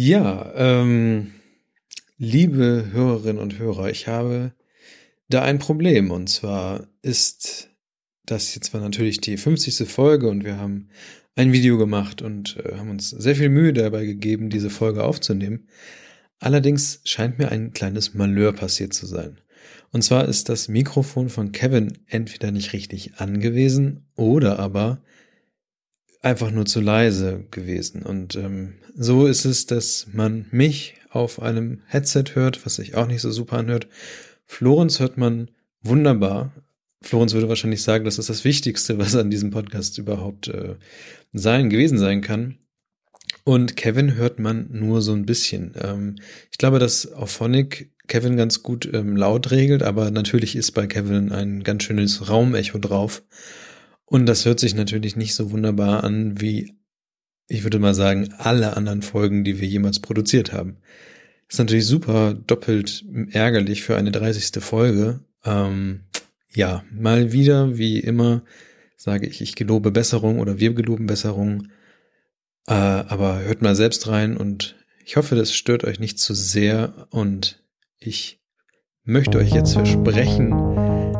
Ja, ähm, liebe Hörerinnen und Hörer, ich habe da ein Problem. Und zwar ist das jetzt war natürlich die 50. Folge und wir haben ein Video gemacht und äh, haben uns sehr viel Mühe dabei gegeben, diese Folge aufzunehmen. Allerdings scheint mir ein kleines Malheur passiert zu sein. Und zwar ist das Mikrofon von Kevin entweder nicht richtig angewiesen oder aber einfach nur zu leise gewesen. Und ähm, so ist es, dass man mich auf einem Headset hört, was sich auch nicht so super anhört. Florenz hört man wunderbar. Florenz würde wahrscheinlich sagen, das ist das Wichtigste, was an diesem Podcast überhaupt äh, sein, gewesen sein kann. Und Kevin hört man nur so ein bisschen. Ähm, ich glaube, dass auf Phonic Kevin ganz gut ähm, laut regelt, aber natürlich ist bei Kevin ein ganz schönes Raumecho drauf. Und das hört sich natürlich nicht so wunderbar an wie, ich würde mal sagen, alle anderen Folgen, die wir jemals produziert haben. Ist natürlich super doppelt ärgerlich für eine 30. Folge. Ähm, ja, mal wieder, wie immer, sage ich, ich gelobe Besserung oder wir geloben Besserung. Äh, aber hört mal selbst rein und ich hoffe, das stört euch nicht zu sehr und ich möchte euch jetzt versprechen,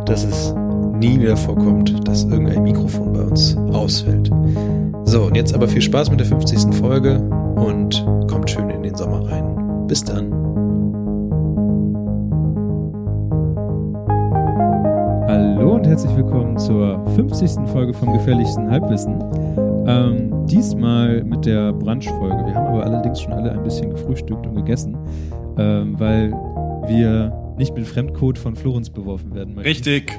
dass es nie wieder vorkommt, dass irgendein Mikrofon bei uns ausfällt. So, und jetzt aber viel Spaß mit der 50. Folge und kommt schön in den Sommer rein. Bis dann. Hallo und herzlich willkommen zur 50. Folge vom gefährlichsten Halbwissen. Ähm, diesmal mit der Brunch-Folge. Wir haben aber allerdings schon alle ein bisschen gefrühstückt und gegessen, ähm, weil wir nicht mit Fremdcode von Florenz beworfen werden möchten. Richtig.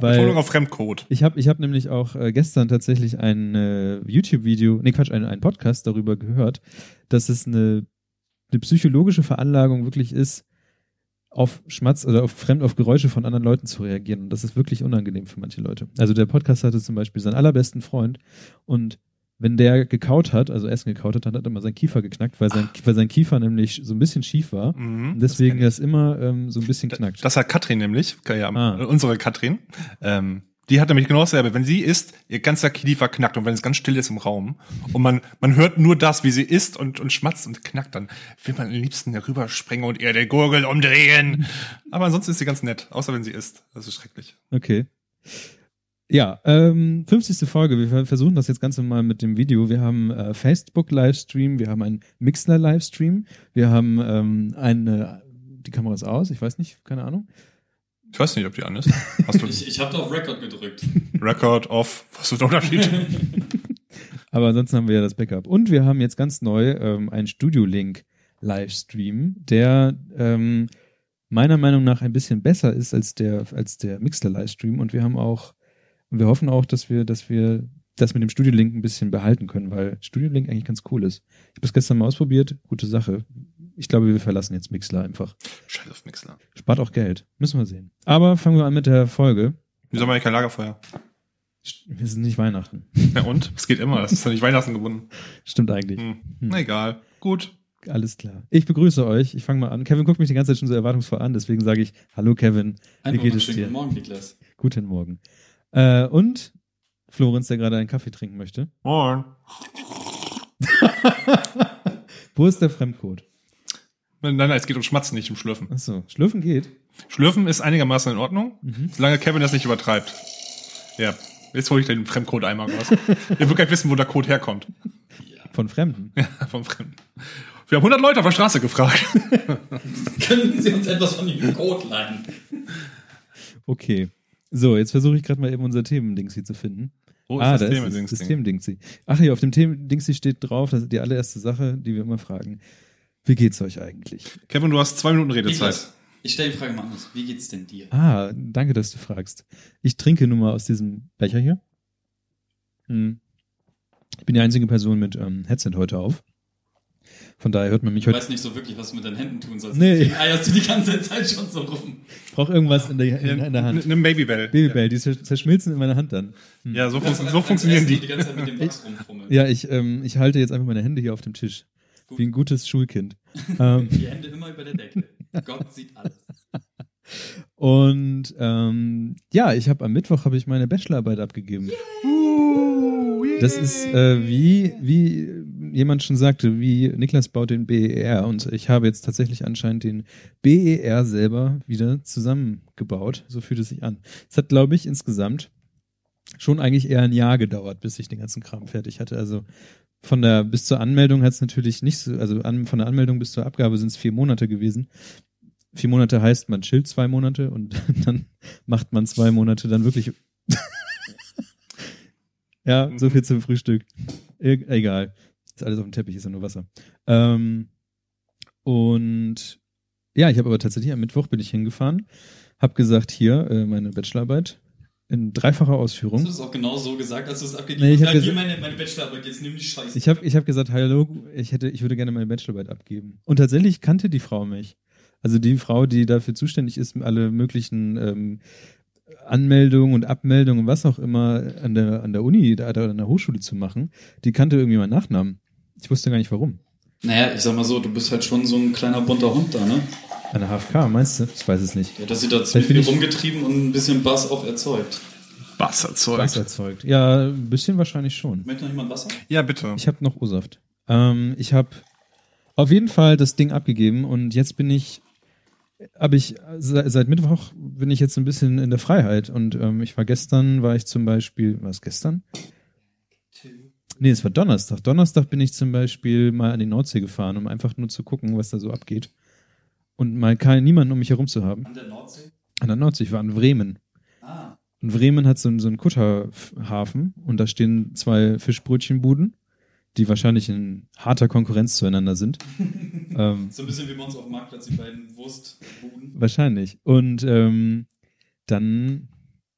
Weil Betonung auf Fremdcode. Ich habe ich hab nämlich auch äh, gestern tatsächlich ein äh, YouTube-Video, nee Quatsch, einen, einen Podcast darüber gehört, dass es eine, eine psychologische Veranlagung wirklich ist, auf Schmatz oder auf fremd auf Geräusche von anderen Leuten zu reagieren. Und das ist wirklich unangenehm für manche Leute. Also der Podcast hatte zum Beispiel seinen allerbesten Freund und wenn der gekaut hat, also Essen gekaut hat, dann hat er immer sein Kiefer geknackt, weil sein, weil sein Kiefer nämlich so ein bisschen schief war. Mhm, und deswegen das, das immer ähm, so ein bisschen knackt. Das hat Katrin nämlich, ja, ah. unsere Katrin. Ähm, die hat nämlich genau dasselbe. Wenn sie isst, ihr ganzer Kiefer knackt und wenn es ganz still ist im Raum und man, man hört nur das, wie sie isst und, und schmatzt und knackt, dann will man am liebsten darüber springen und ihr den Gurgel umdrehen. Aber ansonsten ist sie ganz nett, außer wenn sie isst. Das ist schrecklich. Okay. Ja, ähm, 50. Folge. Wir versuchen das jetzt Ganze mal mit dem Video. Wir haben äh, Facebook-Livestream, wir haben einen Mixler-Livestream, wir haben ähm, eine, die Kamera ist aus, ich weiß nicht, keine Ahnung. Ich weiß nicht, ob die an ist. Hast du ich ich habe da auf Record gedrückt. Record off. Was ist der Unterschied? Aber ansonsten haben wir ja das Backup. Und wir haben jetzt ganz neu ähm, einen Studio-Link-Livestream, der ähm, meiner Meinung nach ein bisschen besser ist als der, als der Mixler-Livestream. Und wir haben auch und wir hoffen auch, dass wir, dass wir das mit dem Studio Link ein bisschen behalten können, weil Studio Link eigentlich ganz cool ist. Ich habe es gestern mal ausprobiert, gute Sache. Ich glaube, wir verlassen jetzt Mixler einfach. Scheiß auf Mixler. Spart auch Geld. Müssen wir sehen. Aber fangen wir an mit der Folge. Wieso haben wir kein Lagerfeuer? Wir sind nicht Weihnachten. Ja und? Es geht immer. Es ist ja nicht Weihnachten gebunden. Stimmt eigentlich. Hm. Hm. Na egal. Gut. Alles klar. Ich begrüße euch. Ich fange mal an. Kevin guckt mich die ganze Zeit schon so erwartungsvoll an, deswegen sage ich Hallo Kevin. Wie geht es dir? Guten Morgen, Niklas. Guten Morgen. Äh, und Florenz, der gerade einen Kaffee trinken möchte. Moin. Wo ist der Fremdcode? Nein, nein, es geht um Schmatzen, nicht um Schlürfen. Achso, Schlürfen geht. Schlürfen ist einigermaßen in Ordnung, mhm. solange Kevin das nicht übertreibt. Ja, jetzt hole ich den Fremdcode-Eimer raus. Ihr wollt gar wissen, wo der Code herkommt. Von Fremden? Ja, von Fremden. Wir haben 100 Leute auf der Straße gefragt. Können Sie uns etwas von dem Code leihen? Okay. So, jetzt versuche ich gerade mal eben unser Themendingsi zu finden. Wo ist ah, das da Themendingsi? ist das Themendingsi. Ach hier, auf dem Themendingsi steht drauf, das ist die allererste Sache, die wir immer fragen. Wie geht's euch eigentlich? Kevin, du hast zwei Minuten Redezeit. Ich stelle die Frage mal anders. Wie geht's denn dir? Ah, danke, dass du fragst. Ich trinke nun mal aus diesem Becher hier. Hm. Ich bin die einzige Person mit ähm, Headset heute auf. Von daher hört man mich heute. Ich weiß nicht so wirklich, was du mit deinen Händen tun sollst. Nee. Deswegen eierst du die ganze Zeit schon so rum. Ich brauche irgendwas in der, in, in der Hand. Eine Babybell. Babybell, die zerschmilzen in meiner Hand dann. Hm. Ja, so, fun so funktionieren die. die ganze Zeit mit dem Wachs rumfummeln. Ja, ich, ähm, ich halte jetzt einfach meine Hände hier auf dem Tisch. Gut. Wie ein gutes Schulkind. ähm. Die Hände immer über der Decke. Gott sieht alles. Und ähm, ja, ich habe am Mittwoch habe ich meine Bachelorarbeit abgegeben. Uh, das ist äh, wie wie jemand schon sagte, wie Niklas baut den BER und ich habe jetzt tatsächlich anscheinend den BER selber wieder zusammengebaut. So fühlt es sich an. Es hat, glaube ich, insgesamt schon eigentlich eher ein Jahr gedauert, bis ich den ganzen Kram fertig hatte. Also von der bis zur Anmeldung hat es natürlich nicht so, also an, von der Anmeldung bis zur Abgabe sind es vier Monate gewesen. Vier Monate heißt, man chillt zwei Monate und dann macht man zwei Monate dann wirklich. ja, so viel zum Frühstück. E egal. Ist alles auf dem Teppich, ist ja nur Wasser. Ähm, und ja, ich habe aber tatsächlich am Mittwoch bin ich hingefahren, habe gesagt, hier, äh, meine Bachelorarbeit in dreifacher Ausführung. Hast du das auch genau so gesagt, als du es abgegeben Nee, ich hast? hier meine, meine Bachelorarbeit, jetzt nimm die Scheiße. Ich habe ich hab gesagt, hallo, ich hätte, ich würde gerne meine Bachelorarbeit abgeben. Und tatsächlich kannte die Frau mich. Also die Frau, die dafür zuständig ist, alle möglichen ähm, Anmeldungen und Abmeldungen, was auch immer an der, an der Uni oder an der Hochschule zu machen, die kannte irgendwie meinen Nachnamen. Ich wusste gar nicht warum. Naja, ich sag mal so, du bist halt schon so ein kleiner bunter Hund da, ne? An der HFK, meinst du? Ich weiß es nicht. Ja, dass sie da ziemlich viel rumgetrieben und ein bisschen Bass auch erzeugt. Was erzeugt. Was erzeugt? Ja, ein bisschen wahrscheinlich schon. Möchte noch jemand Wasser? Ja, bitte. Ich habe noch O-Saft. Ähm, ich habe auf jeden Fall das Ding abgegeben und jetzt bin ich, habe ich seit, seit Mittwoch bin ich jetzt ein bisschen in der Freiheit und ähm, ich war gestern, war ich zum Beispiel, war es gestern? Nee, es war Donnerstag. Donnerstag bin ich zum Beispiel mal an die Nordsee gefahren, um einfach nur zu gucken, was da so abgeht und mal keinen, niemanden um mich herum zu haben. An der Nordsee? An der Nordsee, ich war in Bremen. Ah. Und Bremen hat so, einen- so einen Kutterhafen und da stehen zwei Fischbrötchenbuden, die wahrscheinlich in harter Konkurrenz zueinander sind. ähm, So ein bisschen wie bei uns auf dem Marktplatz, die beiden Wurstbuden. wahrscheinlich. Und ähm, dann,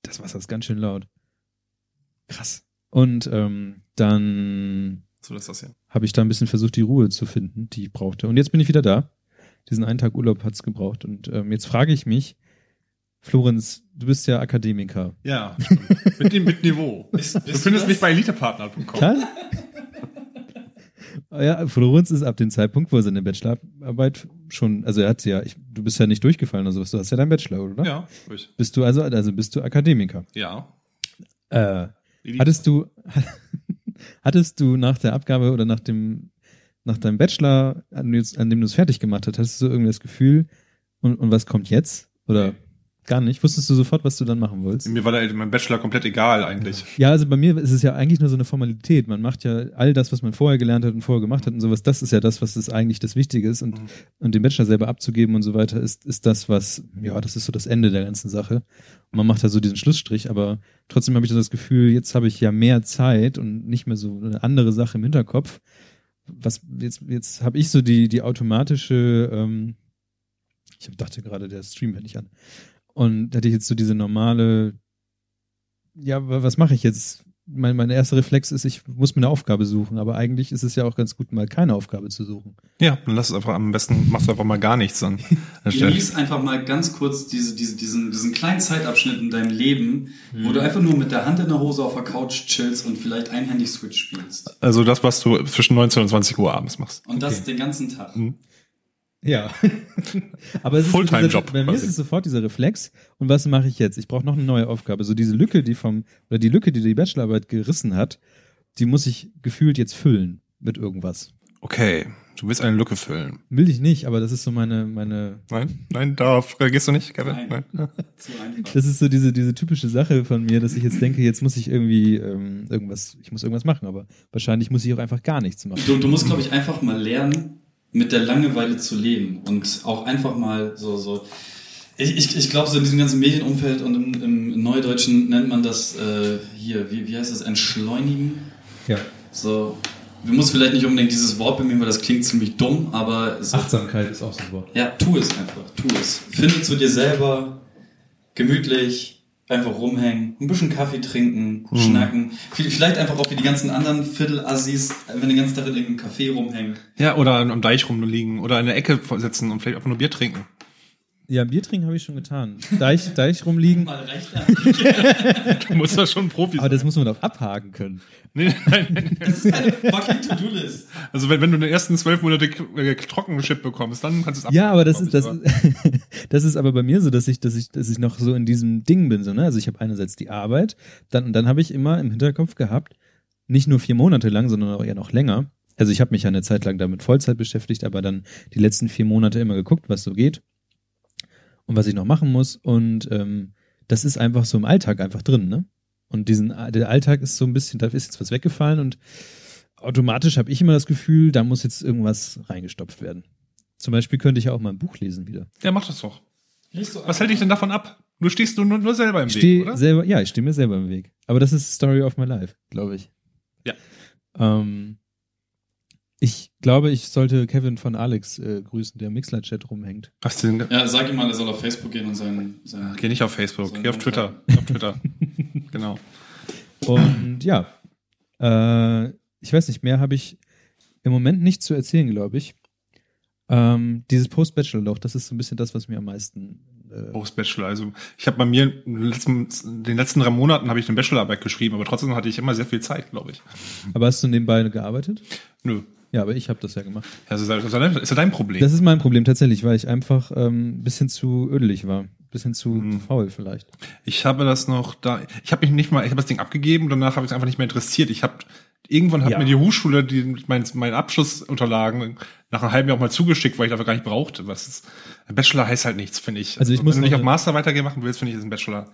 das Wasser ist ganz schön laut. Krass. Und ähm, dann So ist das ja. habe ich da ein bisschen versucht, die Ruhe zu finden, die ich brauchte. Und jetzt bin ich wieder da. Diesen einen Tag Urlaub hat's gebraucht. Und ähm, jetzt frage ich mich, Florenz, du bist ja Akademiker. Ja, mit dem mit Niveau. Bist, Du findest mich bei elitepartner.com. Klar. Ja, Florenz ist ab dem Zeitpunkt, wo er seine Bachelorarbeit schon, also er hat ja, ich, du bist ja nicht durchgefallen oder sowas, du hast ja deinen Bachelor, oder? Ja, ruhig. Bist du also, also bist du Akademiker. Ja. Äh, hattest du, hattest du nach der Abgabe oder nach dem, nach deinem Bachelor, an, dem du- es fertig gemacht hast, hattest du irgendwie das Gefühl, und, und was kommt jetzt? Oder gar nicht? Wusstest du sofort, was du dann machen wolltest? Mir war da mein Bachelor komplett egal eigentlich. Ja, also bei mir ist es ja eigentlich nur so eine Formalität. Man macht ja all das, was man vorher gelernt hat und vorher gemacht hat und sowas. Das ist ja das, was das eigentlich das Wichtige ist. Und, Mhm. und den Bachelor selber abzugeben und so weiter ist, ist das, was, ja, das ist so das Ende der ganzen Sache. Und man macht da so diesen Schlussstrich, aber trotzdem habe ich so das Gefühl, jetzt habe ich ja mehr Zeit und nicht mehr so eine andere Sache im Hinterkopf. Was, jetzt, jetzt habe ich so die, die automatische, ähm, ich dachte gerade, der Stream hätte ich an. Und da hatte ich jetzt so diese normale, ja, wa- was mache ich jetzt? Mein, mein erster Reflex ist, ich muss mir eine Aufgabe suchen, aber eigentlich ist es ja auch ganz gut, mal keine Aufgabe zu suchen. Ja, dann lass es einfach am besten, machst du einfach mal gar nichts an Stelle. Genieß einfach mal ganz kurz diese, diese, diesen, diesen kleinen Zeitabschnitt in deinem Leben, wo du einfach nur mit der Hand in der Hose auf der Couch chillst und vielleicht einhändig Switch spielst. Also das, was du zwischen 19 und 20 Uhr abends machst. Und das den ganzen Tag. Mhm. Ja. aber es ist Fulltime-Job Bei mir ist es sofort dieser Reflex. Und was mache ich jetzt? Ich brauche noch eine neue Aufgabe. So diese Lücke, die vom, oder die Lücke, die die Bachelorarbeit gerissen hat, die muss ich gefühlt jetzt füllen mit irgendwas. Okay, du willst eine Lücke füllen. Will ich nicht, aber das ist so meine, meine, Nein, nein, darauf reagierst du nicht, Kevin? Nein. Nein. Das ist so diese, diese typische Sache von mir, dass ich jetzt denke, jetzt muss ich irgendwie ähm, irgendwas, ich muss irgendwas machen, aber wahrscheinlich muss ich auch einfach gar nichts machen. Du, du musst, glaube ich, einfach mal lernen, mit der Langeweile zu leben und auch einfach mal so, so. Ich, ich, ich glaube, so in diesem ganzen Medienumfeld und im, im Neudeutschen nennt man das äh, hier, wie, wie heißt das, entschleunigen? Ja. So, du musst vielleicht nicht unbedingt dieses Wort bemühen, weil das klingt ziemlich dumm, aber so, Achtsamkeit ist auch so ein Wort. ja, tu es einfach, tu es. Finde zu dir selber, gemütlich, einfach rumhängen, ein bisschen Kaffee trinken, schnacken. V- Vielleicht einfach auch wie die ganzen anderen Viertelassis, wenn den ganzen Tag in irgendeinem Café rumhängen. Ja, oder am Deich rumliegen oder in der Ecke sitzen und vielleicht einfach nur Bier trinken. Ja, Bier trinken habe ich schon getan. Deich, Deich rumliegen, Mal reicht. Du musst da schon Profi aber das muss man doch abhaken können. Nee, nein, nein. Das ist eine fucking To-Do-List. Also wenn, wenn du in den ersten zwölf Monate äh, Trockenchip bekommst, dann kannst du es Ja, aber das ist, das, das ist aber bei mir so, dass ich, dass ich, dass ich noch so in diesem Ding bin, so, ne? Also ich habe einerseits die Arbeit, dann, und dann habe ich immer im Hinterkopf gehabt, nicht nur vier Monate lang, sondern auch eher noch länger, also ich habe mich ja eine Zeit lang damit Vollzeit beschäftigt, aber dann die letzten vier Monate immer geguckt, was so geht und was ich noch machen muss. Und ähm, das ist einfach so im Alltag einfach drin, ne? Und diesen, der Alltag ist so ein bisschen, da ist jetzt was weggefallen und automatisch habe ich immer das Gefühl, da muss jetzt irgendwas reingestopft werden. Zum Beispiel könnte ich ja auch mal ein Buch lesen wieder. Ja, mach das doch. Was hält dich denn davon ab? Du stehst nur, nur selber im ich Weg, oder? Selber, ja, ich stehe mir selber im Weg. Aber das ist Story of my life, glaube ich. Ja. Ähm, ich glaube, ich sollte Kevin von Alex äh, grüßen, der im Mixler-Chat rumhängt. Was denn? Ja, sag ihm mal, er soll auf Facebook gehen und sein. sein Geh nicht auf Facebook, geh auf Twitter. auf Twitter. genau. Und ja, äh, ich weiß nicht, mehr habe ich im Moment nicht zu erzählen, glaube ich. Ähm, dieses Post-Bachelor-Loch, das ist so ein bisschen das, was mir am meisten. Äh, Post-Bachelor. Also ich habe bei mir in den letzten, den letzten drei Monaten habe ich eine Bachelorarbeit geschrieben, aber trotzdem hatte ich immer sehr viel Zeit, glaube ich. aber hast du nebenbei gearbeitet? Nö. Ja, aber ich habe das ja gemacht. Also das ist ja dein Problem. Das ist mein Problem tatsächlich, weil ich einfach ähm, ein bisschen zu ödelig war. Ein bisschen zu Mhm. faul vielleicht. Ich habe das noch da. Ich habe mich nicht mal, ich habe das Ding abgegeben. Danach habe ich es einfach nicht mehr interessiert. Ich habe irgendwann hat Ja. mir die Hochschule die mein, meine Abschlussunterlagen nach einem halben Jahr auch mal zugeschickt, weil ich dafür gar nicht brauchte. Was ist, ein Bachelor heißt halt nichts, finde ich. Also ich muss wenn du nicht auf Master weitergehen machen willst, finde ich, ist ein Bachelor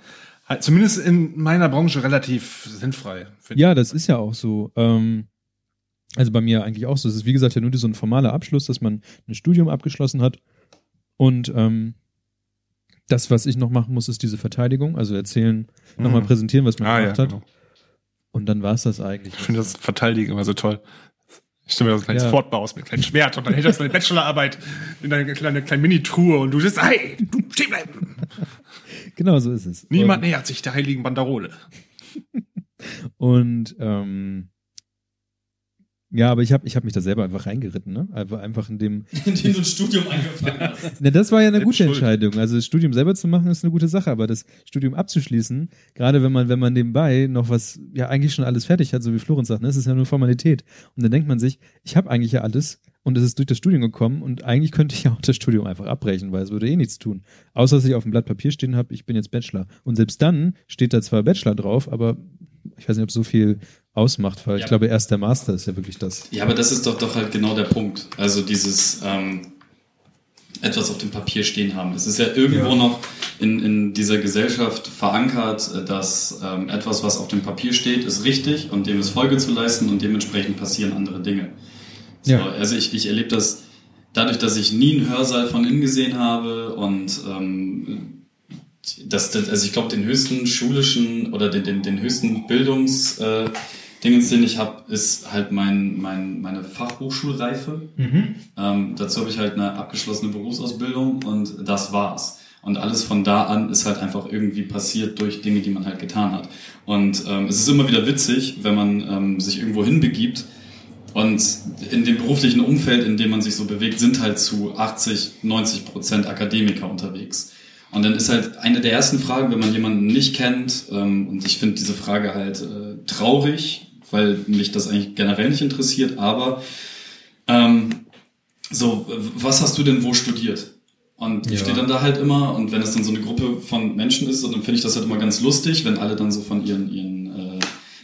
halt, zumindest in meiner Branche relativ sinnfrei. finde Ja, das ist ja auch so. Ähm, also bei mir eigentlich auch so. Es ist wie gesagt ja nur so ein formaler Abschluss, dass man ein Studium abgeschlossen hat. Und ähm, das, was ich noch machen muss, ist diese Verteidigung, also erzählen, Mhm. nochmal präsentieren, was man Ah, ja, gemacht hat. genau. Und dann war es das eigentlich. Ich finde das Verteidigen immer so toll. Ich stelle mir das ein kleines Ja. Fort baust mit einem kleinen Schwert und dann hält das deine Bachelorarbeit in deine kleine, kleine Mini-Truhe und du sitzt, hey, du stehen bleiben. Genau so ist es. Niemand nähert sich der heiligen Banderole. Und ähm, ja, aber ich habe ich hab mich da selber einfach reingeritten, ne? Einfach, einfach in dem. indem du ein Studium angefangen hast. Ne, das war ja eine gute schuld. Entscheidung. Also das Studium selber zu machen ist eine gute Sache, aber das Studium abzuschließen, gerade wenn man, wenn man nebenbei noch was, ja eigentlich schon alles fertig hat, so wie Florenz sagt, ne, es ist ja nur Formalität. Und dann denkt man sich, ich habe eigentlich ja alles und es ist durch das Studium gekommen und eigentlich könnte ich ja auch das Studium einfach abbrechen, weil es würde eh nichts tun. Außer dass ich auf dem Blatt Papier stehen habe, ich bin jetzt Bachelor. Und selbst dann steht da zwar Bachelor drauf, aber ich weiß nicht, ob so viel ausmacht, weil ich Ja. glaube, erst der Master ist ja wirklich das. Ja, aber das ist doch doch halt genau der Punkt. Also dieses ähm, etwas auf dem Papier stehen haben. Es ist ja irgendwo Ja. noch in, in dieser Gesellschaft verankert, äh, dass ähm, etwas, was auf dem Papier steht, ist richtig und dem ist Folge zu leisten und dementsprechend passieren andere Dinge. So, Ja. Also ich, ich erlebe das dadurch, dass ich nie einen Hörsaal von innen gesehen habe und ähm, das, das, also ich glaube, den höchsten schulischen oder den, den, den höchsten Bildungs äh, Dingens, den ich habe, ist halt mein, mein, meine Fachhochschulreife. Ähm, dazu habe ich halt eine abgeschlossene Berufsausbildung und das war's. Und alles von da an ist halt einfach irgendwie passiert durch Dinge, die man halt getan hat. Und ähm, es ist immer wieder witzig, wenn man ähm, sich irgendwo hinbegibt und in dem beruflichen Umfeld, in dem man sich so bewegt, sind halt zu 80, 90 Prozent Akademiker unterwegs. Und dann ist halt eine der ersten Fragen, wenn man jemanden nicht kennt, ähm, und ich finde diese Frage halt äh, traurig, weil mich das eigentlich generell nicht interessiert, aber ähm, so, was hast du denn wo studiert? Und ich Ja. stehe dann da halt immer, und wenn es dann so eine Gruppe von Menschen ist, dann finde ich das halt immer ganz lustig, wenn alle dann so von ihren, ihren äh,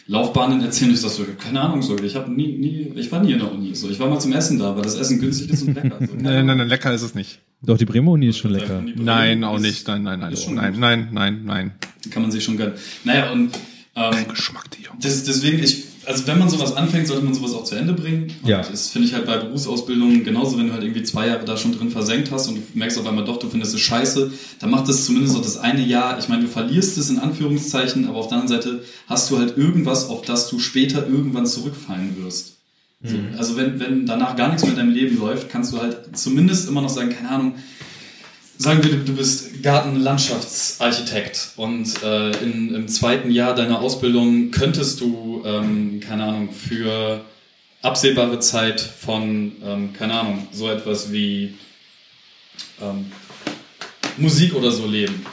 Laufbahnen erzählen. Ich sag so, keine Ahnung, so, ich habe nie, nie, ich war nie in der Uni. So, ich war mal zum Essen da, weil das Essen günstig ist und lecker. So, Nein, nein, nein, lecker ist es nicht. Doch, die Bremo-Uni ist schon lecker. Nein, auch Ist- nicht. Nein, nein, nein. ist schon Nein, nein, nein, nein. Kann man sich schon gönnen. Naja, und ähm, Geschmack, die Jungs. das, deswegen, ich, also wenn man sowas anfängt, sollte man sowas auch zu Ende bringen. Und Ja. Das finde ich halt bei Berufsausbildungen genauso, wenn du halt irgendwie zwei Jahre da schon drin versenkt hast und du merkst auf einmal doch, du findest es scheiße, dann macht das zumindest noch das eine Jahr. Ich meine, du verlierst es in Anführungszeichen, aber auf der anderen Seite hast du halt irgendwas, auf das du später irgendwann zurückfallen wirst. So, also wenn, wenn danach gar nichts mehr in deinem Leben läuft, kannst du halt zumindest immer noch sagen, keine Ahnung, sagen wir, du, bist Gartenlandschaftsarchitekt und äh, in, im zweiten Jahr deiner Ausbildung könntest du, ähm, keine Ahnung, für absehbare Zeit von, ähm, keine Ahnung, so etwas wie ähm, Musik oder so leben.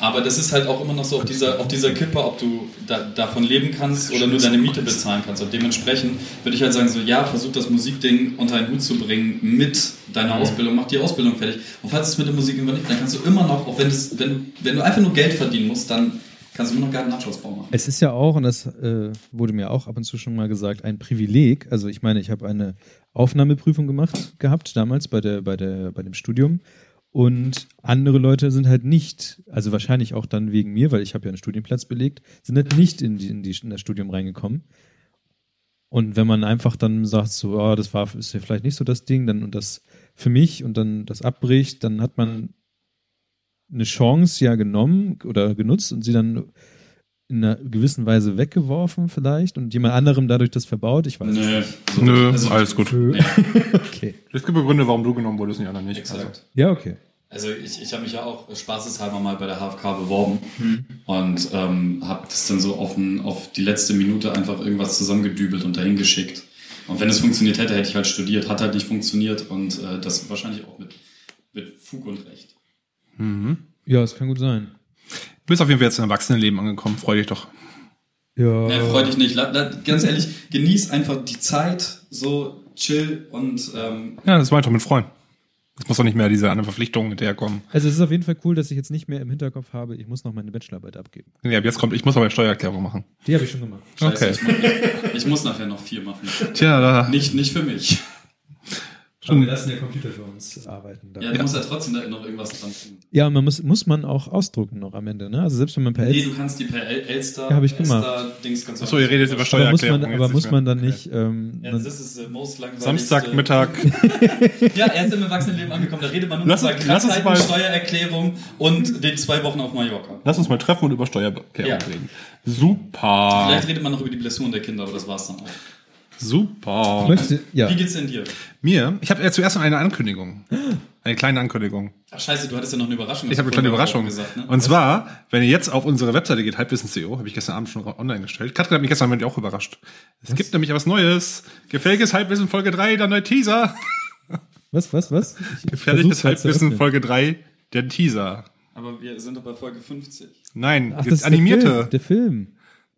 Aber das ist halt auch immer noch so auf dieser, auf dieser Kippe, ob du da, davon leben kannst oder nur deine Miete bezahlen kannst. Und dementsprechend würde ich halt sagen, so ja, versuch das Musikding unter einen Hut zu bringen mit deiner Ausbildung, mach die Ausbildung fertig. Und falls es mit der Musik irgendwann nicht, dann kannst du immer noch, auch wenn, das, wenn, du, wenn du einfach nur Geld verdienen musst, dann kannst du nur noch geilen Nachschausbau machen. Es ist ja auch, und das äh, wurde mir auch ab und zu schon mal gesagt, ein Privileg. Also ich meine, ich habe eine Aufnahmeprüfung gemacht gehabt damals bei der, bei der, bei dem Studium. Und andere Leute sind halt nicht, also wahrscheinlich auch dann wegen mir, weil ich habe ja einen Studienplatz belegt, sind halt nicht in, die, in, die, in das Studium reingekommen. Und wenn man einfach dann sagt, so, oh, das war ist ja vielleicht nicht so das Ding, dann und das für mich und dann das abbricht, dann hat man eine Chance ja genommen oder genutzt und sie dann in einer gewissen Weise weggeworfen vielleicht und jemand anderem dadurch das verbaut. Ich weiß Nö, nicht. so, Nö also, alles gut. Nee. okay. Es gibt Gründe, warum du genommen wurdest und die anderen nicht. Exakt. Also. Ja, okay. Also ich, ich habe mich ja auch spaßeshalber mal bei der HFK beworben hm. und ähm, habe das dann so offen auf die letzte Minute einfach irgendwas zusammengedübelt und dahin geschickt. Und wenn es funktioniert hätte, hätte ich halt studiert. Hat halt nicht funktioniert und äh, das wahrscheinlich auch mit, mit Fug und Recht. Mhm. Ja, es kann gut sein. Du bist auf jeden Fall jetzt im Erwachsenenleben angekommen. Freu dich doch. Ja. Nee, freu dich nicht. Ganz ehrlich, genieß einfach die Zeit, so chill und ähm, Ja, das war doch mit Freunden. Es muss doch nicht mehr diese anderen Verpflichtungen hinterherkommen. Also es ist auf jeden Fall cool, dass ich jetzt nicht mehr im Hinterkopf habe, ich muss noch meine Bachelorarbeit abgeben. Ja, jetzt kommt, ich muss aber eine Steuererklärung machen. Die habe ich schon gemacht. Scheiße, okay. Ich, ich, muss nachher noch vier machen. Tja, da. Nicht, nicht für mich. Aber wir lassen der Computer für uns arbeiten. Da. Ja, du musst ja trotzdem da noch irgendwas dran tun. Ja, und man muss, muss man auch ausdrucken noch am Ende, ne? Also selbst wenn man per Nee, du kannst die per Elster, ja, hab ich gemacht. Dings kannst Achso, ihr redet über Steuererklärung. Aber muss man, aber muss man dann nicht... Ähm, ja, das ist das most Samstagmittag. ja, erst im Erwachsenenleben angekommen. Da redet man nur lass, über Krankheiten, Steuererklärung und den zwei Wochen auf Mallorca. Lass uns mal treffen und über Steuererklärung ja. reden. Super. Vielleicht redet man noch über die Blessuren der Kinder, aber das war's dann auch. Super. Möchte, ja. Wie geht's denn dir? Mir? Ich habe ja zuerst noch eine Ankündigung. Eine kleine Ankündigung. Ach scheiße, du hattest ja noch eine Überraschung. Ich habe eine kleine Überraschung. Gesagt, ne? Und zwar, wenn ihr jetzt auf unsere Webseite geht, halbwissen.co, habe ich gestern Abend schon online gestellt. Katrin hat mich gestern Abend auch überrascht. Es was? gibt nämlich was Neues. Gefährliches Halbwissen Folge 3, der neue Teaser. Was, was, was? Ich Gefährliches Halbwissen Folge 3, der Teaser. Aber wir sind doch bei Folge 50. Nein, Ach, das animierte. Der Film. Der Film.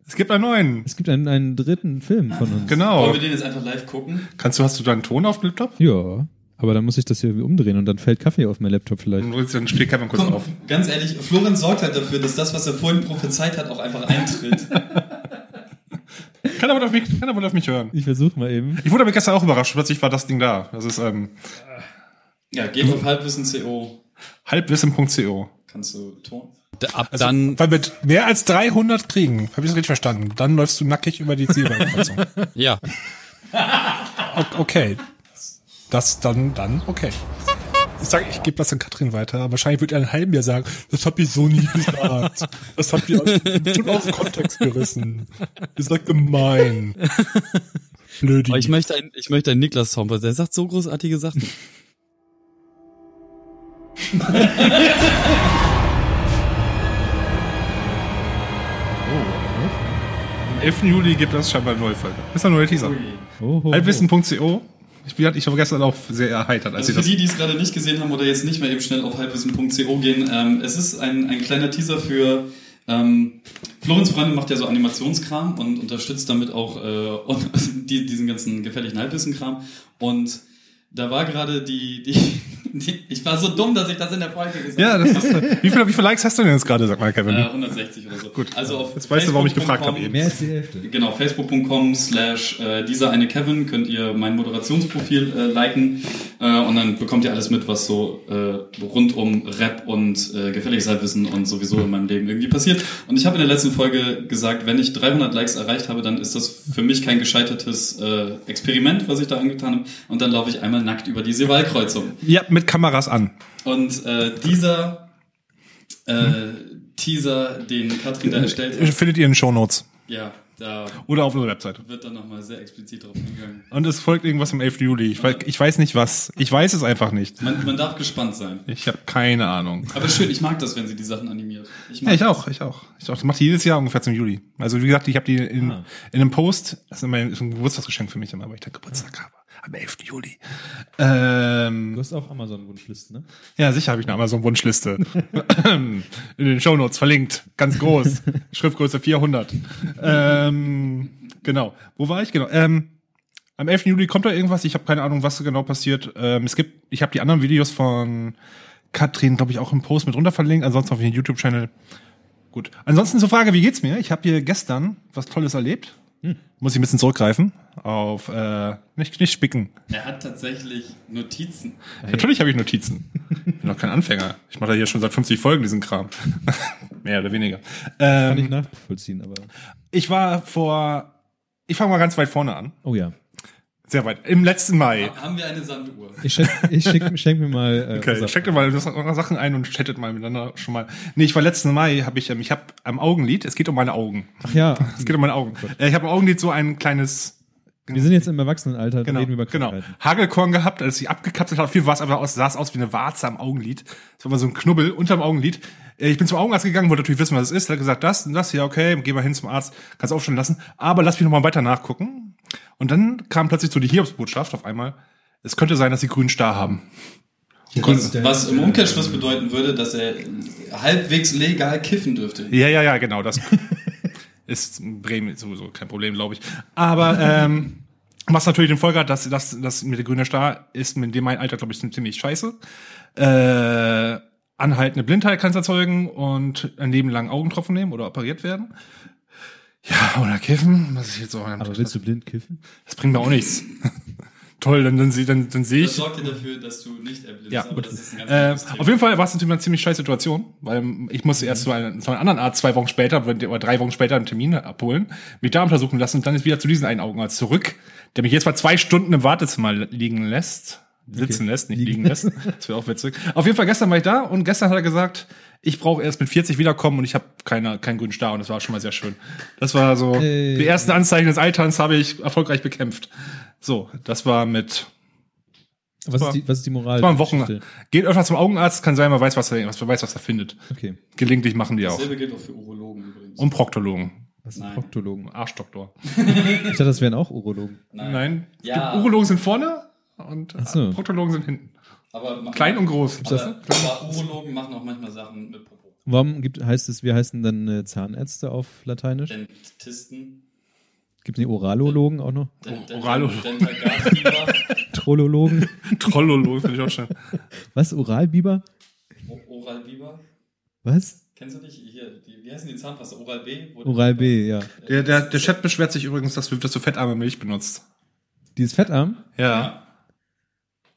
Es gibt einen neuen. Es gibt einen, einen dritten Film von uns. Genau. Wollen wir den jetzt einfach live gucken? Kannst du, hast du deinen Ton auf dem Laptop? Ja. Aber dann muss ich das hier umdrehen und dann fällt Kaffee auf mein Laptop vielleicht. Dann steht Kevin kurz Komm, auf. Ganz ehrlich, Florenz sorgt halt dafür, dass das, was er vorhin prophezeit hat, auch einfach eintritt. kann aber auf mich, kann aber auf mich hören. Ich versuche mal eben. Ich wurde aber gestern auch überrascht. Plötzlich war das Ding da. Das ist, ähm, Ja, geh auf halbwissen.co. Halbwissen.co. Kannst du Ton? Ab also, dann. Weil wir mehr als 300 kriegen, habe ich das richtig verstanden? Dann läufst du nackig über die Zielbahnkreuzung. ja. Okay. Das dann, dann, okay. Ich sage, ich gebe das an Katrin weiter. Wahrscheinlich wird er in einem halben Jahr sagen, das hab ich so nie gesagt. Das habt ihr schon aus dem Kontext gerissen. Ihr seid gemein. Blödi. ich möchte ein, ich möchte einen Niklas-Song, weil der sagt so großartige Sachen. 11. Juli gibt es scheinbar eine neue Folge. Das ist ein neuer Teaser. Halbwissen.co. Ich, ich war gestern auch sehr erheitert. Als also für die, die es gerade nicht gesehen haben oder jetzt nicht mehr eben schnell auf halbwissen.co gehen, ähm, es ist ein, ein kleiner Teaser für ähm, Florenz Freunde macht ja so Animationskram und unterstützt damit auch äh, die, diesen ganzen gefährlichen Halbwissenkram. Und da war gerade die, die, ich war so dumm, dass ich das in der Folge gesagt habe. Ja, das ist, wie, viele, wie viele Likes hast du denn jetzt gerade, sag mal, Kevin? Äh, 160 oder so. Gut. Also auf jetzt weißt du, warum ich gefragt habe eben. Mehr als die Hälfte. Genau, facebook.com slash äh, dieser eine Kevin könnt ihr mein Moderationsprofil äh, liken äh, und dann bekommt ihr alles mit, was so äh, rund um Rap und äh, gefährliches Halbwissen und sowieso in meinem Leben irgendwie passiert. Und ich habe in der letzten Folge gesagt, wenn ich 300 Likes erreicht habe, dann ist das für mich kein gescheitertes äh, Experiment, was ich da angetan habe. Und dann laufe ich einmal nackt über diese Wahlkreuzung. Ja, mit Kameras an. Und äh, dieser äh, Teaser, den Katrin da erstellt hat. Findet ihr in den Show Notes. Ja, da. Oder auf unserer Website. Wird dann nochmal sehr explizit drauf eingegangen. Und es folgt irgendwas am 11. Juli. Ich weiß, ich weiß nicht was. Ich weiß es einfach nicht. Man, man darf gespannt sein. Ich habe keine Ahnung. Aber schön, ich mag das, wenn sie die Sachen animiert. Ich ja, ich auch, ich auch. Ich auch. Das macht die jedes Jahr ungefähr zum Juli. Also wie gesagt, ich habe die in, ah. in einem Post, das ist immer ein Geburtstagsgeschenk für mich immer, weil ich da Geburtstag habe am 11. Juli. Ähm, du hast auch Amazon-Wunschliste, ne? Ja, sicher habe ich eine Amazon-Wunschliste. In den Shownotes verlinkt, ganz groß. Schriftgröße 400. Ähm, genau. Wo war ich? Genau. Ähm, am 11. Juli kommt da irgendwas. Ich habe keine Ahnung, was genau passiert. Ähm, es gibt, ich habe die anderen Videos von Katrin, glaube ich, auch im Post mit runter verlinkt. Ansonsten auf den YouTube-Channel Gut. Ansonsten zur Frage, wie geht's mir? Ich habe hier gestern was Tolles erlebt. Muss ich ein bisschen zurückgreifen auf äh, nicht, nicht spicken. Er hat tatsächlich Notizen. Natürlich habe ich Notizen. Ich bin doch kein Anfänger. Ich mache da hier schon seit 50 Folgen diesen Kram. Mehr oder weniger. Ähm, Kann ich nachvollziehen, aber. Ich war vor. Ich fange mal ganz weit vorne an. Oh ja. Sehr weit. Im letzten Mai. Haben wir eine Sanduhr? Ich schenk, ich schenk, schenk mir mal. Äh, okay, schenkt mir mal Sachen ein und chattet mal miteinander schon mal. Nee, ich war letzten Mai, habe ich, ähm, ich habe am Augenlid, es geht um meine Augen. Ach ja. Es geht um meine Augen. Oh ich habe am Augenlid so ein kleines wir sind jetzt im Erwachsenenalter, genau, reden über genau. Hagelkorn gehabt, als ich abgekapselt habe. Viel war es aber aus, sah es aus wie eine Warze am Augenlid. Das war mal so ein Knubbel unterm Augenlid. Äh, ich bin zum Augenarzt gegangen, wollte natürlich wissen, was es ist. Er hat gesagt, das und das, ja, okay, geh mal hin zum Arzt, kannst aufstellen lassen. Aber lass mich noch mal weiter nachgucken. Und dann kam plötzlich so die Hiobsbotschaft auf einmal. Es könnte sein, dass sie grünen Star haben. Was, was im Umkehrschluss bedeuten würde, dass er halbwegs legal kiffen dürfte. Ja, ja, ja, genau. Das ist Bremen sowieso kein Problem, glaube ich. Aber ähm, was natürlich den Folge hat, dass, dass, dass mit der grüne Star ist mit dem mein Alter, glaube ich, ziemlich scheiße. Äh, anhaltende Blindheit kann es erzeugen und ein Leben lang Augentropfen nehmen oder operiert werden. Ja, oder kiffen, was ich jetzt auch Aber willst du blind kiffen? Das bringt mir auch nichts. Toll, dann, dann, dann, dann sehe ich. Das sorgt dir dafür, dass du nicht erblindest. Ja, aber das ist ein ganz äh, Auf jeden Fall war es natürlich eine ziemlich scheiß Situation, weil ich musste mhm. erst zu, einem, zu einem anderen Arzt zwei Wochen später oder drei Wochen später einen Termin abholen, mich da untersuchen lassen und dann ist wieder zu diesen einen Augenarzt zurück, der mich jetzt mal zwei Stunden im Wartezimmer liegen lässt sitzen okay. lässt, nicht liegen, liegen lässt. Das wäre auch witzig. Auf jeden Fall gestern war ich da und gestern hat er gesagt, ich brauche erst mit 40 wiederkommen und ich habe keine, keinen grünen Star und das war schon mal sehr schön. Das war so, hey. die ersten Anzeichen des Alterns habe ich erfolgreich bekämpft. So, das war mit was, war, ist die, was ist die Moral? Das war ein Wochen. Geht öfter zum Augenarzt, kann sein, man weiß, was er, was, weiß, was er findet. Okay. Gelegentlich machen die Dasselbe auch. Dasselbe gilt auch für Urologen übrigens. Und Proktologen. Was sind Proktologen? Arschdoktor. ich dachte, das wären auch Urologen. Nein. Nein. Ja. Urologen sind vorne und so. Proktologen sind hinten. Aber Klein und groß. Aber, aber Urologen machen auch manchmal Sachen mit Popo. Warum gibt, heißt es, wie heißen dann äh, Zahnärzte auf Lateinisch? Dentisten. Gibt es die Oralologen auch noch? Oralologen. Trollologen. Trollologen finde ich auch schön. Was? Oralbiber? Oralbiber? Was? Kennst du nicht? Hier, die, wie heißen die Zahnpasta? Oral B? Oral B, ja. Der, der, der Chat beschwert sich übrigens, dass du, dass du fettarme Milch benutzt. Die ist fettarm? Ja.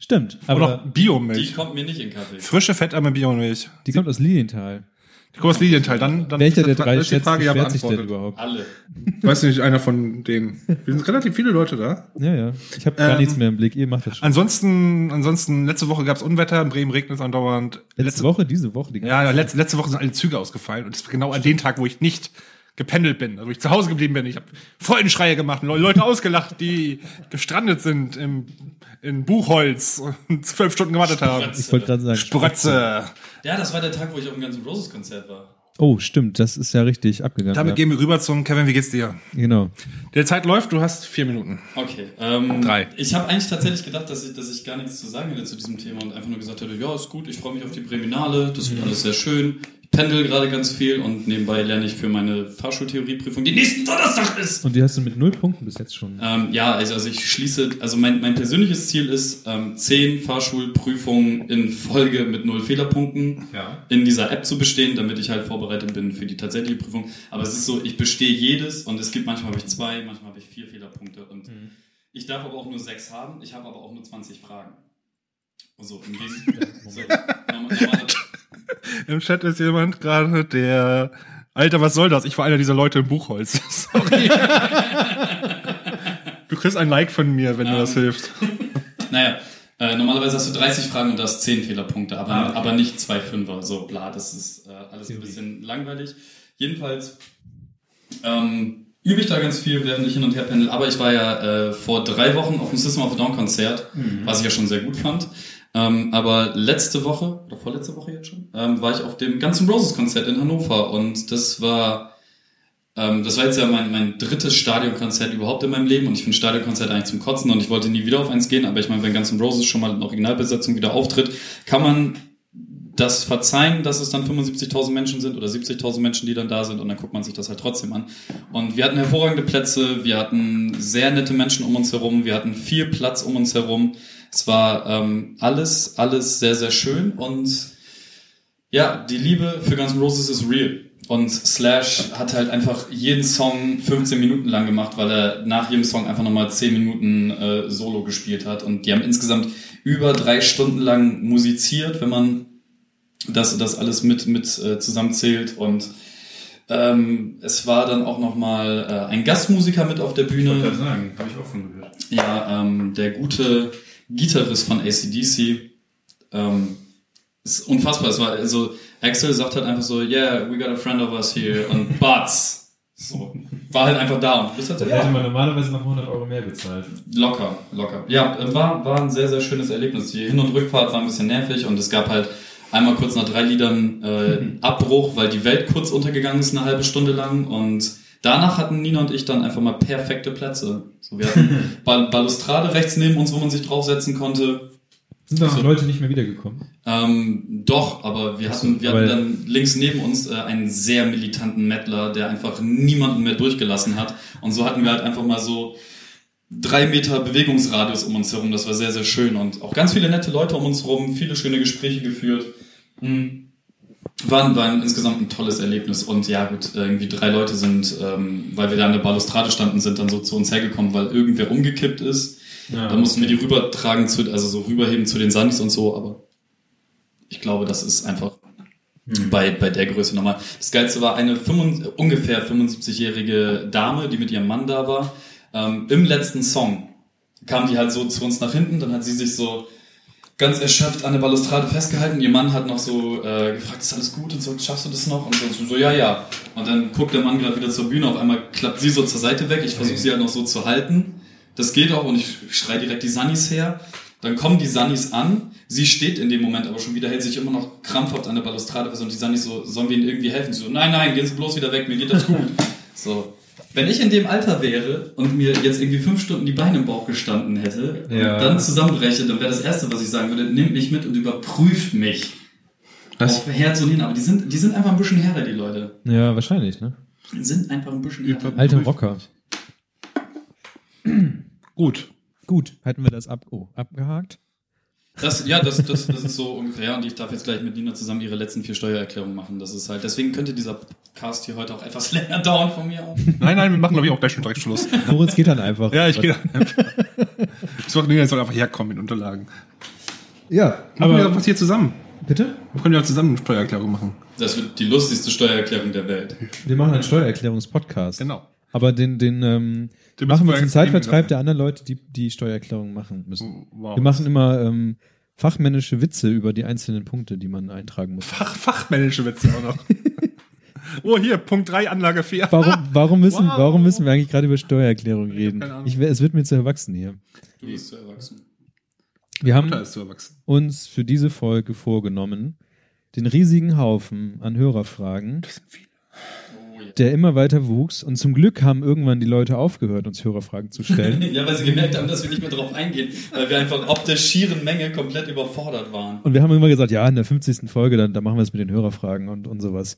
Stimmt. Aber noch Biomilch. Die kommt mir nicht in Kaffee. Frische, fettarme Biomilch. Die kommt aus Lilienthal. Die kommt aus Lilienthal. Dann, dann Welcher der drei schätzt, Frage ja denn überhaupt? Alle. Weißt du nicht, einer von denen. Wir sind relativ viele Leute da. Ja, ja. Ich habe gar ähm, nichts mehr im Blick. Ihr macht das schon. Ansonsten, ansonsten letzte Woche gab es Unwetter. In Bremen regnet es andauernd. Letzte, letzte Woche? Diese Woche? Die ja, letzte, letzte Woche sind alle Züge ausgefallen. Und das war genau an dem Tag, wo ich nicht gependelt bin, also wo ich zu Hause geblieben bin. Ich habe Freudenschreie gemacht, Leute ausgelacht, die gestrandet sind im, in Buchholz und zwölf Stunden gewartet haben. Ich wollte gerade sagen. Sprötze. Ja, das war der Tag, wo ich auf dem ganzen Roses Konzert war. Oh, stimmt, das ist ja richtig abgegangen. Damit ja. gehen wir rüber zum Kevin, wie geht's dir? Genau. Der Zeit läuft, du hast vier Minuten. Okay. Ähm, Drei. Ich habe eigentlich tatsächlich gedacht, dass ich, dass ich gar nichts zu sagen hätte zu diesem Thema und einfach nur gesagt hätte, ja, ist gut, ich freue mich auf die Präminale, das wird alles sehr schön pendel gerade ganz viel und nebenbei lerne ich für meine Fahrschultheorieprüfung, die nächsten Donnerstag ist. Und die hast du mit null Punkten bis jetzt schon? Ähm, ja, also, also ich schließe, also mein, mein persönliches Ziel ist, ähm, zehn Fahrschulprüfungen in Folge mit null Fehlerpunkten ja. in dieser App zu bestehen, damit ich halt vorbereitet bin für die tatsächliche Prüfung. Aber es ist so, ich bestehe jedes und es gibt manchmal habe ich zwei, manchmal habe ich vier Fehlerpunkte und mhm. ich darf aber auch nur sechs haben, ich habe aber auch nur 20 Fragen. Also in diesem, so, normal, Im Chat ist jemand gerade, der. Alter, was soll das? Ich war einer dieser Leute im Buchholz. Sorry. du kriegst ein Like von mir, wenn um, du das ähm, hilft. Naja, äh, normalerweise hast du 30 Fragen und du hast 10 Fehlerpunkte, aber, ah, okay. aber nicht zwei Fünfer. So, bla, das ist äh, alles ein bisschen langweilig. Jedenfalls ähm, übe ich da ganz viel, während ich hin und her pendel. Aber ich war ja äh, vor drei Wochen auf dem System of a Down Konzert, mhm. was ich ja schon sehr gut fand. Ähm, aber letzte Woche, oder vorletzte Woche jetzt schon, ähm, war ich auf dem ganzen Roses Konzert in Hannover und das war, ähm, das war jetzt ja mein, mein drittes Stadionkonzert überhaupt in meinem Leben und ich finde Stadionkonzert eigentlich zum Kotzen und ich wollte nie wieder auf eins gehen, aber ich meine, wenn Guns Roses schon mal in Originalbesetzung wieder auftritt, kann man das verzeihen, dass es dann 75.000 Menschen sind oder 70.000 Menschen, die dann da sind und dann guckt man sich das halt trotzdem an. Und wir hatten hervorragende Plätze, wir hatten sehr nette Menschen um uns herum, wir hatten viel Platz um uns herum. Es war ähm, alles, alles sehr, sehr schön und ja, die Liebe für Guns N' Roses ist real. und Slash hat halt einfach jeden Song 15 Minuten lang gemacht, weil er nach jedem Song einfach nochmal 10 Minuten äh, Solo gespielt hat. Und die haben insgesamt über drei Stunden lang musiziert, wenn man das, das alles mit, mit äh, zusammenzählt. Und ähm, es war dann auch nochmal äh, ein Gastmusiker mit auf der Bühne. Ich sagen, habe ich auch von gehört. Ja, ähm, der gute Gitarrist von ACDC. Ähm, ist unfassbar. Es war also Axel sagt halt einfach so, yeah, we got a friend of us here und Butts. So, war halt einfach da und bist halt so, ja. hätte man normalerweise noch 100 Euro mehr bezahlt. Locker, locker. Ja, war, war ein sehr, sehr schönes Erlebnis. Die Hin- und Rückfahrt war ein bisschen nervig und es gab halt einmal kurz nach drei Liedern äh, Abbruch, weil die Welt kurz untergegangen ist, eine halbe Stunde lang und danach hatten Nina und ich dann einfach mal perfekte Plätze. So, wir hatten Balustrade rechts neben uns, wo man sich draufsetzen konnte. Sind da also, Leute nicht mehr wiedergekommen? Ähm, doch, aber wir hatten, wir hatten dann links neben uns äh, einen sehr militanten Mettler, der einfach niemanden mehr durchgelassen hat. Und so hatten wir halt einfach mal so drei Meter Bewegungsradius um uns herum. Das war sehr, sehr schön. Und auch ganz viele nette Leute um uns herum, viele schöne Gespräche geführt. Mhm. War, war ein, insgesamt ein tolles Erlebnis. Und ja, gut, irgendwie drei Leute sind, ähm, weil wir da an der Balustrade standen, sind dann so zu uns hergekommen, weil irgendwer umgekippt ist ja, da mussten okay. wir die rübertragen zu, also so rüberheben zu den Sandys und so, aber ich glaube, das ist einfach hm. bei, bei der Größe nochmal. Das Geilste war eine 5, ungefähr 75-jährige Dame, die mit ihrem Mann da war. Ähm, Im letzten Song kam die halt so zu uns nach hinten, dann hat sie sich so ganz erschöpft an der Balustrade festgehalten. Ihr Mann hat noch so äh, gefragt, ist alles gut und so, schaffst du das noch? Und so, so ja, ja. Und dann guckt der Mann gerade wieder zur Bühne, auf einmal klappt sie so zur Seite weg. Ich versuche sie halt noch so zu halten. Das geht auch und ich schrei direkt die Sunnies her. Dann kommen die Sunnies an. Sie steht in dem Moment aber schon wieder, hält sich immer noch krampfhaft an der Balustrade fest und die Sunnies so, sollen wir ihnen irgendwie helfen? Sie so, nein, nein, gehen Sie bloß wieder weg, mir geht das gut. so. Wenn ich in dem Alter wäre und mir jetzt irgendwie fünf Stunden die Beine im Bauch gestanden hätte ja. und dann zusammenbreche, dann wäre das Erste, was ich sagen würde, nimmt mich mit und überprüft mich. Das auf Herz und hin. Aber die sind, die sind einfach ein bisschen härter, die Leute. Ja, wahrscheinlich, ne? Die sind einfach ein bisschen härter. Alte Rocker. Gut. Gut, hätten wir das ab, oh, abgehakt. Das, ja, das, das, das ist so ungefähr. Und ich darf jetzt gleich mit Nina zusammen ihre letzten vier Steuererklärungen machen. Das ist halt, deswegen könnte dieser Cast hier heute auch etwas länger dauern von mir aus. Nein, nein, wir machen, glaube ich, auch gleich schon direkt Schluss. Moritz geht dann einfach. Ja, ich gehe dann einfach. Ich sag, Nina soll einfach herkommen mit Unterlagen. Ja. Machen aber, wir was hier zusammen. Bitte? Wir können ja zusammen eine Steuererklärung machen. Das wird die lustigste Steuererklärung der Welt. Wir machen einen Steuererklärungspodcast. Genau. Aber den, den, ähm, den machen wir zum Zeitvertreib der anderen Leute, die die Steuererklärung machen müssen. Wow. Wir machen immer ähm, fachmännische Witze über die einzelnen Punkte, die man eintragen muss. Fach, fachmännische Witze auch noch. oh, hier, Punkt 3, Anlage 4. Warum, warum, müssen, wow. warum müssen wir eigentlich gerade über Steuererklärung reden? Ich, es wird mir zu erwachsen hier. Du bist zu erwachsen. Wir haben uns für diese Folge vorgenommen, den riesigen Haufen an Hörerfragen. Der immer weiter wuchs. Und zum Glück haben irgendwann die Leute aufgehört, uns Hörerfragen zu stellen. ja, weil sie gemerkt haben, dass wir nicht mehr drauf eingehen, weil wir einfach ob der schieren Menge komplett überfordert waren. Und wir haben immer gesagt, ja, in der 50. Folge, dann, dann machen wir es mit den Hörerfragen und, und sowas.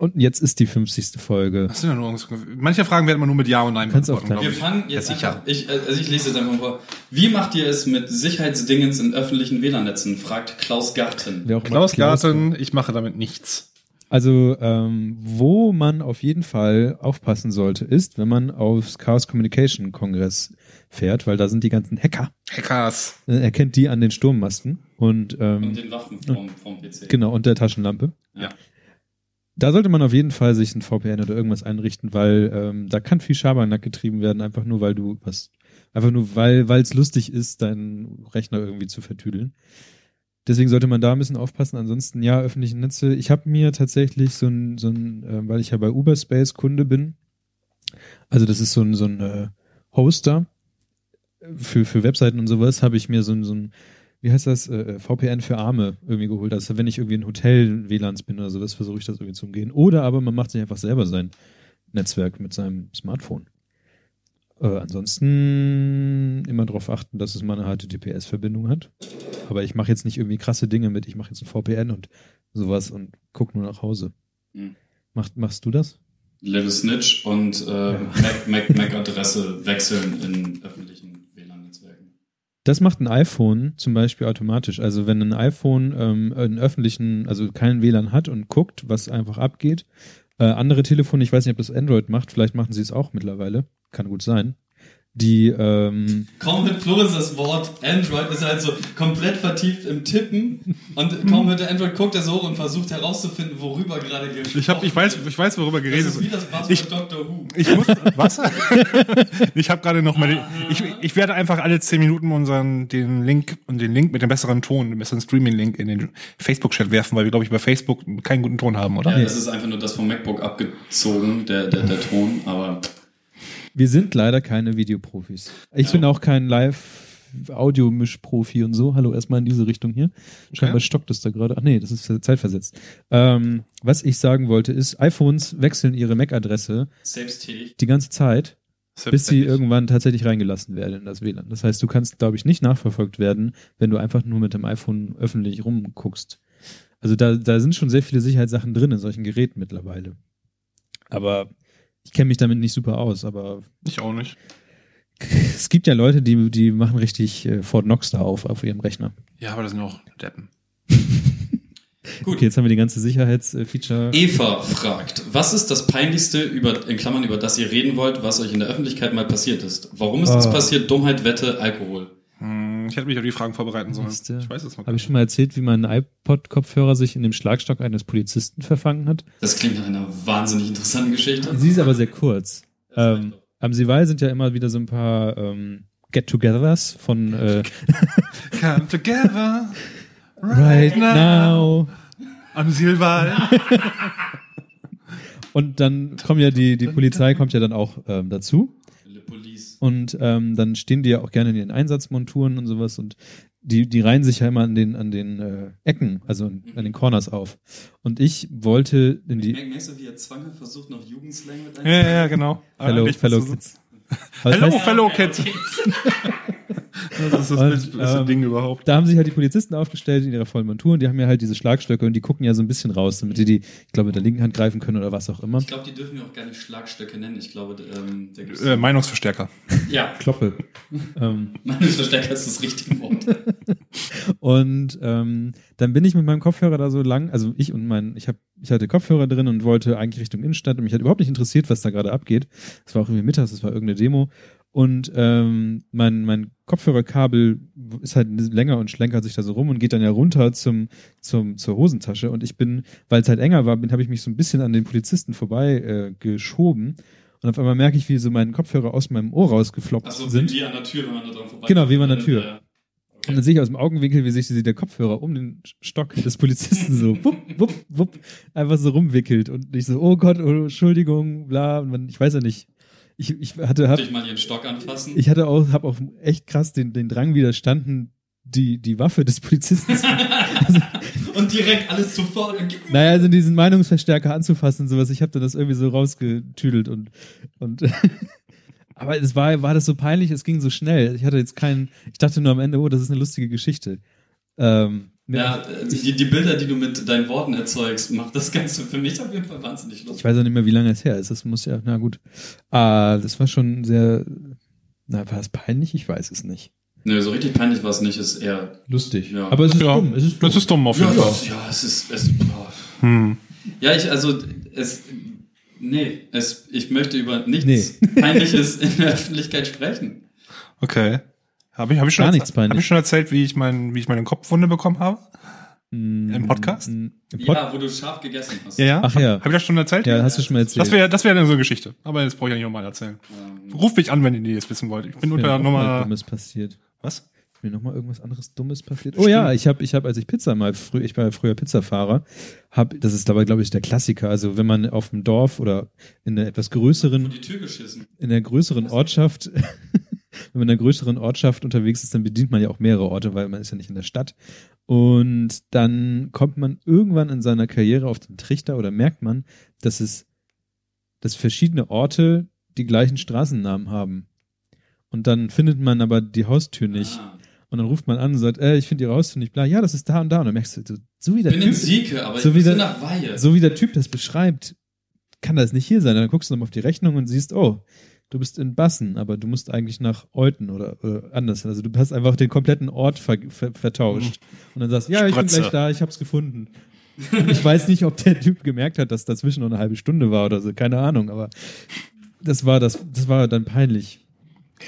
Und jetzt ist die 50. Folge. Das sind ja nur, manche Fragen werden man nur mit Ja und Nein beantworten. Wir fangen jetzt ja, einfach, ich, also ich lese jetzt einfach mal vor. Wie macht ihr es mit Sicherheitsdingens in öffentlichen WLAN-Netzen? Fragt Klaus Garten. Klaus Garten, ich mache damit nichts. Also, ähm, wo man auf jeden Fall aufpassen sollte, ist, wenn man aufs Chaos Communication Kongress fährt, weil da sind die ganzen Hacker. Hackers. Äh, er kennt die an den Sturmmasten und, ähm, und den Waffen vom, vom PC. Genau, und der Taschenlampe. Ja. Da sollte man auf jeden Fall sich ein VPN oder irgendwas einrichten, weil ähm, da kann viel Schabernack getrieben werden, einfach nur weil du was, einfach nur weil weil es lustig ist, deinen Rechner irgendwie zu vertüdeln. Deswegen sollte man da ein bisschen aufpassen. Ansonsten, ja, öffentliche Netze. Ich habe mir tatsächlich so ein, so ein äh, weil ich ja bei Uberspace Kunde bin, also das ist so ein, so ein äh, Hoster für, für Webseiten und sowas, habe ich mir so ein, so ein wie heißt das, äh, VPN für Arme irgendwie geholt. Also wenn ich irgendwie in Hotel WLANs bin oder sowas, versuche ich das irgendwie zu umgehen. Oder aber man macht sich einfach selber sein Netzwerk mit seinem Smartphone. Äh, ansonsten immer darauf achten, dass es mal eine HTTPS-Verbindung hat. Aber ich mache jetzt nicht irgendwie krasse Dinge mit. Ich mache jetzt ein VPN und sowas und gucke nur nach Hause. Mhm. Mach, machst du das? Little Snitch und äh, ja. MAC-Adresse Mac, Mac wechseln in öffentlichen WLAN-Netzwerken. Das macht ein iPhone zum Beispiel automatisch. Also wenn ein iPhone ähm, einen öffentlichen, also keinen WLAN hat und guckt, was einfach abgeht. Äh, andere Telefone, ich weiß nicht, ob das Android macht, vielleicht machen sie es auch mittlerweile. Kann gut sein die ähm kaum mit Floris das Wort Android ist halt so komplett vertieft im Tippen und kaum hört der Android guckt er so hoch und versucht herauszufinden, worüber gerade gesprochen Ich hab, ich weiß, ich weiß, worüber geredet ist. Das ist wie das Buzzword ich, Doctor Who. Ich muss was? ich habe gerade noch mal ich, ich werde einfach alle zehn Minuten unseren den Link und den Link mit dem besseren Ton, dem besseren Streaming Link in den Facebook Chat werfen, weil wir glaube ich bei Facebook keinen guten Ton haben, oder? Ja, das ist einfach nur das vom MacBook abgezogen, der der, der Ton, aber wir sind leider keine Videoprofis. Ich ja. bin auch kein Live-Audio-Mischprofi und so. Hallo, erstmal in diese Richtung hier. Scheinbar okay. stockt es da gerade. Ach nee, das ist zeitversetzt. Ähm, was ich sagen wollte ist, iPhones wechseln ihre MAC-Adresse die ganze Zeit, bis sie irgendwann tatsächlich reingelassen werden in das WLAN. Das heißt, du kannst, glaube ich, nicht nachverfolgt werden, wenn du einfach nur mit dem iPhone öffentlich rumguckst. Also da, da sind schon sehr viele Sicherheitssachen drin in solchen Geräten mittlerweile. Aber ich kenne mich damit nicht super aus, aber. Ich auch nicht. Es gibt ja Leute, die, die machen richtig äh, Fort Knox da auf, auf ihrem Rechner. Ja, aber das sind auch Deppen. Gut. Okay, jetzt haben wir die ganze Sicherheitsfeature. Eva fragt, was ist das Peinlichste, über, in Klammern, über das ihr reden wollt, was euch in der Öffentlichkeit mal passiert ist? Warum ist das ah. passiert? Dummheit, Wette, Alkohol? Ich hätte mich auf die Fragen vorbereiten sollen. Ich weiß es noch. Habe ich schon mal erzählt, wie mein iPod-Kopfhörer sich in dem Schlagstock eines Polizisten verfangen hat? Das klingt nach einer wahnsinnig interessanten Geschichte. Sie ist aber sehr kurz. Ähm, am Sival sind ja immer wieder so ein paar ähm, Get-togethers von äh, Come together right, right now. Am Silval. Und dann kommen ja die, die Polizei kommt ja dann auch ähm, dazu. Und ähm, dann stehen die ja auch gerne in den Einsatzmonturen und sowas und die, die reihen sich ja immer an den, an den äh, Ecken, also an, an den Corners auf. Und ich wollte in die. Merkst du, wie er Zwange versucht, noch Jugendslang mit Ja, ja, genau. Hello, fellow Kids. Hello, fellow Kids. Das ist das und, beste ähm, Ding überhaupt. Da haben sich halt die Polizisten aufgestellt in ihrer vollen Montur und die haben ja halt diese Schlagstöcke und die gucken ja so ein bisschen raus, damit sie die, ich glaube, mit der linken Hand greifen können oder was auch immer. Ich glaube, die dürfen wir auch gar nicht Schlagstöcke nennen. Ich glaube, ähm, äh, Meinungsverstärker. Ja. Kloppe. ähm. Meinungsverstärker ist das richtige Wort. und ähm, dann bin ich mit meinem Kopfhörer da so lang, also ich und mein, ich habe ich hatte Kopfhörer drin und wollte eigentlich Richtung Innenstadt und mich hat überhaupt nicht interessiert, was da gerade abgeht. Es war auch irgendwie mittags, es war irgendeine Demo und ähm, mein, mein Kopfhörerkabel ist halt länger und schlenkert sich da so rum und geht dann ja runter zum, zum, zur Hosentasche. Und ich bin, weil es halt enger war, bin, habe ich mich so ein bisschen an den Polizisten vorbei äh, geschoben. Und auf einmal merke ich, wie so meine Kopfhörer aus meinem Ohr rausgefloppt also, sind. wie an der Tür, wenn man da dran vorbei Genau, wie an der Tür. Ja. Okay. Und dann sehe ich aus dem Augenwinkel, wie sich der Kopfhörer um den Stock des Polizisten so wupp, wupp, wupp, einfach so rumwickelt. Und ich so, oh Gott, oh, Entschuldigung, bla. Und man, ich weiß ja nicht, ich, ich hatte hab, ich mal ihren Stock anfassen. Ich hatte auch, habe auch echt krass den, den Drang widerstanden, die, die Waffe des Polizisten also, und direkt alles zu fordern. Naja, also diesen Meinungsverstärker anzufassen und sowas. Ich habe dann das irgendwie so rausgetüdelt und, und aber es war, war das so peinlich, es ging so schnell. Ich hatte jetzt keinen, ich dachte nur am Ende, oh, das ist eine lustige Geschichte. Ähm, ja, die, die Bilder, die du mit deinen Worten erzeugst, macht das Ganze für mich auf jeden Fall wahnsinnig lustig. Ich weiß auch nicht mehr, wie lange es her ist. Das muss ja, na gut. Ah, das war schon sehr, na, war es peinlich? Ich weiß es nicht. Nö, so richtig peinlich war es nicht, ist eher lustig. Ja. Aber es ist ja, dumm. Es ist dumm. Es ist dumm auf jeden Fall. Ja, ja, es ist, es, oh. hm. ja, ich, also, es, nee, es, ich möchte über nichts nee. Peinliches in der Öffentlichkeit sprechen. Okay. Habe ich, hab ich, schon Gar nichts hab ich schon erzählt, wie ich, mein, wie ich meine Kopfwunde bekommen habe? Mm, Im Podcast? Mm, Im Pod ja, wo du scharf gegessen hast. Ja, ja. Ach ja. Habe ich das schon erzählt? Ja, hast du schon mal erzählt. Das wäre das wäre so eine Geschichte. Aber jetzt brauche ich ja nicht nochmal erzählen. Ähm, Ruf mich an, wenn ihr jetzt wissen wollt. Ich bin unter der Nummer. Dummes passiert. Was? Ist mir nochmal irgendwas anderes Dummes passiert? Oh Stimmt. ja, ich habe, ich hab, als ich Pizza mal früh, ich war ja früher Pizzafahrer, hab, das ist dabei, glaube ich, der Klassiker. Also wenn man auf dem Dorf oder in einer etwas größeren, in der größeren Ortschaft wenn man in einer größeren Ortschaft unterwegs ist, dann bedient man ja auch mehrere Orte, weil man ist ja nicht in der Stadt. Und dann kommt man irgendwann in seiner Karriere auf den Trichter oder merkt man, dass es, dass verschiedene Orte die gleichen Straßennamen haben. Und dann findet man aber die Haustür nicht. Ah. Und dann ruft man an und sagt, äh, ich finde die Haustür nicht bla. Ja, das ist da und da. Und dann merkst du, so wie der Bin Typ, Sieke, aber so ich wie der, nach Weihe. So wie der Typ das beschreibt, kann das nicht hier sein. Dann guckst du nochmal auf die Rechnung und siehst, oh, du bist in Bassen, aber du musst eigentlich nach Euten oder, oder anders. Also du hast einfach den kompletten Ort ver ver vertauscht. Und dann sagst du, ja, ich bin gleich da, ich hab's gefunden. Und ich weiß nicht, ob der Typ gemerkt hat, dass dazwischen noch eine halbe Stunde war oder so, keine Ahnung, aber das war das, das war dann peinlich.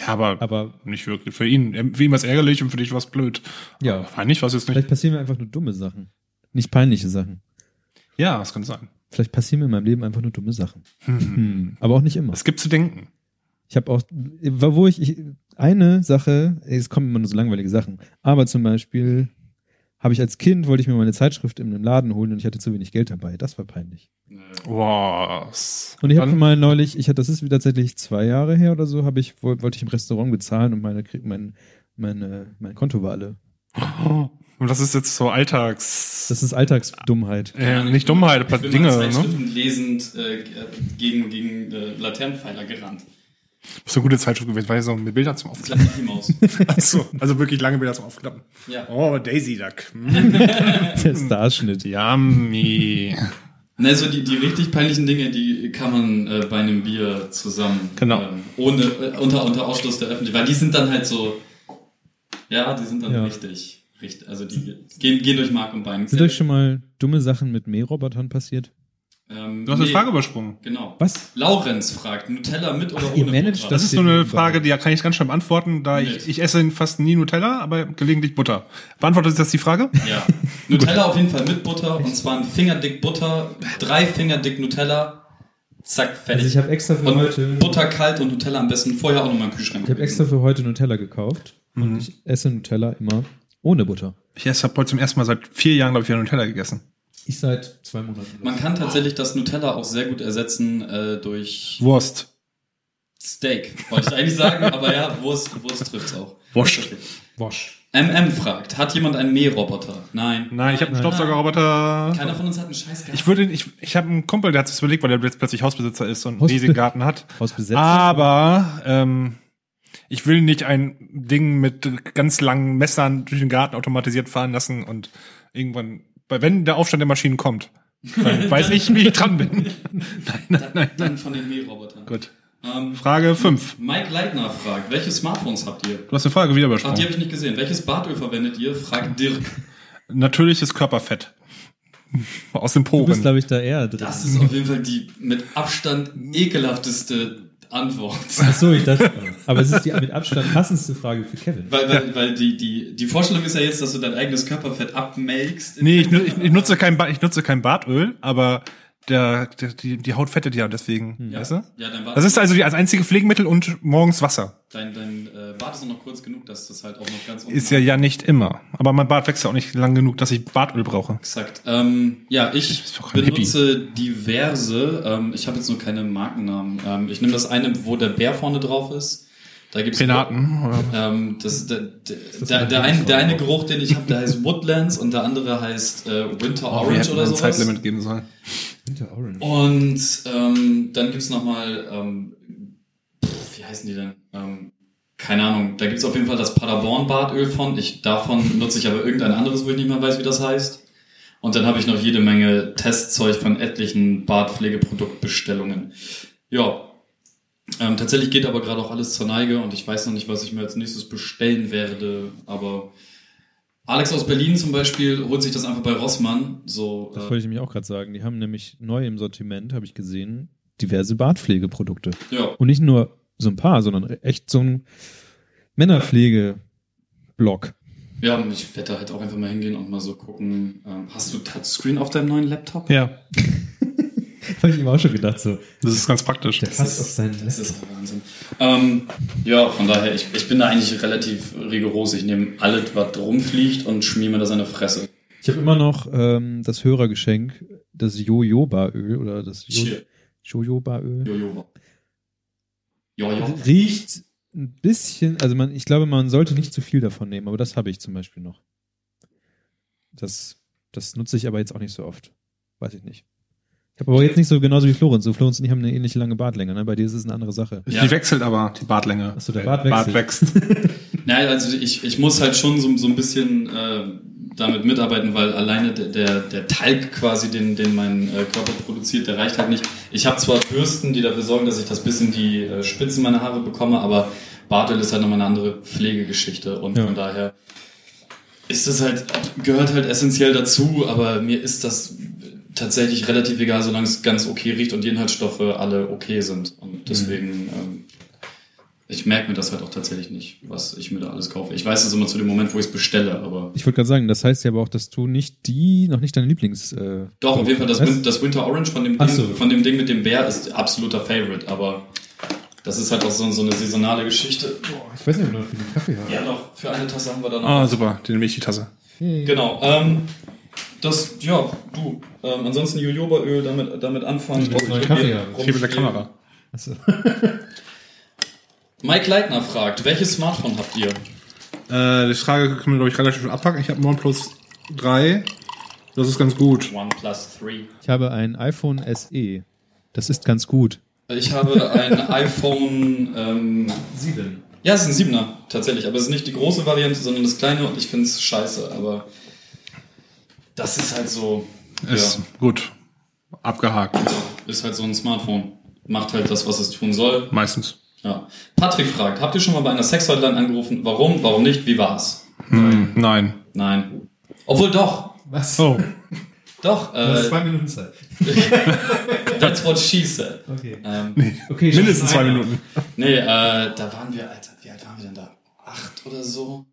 Ja, aber, Aber nicht wirklich. Für ihn, für ihn war es ärgerlich und für dich war es blöd. ja, Aber Peinlich war es jetzt nicht. vielleicht passieren mir einfach nur dumme Sachen. Nicht peinliche Sachen. Ja, das kann sein. Vielleicht passieren mir in meinem Leben einfach nur dumme Sachen. Hm. Aber auch nicht immer. Es gibt zu denken. Ich habe auch, wo ich, ich, eine Sache, es kommen immer nur so langweilige Sachen, aber zum Beispiel habe ich als Kind, wollte ich mir meine Zeitschrift in einem Laden holen und ich hatte zu wenig Geld dabei. Das war peinlich. Was? Und ich habe mal neulich, ich hatte, das ist tatsächlich zwei Jahre her oder so, habe ich, woll- wollte ich im Restaurant bezahlen und meine, mein, meine, mein Konto war alle. Und das ist jetzt so Alltags. Das ist Alltagsdummheit. äh, nicht Dummheit, Ich aber bin Dinge, mal ne? Zeitschriften lesend äh, gegen, gegen äh, Laternenpfeiler gerannt. Das ist eine gute Zeitschrift gewesen, weil so mit Bildern zum Aufklappen. klappt nicht Maus. Also, also wirklich lange Bilder zum Aufklappen. Ja. Oh, Daisy Duck. Mm, Der Starschnitt. Yummy. Ne, so die, die richtig peinlichen Dinge, die kann man äh, bei einem Bier zusammen. Genau. Ähm, ohne, äh, unter, unter Ausschluss der Öffentlichkeit. Weil die sind dann halt so. Ja, die sind dann Ja. richtig. richtig also die gehen, gehen durch Mark und Bein. Sind euch schon mal dumme Sachen mit Mährobotern passiert? Ähm, Du hast eine Frage übersprungen. Genau. Was? Laurenz fragt, Nutella mit oder Ach, ohne Butter? Das ist so eine Frage, die kann ich ganz schnell beantworten, da ich, ich esse fast nie Nutella, aber gelegentlich Butter. Beantwortet das die Frage? Ja. Nutella auf jeden Fall mit Butter und zwar ein Fingerdick Butter, drei Fingerdick Nutella, zack, fertig. Also ich habe extra für und heute, Butter kalt und Nutella am besten vorher auch nochmal im Kühlschrank. ich habe extra für heute Nutella gekauft und ich esse Nutella immer ohne Butter. Ich esse habe heute zum ersten Mal seit vier Jahren, glaube ich, wieder Nutella gegessen. Ich seit zwei Monaten. Man kann tatsächlich das Nutella auch sehr gut ersetzen äh, durch Wurst. Steak, wollte ich eigentlich sagen, aber ja, Wurst, Wurst trifft's auch. Wurst. Wasch. MM fragt, hat jemand einen Mähroboter? Nein. Nein, ich habe einen. Staubsaugerroboter. Keiner von uns hat einen Scheiß gehabt. Ich würde, ich, ich habe einen Kumpel, der hat sich überlegt, weil der jetzt plötzlich Hausbesitzer ist und einen Hausbe- riesigen Garten hat. Aus Besetzung. Aber ähm, ich will nicht ein Ding mit ganz langen Messern durch den Garten automatisiert fahren lassen und irgendwann, weil wenn der Aufstand der Maschinen kommt, dann weiß ich, wie ich dran bin. nein, nein, nein. Dann von den Mährobotern. Gut. Ähm, Frage 5. Mike Leitner fragt, welche Smartphones habt ihr? Du hast eine Frage wieder Ach, die übersprungen. habe ich nicht gesehen. Welches Badöl verwendet ihr? Fragt Dirk. Natürliches Körperfett. Aus den du bist, Poren. glaube ich, da eher drin. Das ist auf jeden Fall die mit Abstand ekelhafteste Antwort. Ach so, ich dachte, aber es ist die mit Abstand passendste Frage für Kevin. Weil, weil, weil die, die, die Vorstellung ist ja jetzt, dass du dein eigenes Körperfett abmelkst. Nee, ich, ich, ich nutze kein ba ich nutze kein Badöl, aber der, der die, die Haut fettet ja deswegen, ja. weißt du? Ja, dein Bad, Das ist also die als einzige Pflegemittel und morgens Wasser. dein, dein äh, Bad ist noch kurz genug, dass das halt auch noch ganz Ist ja ja nicht immer. Aber mein Bart wächst ja auch nicht lang genug, dass ich Badöl brauche. Exakt. Ähm, ja, ich benutze diverse. Ähm, ich habe jetzt nur keine Markennamen. Ähm, ich nehme das eine, wo der Bär vorne drauf ist. Da gibt's Penaten. Ähm, das, der, der, das der, mein der, ein, der eine? Geruch, den ich habe, der heißt Woodlands und der andere heißt äh, Winter Oh, Orange oder ein sowas. Zeitlimit geben sollen. Winter Orange. Und ähm, dann gibt's noch mal, ähm, wie heißen die denn? Ähm, keine Ahnung. Da gibt's auf jeden Fall das Paderborn Badöl von. Ich davon nutze ich aber irgendein anderes, wo ich nicht mehr weiß, wie das heißt. Und dann habe ich noch jede Menge Testzeug von etlichen Badpflegeproduktbestellungen. Ja. Ähm, tatsächlich geht aber gerade auch alles zur Neige und ich weiß noch nicht, was ich mir als nächstes bestellen werde. Aber Alex aus Berlin zum Beispiel holt sich das einfach bei Rossmann. So, Das äh, wollte ich nämlich auch gerade sagen. Die haben nämlich neu im Sortiment, habe ich gesehen, diverse Bartpflegeprodukte. ja. Und nicht nur so ein paar, sondern echt so ein Männerpflege-Block. Ja, und ich werde da halt auch einfach mal hingehen und mal so gucken. Ähm, hast du Touchscreen auf deinem neuen Laptop? Ja, Habe ich ihm auch schon gedacht, so. das ist ganz praktisch. Der passt auf seinen Das ist Wahnsinn. Ähm, ja, von daher, ich, ich bin da eigentlich relativ rigoros. Ich nehme alles, was rumfliegt und schmier mir das an der Fresse. Ich habe immer noch ähm, das Hörergeschenk, das Jojobaöl oder das jo. Jojobaöl. Jojo. Jojo. Riecht ein bisschen, also man, ich glaube, man sollte nicht zu viel davon nehmen, aber das habe ich zum Beispiel noch. Das, das nutze ich aber jetzt auch nicht so oft. Weiß ich nicht. Ich habe aber jetzt nicht so genauso wie Florenz. So Florenz und ich haben eine ähnliche lange Bartlänge, ne? Bei dir ist es eine andere Sache. Ja. Die wechselt aber, die Bartlänge. Achso, der Bart Bart wechselt. wächst. Naja, also ich, ich muss halt schon so, so ein bisschen äh, damit mitarbeiten, weil alleine der, der, der Talg quasi, den, den mein äh, Körper produziert, der reicht halt nicht. Ich habe zwar Bürsten, die dafür sorgen, dass ich das bis in die äh, Spitzen meiner Haare bekomme, aber Bartel ist halt nochmal eine andere Pflegegeschichte und Ja. von daher ist das halt, gehört halt essentiell dazu, aber mir ist das tatsächlich relativ egal, solange es ganz okay riecht und die Inhaltsstoffe alle okay sind. Und deswegen, ähm, ich merke mir das halt auch tatsächlich nicht, was ich mir da alles kaufe. Ich weiß es immer zu dem Moment, wo ich es bestelle, aber Ich wollte gerade sagen, das heißt ja aber auch, dass du nicht die, noch nicht deine Lieblings. Äh, doch, auf jeden Fall, das? Win das Winter Orange von dem, Ding, so. von dem Ding mit dem Bär ist absoluter Favorite, aber das ist halt auch so, so eine saisonale Geschichte. Ich weiß nicht, ob wir noch viel Kaffee haben. Ja, doch, für eine Tasse haben wir da noch. Ah, was. super, den nehme ich die Tasse. Genau. Ähm, das, ja, du. Ähm, ansonsten Jojobaöl, damit, damit anfangen. Ich will neuen Kaffee. Ich gebe der Kamera. Achso. Mike Leitner fragt, welches Smartphone habt ihr? Äh, die Frage können wir, glaube ich, relativ schnell abpacken. Ich habe OnePlus 3. Das ist ganz gut. OnePlus 3. Ich habe ein iPhone SE. Das ist ganz gut. Ich habe ein iPhone, ähm, Sieben. ja, es ist ein Siebener, tatsächlich, aber es ist nicht die große Variante, sondern das kleine und ich finde es scheiße, aber das ist halt so, Ist ja, gut. Abgehakt. ist halt so ein Smartphone. Macht halt das, was es tun soll. Meistens. Ja. Patrick fragt, habt ihr schon mal bei einer Sexhotline angerufen? Warum? Warum nicht? Wie war's? Hm, nein. Nein. Obwohl doch. Was? Oh. Doch. Äh, Minuten Zeit. that's what she said. Okay. Ähm, Okay, Mindestens zwei Minuten. nee, äh, da waren wir, Alter, wie alt waren wir denn da? Acht oder so?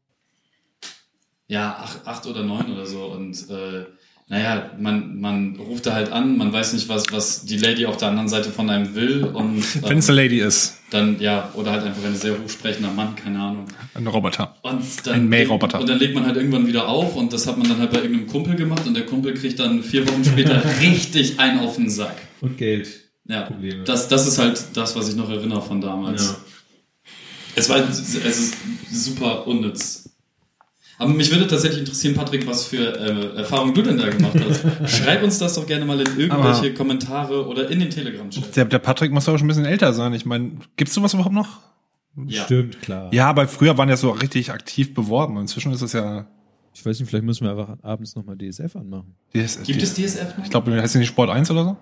Ja, acht, acht oder neun oder so. Und äh, naja, man, man ruft da halt an, man weiß nicht, was, was die Lady auf der anderen Seite von einem will. Und Wenn ähm, es eine Lady ist. dann, ja, oder halt einfach ein sehr hochsprechender Mann, keine Ahnung. Ein Roboter. Und dann, Ein Mähroboter. Und dann legt man halt irgendwann wieder auf und das hat man dann halt bei irgendeinem Kumpel gemacht und der Kumpel kriegt dann vier Wochen später richtig einen auf den Sack. Und Geld. Ja, Probleme. das, das ist halt das, was ich noch erinnere von damals. Ja. Es war es ist super unnütz. Aber mich würde tatsächlich interessieren, Patrick, was für äh, Erfahrungen du denn da gemacht hast. Schreib uns das doch gerne mal in irgendwelche Aber- Kommentare oder in den Telegram-Chat. Der, der Patrick muss aber schon ein bisschen älter sein. Ich meine, gibt's sowas überhaupt noch? Ja. Stimmt, klar. Ja, aber früher waren ja so richtig aktiv beworben. Inzwischen ist es ja. Ich weiß nicht, vielleicht müssen wir einfach abends nochmal DSF anmachen. DSF. Gibt es DSF noch? Ich glaube, heißt es nicht Sport 1 oder so?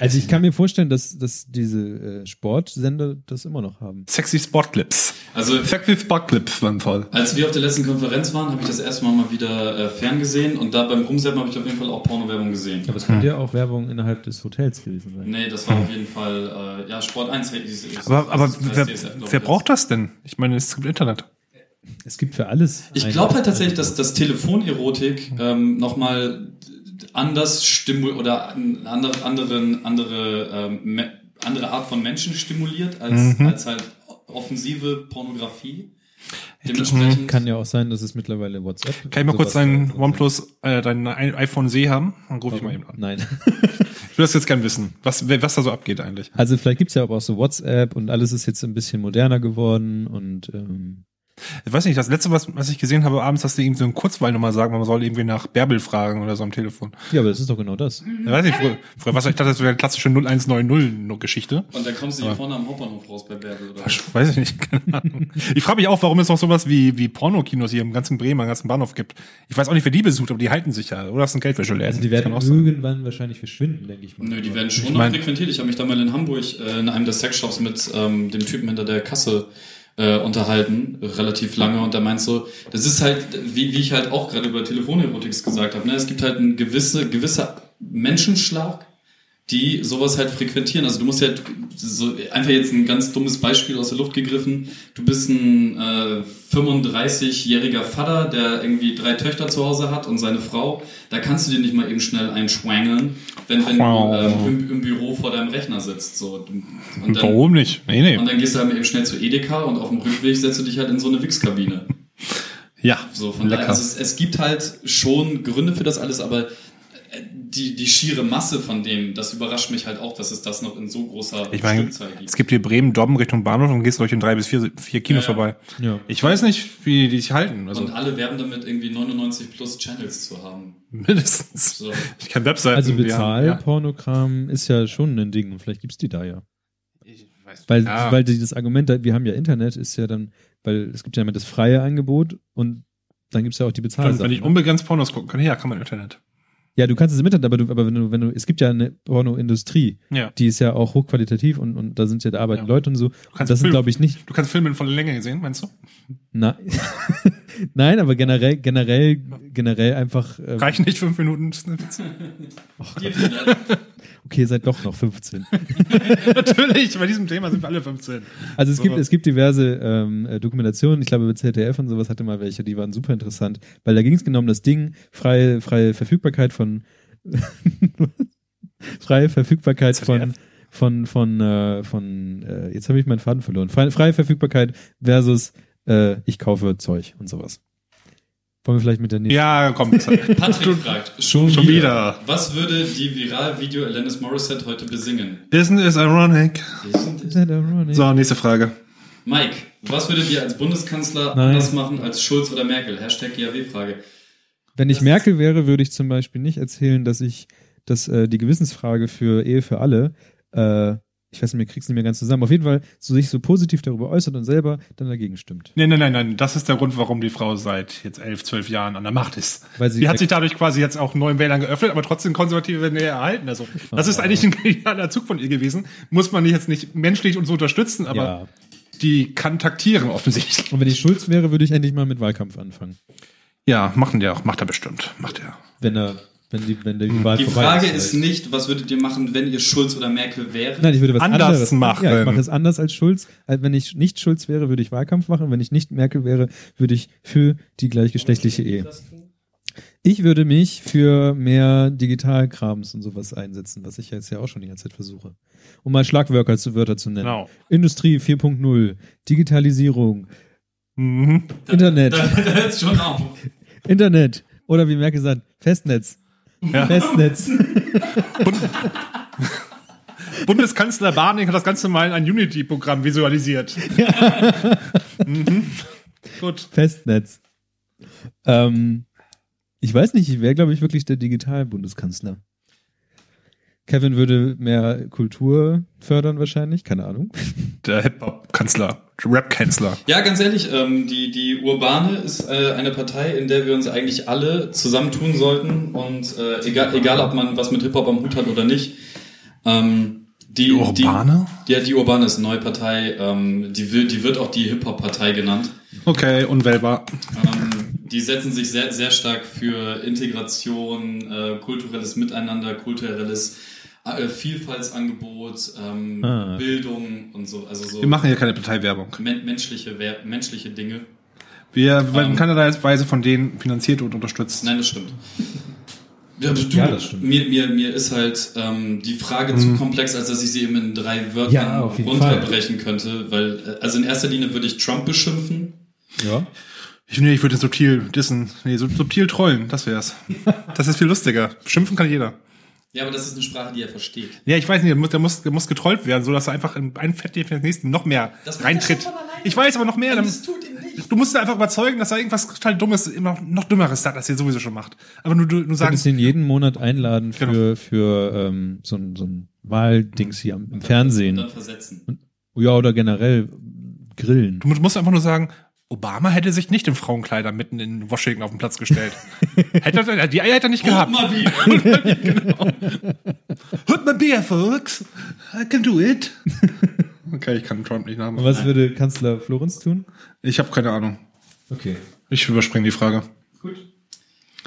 Also ich kann mir vorstellen, dass, dass diese äh, Sportsender das immer noch haben. Sexy Sportclips. Also Sexy Sportclips waren toll. Als wir auf der letzten Konferenz waren, habe ich das erste Mal mal wieder äh, ferngesehen und da beim Rumseppen habe ich auf jeden Fall auch Porno-Werbung gesehen. Aber es könnte ja auch Werbung innerhalb des Hotels gewesen sein. Nee, das war auf jeden Fall, äh, ja, Sport 1. hey, dieses- Aber, aber wer, wer braucht das denn? Ich meine, es gibt Internet. Es gibt für alles. Ich glaube halt tatsächlich, dass das Telefonerotik ähm, nochmal anders stimul oder an- andere, anderen, andere, ähm, andere Art von Menschen stimuliert als, Mhm. als halt offensive Pornografie. Ich Dementsprechend Kann ja auch sein, dass es mittlerweile WhatsApp. Kann ich mal kurz dein. OnePlus, äh, dein iPhone C haben? Dann rufe ich mal eben an. Nein. Ich will das jetzt gern wissen, was, was da so abgeht eigentlich. Also vielleicht gibt's ja aber auch so WhatsApp und alles ist jetzt ein bisschen moderner geworden und ähm, Ich weiß nicht, das letzte, was, was ich gesehen habe, abends, dass die irgendwie so eine Kurzweilnummer sagen, man soll irgendwie nach Bärbel fragen oder so am Telefon. ja, aber das ist doch genau das. Ich weiß nicht, früher, früher was ich dachte, das wäre eine klassische 0190-Geschichte. Und dann kommst du hier Aber- vorne am Hauptbahnhof raus bei Bärbel oder was? Weiß ich nicht, keine Ahnung. Ich frage mich auch, warum es noch sowas wie, wie Pornokinos hier im ganzen Bremen, am ganzen Bahnhof gibt. Ich weiß auch nicht, wer die besucht, aber die halten sich ja. Oder das sind Geldwäscheläden. Also die werden auch sein. irgendwann wahrscheinlich verschwinden, denke ich mal. Nö, die werden Ich schon mein- noch frequentiert. Ich habe mich da mal in Hamburg äh, in einem der Sexshops mit ähm, dem Typen hinter der Kasse äh, unterhalten, relativ lange. Und der meint so, das ist halt, wie, wie ich halt auch gerade über Telefonerotics gesagt habe, ne? es gibt halt ein gewisse, gewisser Menschenschlag, die sowas halt frequentieren. Also du musst ja so einfach jetzt ein ganz dummes Beispiel aus der Luft gegriffen. Du bist ein äh, 35-jähriger Vater, der irgendwie drei Töchter zu Hause hat und seine Frau. Da kannst du dir nicht mal eben schnell einschwangeln, wenn, wenn du ähm, im, im Büro vor deinem Rechner sitzt. So. Und dann, Warum nicht? Nee, nee. und dann gehst du halt eben schnell zu Edeka und auf dem Rückweg setzt du dich halt in so eine Wix-Kabine. Ja, So, von lecker. daher, also es, es gibt halt schon Gründe für das alles, aber die, die schiere Masse von dem, das überrascht mich halt auch, dass es das noch in so großer Ich meine, Stückzahl gibt. es gibt hier Bremen, Dobben Richtung Bahnhof und gehst durch in drei bis vier, vier Kinos Ja, ja. vorbei. Ja. Ich weiß nicht, wie die sich halten. Also und alle werben damit, irgendwie 99 plus Channels zu haben. mindestens. So. Ich kann Webseiten. Also haben- ja. Ist ja schon ein Ding und vielleicht gibt's die da ja. Ich weiß- Weil, ja. weil das Argument, wir haben ja Internet, ist ja dann, weil es gibt ja immer das freie Angebot und dann gibt's ja auch die Bezahlsachen. Wenn ich unbegrenzt Pornos gucken kann, ja, kann man Internet. Ja, du kannst es im Internet, aber, du, aber wenn du, wenn du, es gibt ja eine Pornoindustrie, Ja. die ist ja auch hochqualitativ und, und da sind ja, da arbeiten Ja. Leute und so. Du kannst das Film- glaube ich, nicht. Du kannst Filme voller Länge sehen, meinst du? Na, Nein, aber generell, generell, generell einfach. Ähm, Reichen nicht fünf Minuten Snippets? okay, seid doch noch 15. Natürlich, bei diesem Thema sind wir alle 15. Also es So. gibt, es gibt diverse ähm, äh, Dokumentationen, ich glaube bei ZDF und sowas hatte mal welche, die waren super interessant, weil da ging es genau um das Ding, freie, freie Verfügbarkeit von freie Verfügbarkeit von ZDF? von von äh, von äh, jetzt habe ich meinen Faden verloren. Freie, freie Verfügbarkeit versus äh, ich kaufe Zeug und sowas. Wollen wir vielleicht mit der nächsten Ja, komm. Patrick fragt, schon, Schon wieder. was würde die Viral-Video Alanis Morissette heute besingen? Isn't it ironic? wieder? So, nächste Frage. Mike, was würdet ihr als Bundeskanzler Nein. anders machen als Schulz oder Merkel? Hashtag GAW-Frage. Wenn ich Das Merkel wäre, würde ich zum Beispiel nicht erzählen, dass ich, dass äh, die Gewissensfrage für Ehe für alle, äh, ich weiß nicht mehr, krieg's nicht mehr ganz zusammen, auf jeden Fall so sich so positiv darüber äußert und selber dann dagegen stimmt. Nein, nein, nein, nein. Das ist der Grund, warum die Frau seit jetzt elf, zwölf Jahren an der Macht ist. Weil sie Die hat sich dadurch quasi jetzt auch neuen Wählern geöffnet, aber trotzdem konservative Nähe erhalten. Also, das ist eigentlich ein genialer Zug von ihr gewesen. Muss man jetzt nicht menschlich und so unterstützen, aber ja. die kann taktieren offensichtlich. Und wenn ich Schulz wäre, würde ich endlich mal mit Wahlkampf anfangen. Ja, machen der auch. Macht er bestimmt. Macht er. Wenn er, wenn die, wenn die Wahl Die Frage ist. ist nicht, was würdet ihr machen, wenn ihr Schulz oder Merkel wäre? Nein, ich würde was Anders anderes machen. Ja, ich mache es anders als Schulz. Also wenn ich nicht Schulz wäre, würde ich Wahlkampf machen. Wenn ich nicht Merkel wäre, würde ich für die gleichgeschlechtliche Ehe. Ich würde mich für mehr Digitalkrams und sowas einsetzen, was ich jetzt ja auch schon die ganze Zeit versuche. Um mal Schlagwörter zu Wörter zu nennen. Genau. Industrie 4.0, Digitalisierung, Mhm. Internet, Da hört schon auf. Internet oder wie Merkel sagt, Festnetz. Ja. Festnetz. Bundeskanzler Barnick hat das Ganze mal in ein Unity-Programm visualisiert. mhm. Gut. Festnetz. Ähm, ich weiß nicht, ich wäre, glaube ich, wirklich der Digital-Bundeskanzler. Kevin würde mehr Kultur fördern wahrscheinlich, keine Ahnung. Der Hip-Hop-Kanzler. Rap-Kanzler. Ja, ganz ehrlich, ähm, die, die Urbane ist äh, eine Partei, in der wir uns eigentlich alle zusammentun sollten und äh, egal, egal, ob man was mit Hip-Hop am Hut hat oder nicht. Ähm, die, Die Urbane? Die, ja, die Urbane ist eine neue Partei. Ähm, die, wird, die wird auch die Hip-Hop-Partei genannt. Okay, unwählbar. Ähm, die setzen sich sehr, sehr stark für Integration, äh, kulturelles Miteinander, kulturelles äh, Vielfaltsangebot, ähm, Ah. Bildung und so. Also so Wir machen hier keine Parteiwerbung. men menschliche, Wer- menschliche Dinge. Wir werden Ähm. keinerlei Weise von denen finanziert und unterstützt. Nein, das stimmt. Ja, du, Ja, das stimmt. Mir, mir, mir ist halt ähm, die Frage zu komplex, als dass ich sie eben in drei Wörtern Ja, runterbrechen könnte. Weil, äh, also in erster Linie würde ich Trump beschimpfen. Ja. Ich, nee, ich würde subtil dissen. Nee, subtil trollen, das wär's. Das ist viel lustiger. Schimpfen kann jeder. Ja, aber das ist eine Sprache, die er versteht. Ja, ich weiß nicht, der muss, der muss, der muss getrollt werden, so dass er einfach in ein Fettnäpfchen ins nächste noch mehr Das reintritt. Ich weiß, aber noch mehr. Dann, das tut ihm nicht. du musst ihn einfach überzeugen, dass er irgendwas total Dummes, immer noch Dümmeres sagt, als er sowieso schon macht. Aber nur, nur Du sagen, könntest ihn jeden Monat einladen für, Genau. für ähm, so ein, so ein Wahldings hier am, im Fernsehen. Und dann versetzen. Ja, oder generell grillen. du musst einfach nur sagen, Obama hätte sich nicht in Frauenkleider mitten in Washington auf den Platz gestellt. hätte er, die Eier hätte er nicht gehabt. Guck mal, Bier. Hört mal Bier, folks. I can do it. Okay, ich kann Trump nicht nachmachen. was würde Kanzler Florenz tun? Ich habe keine Ahnung. Okay. Ich überspringe die Frage. Gut.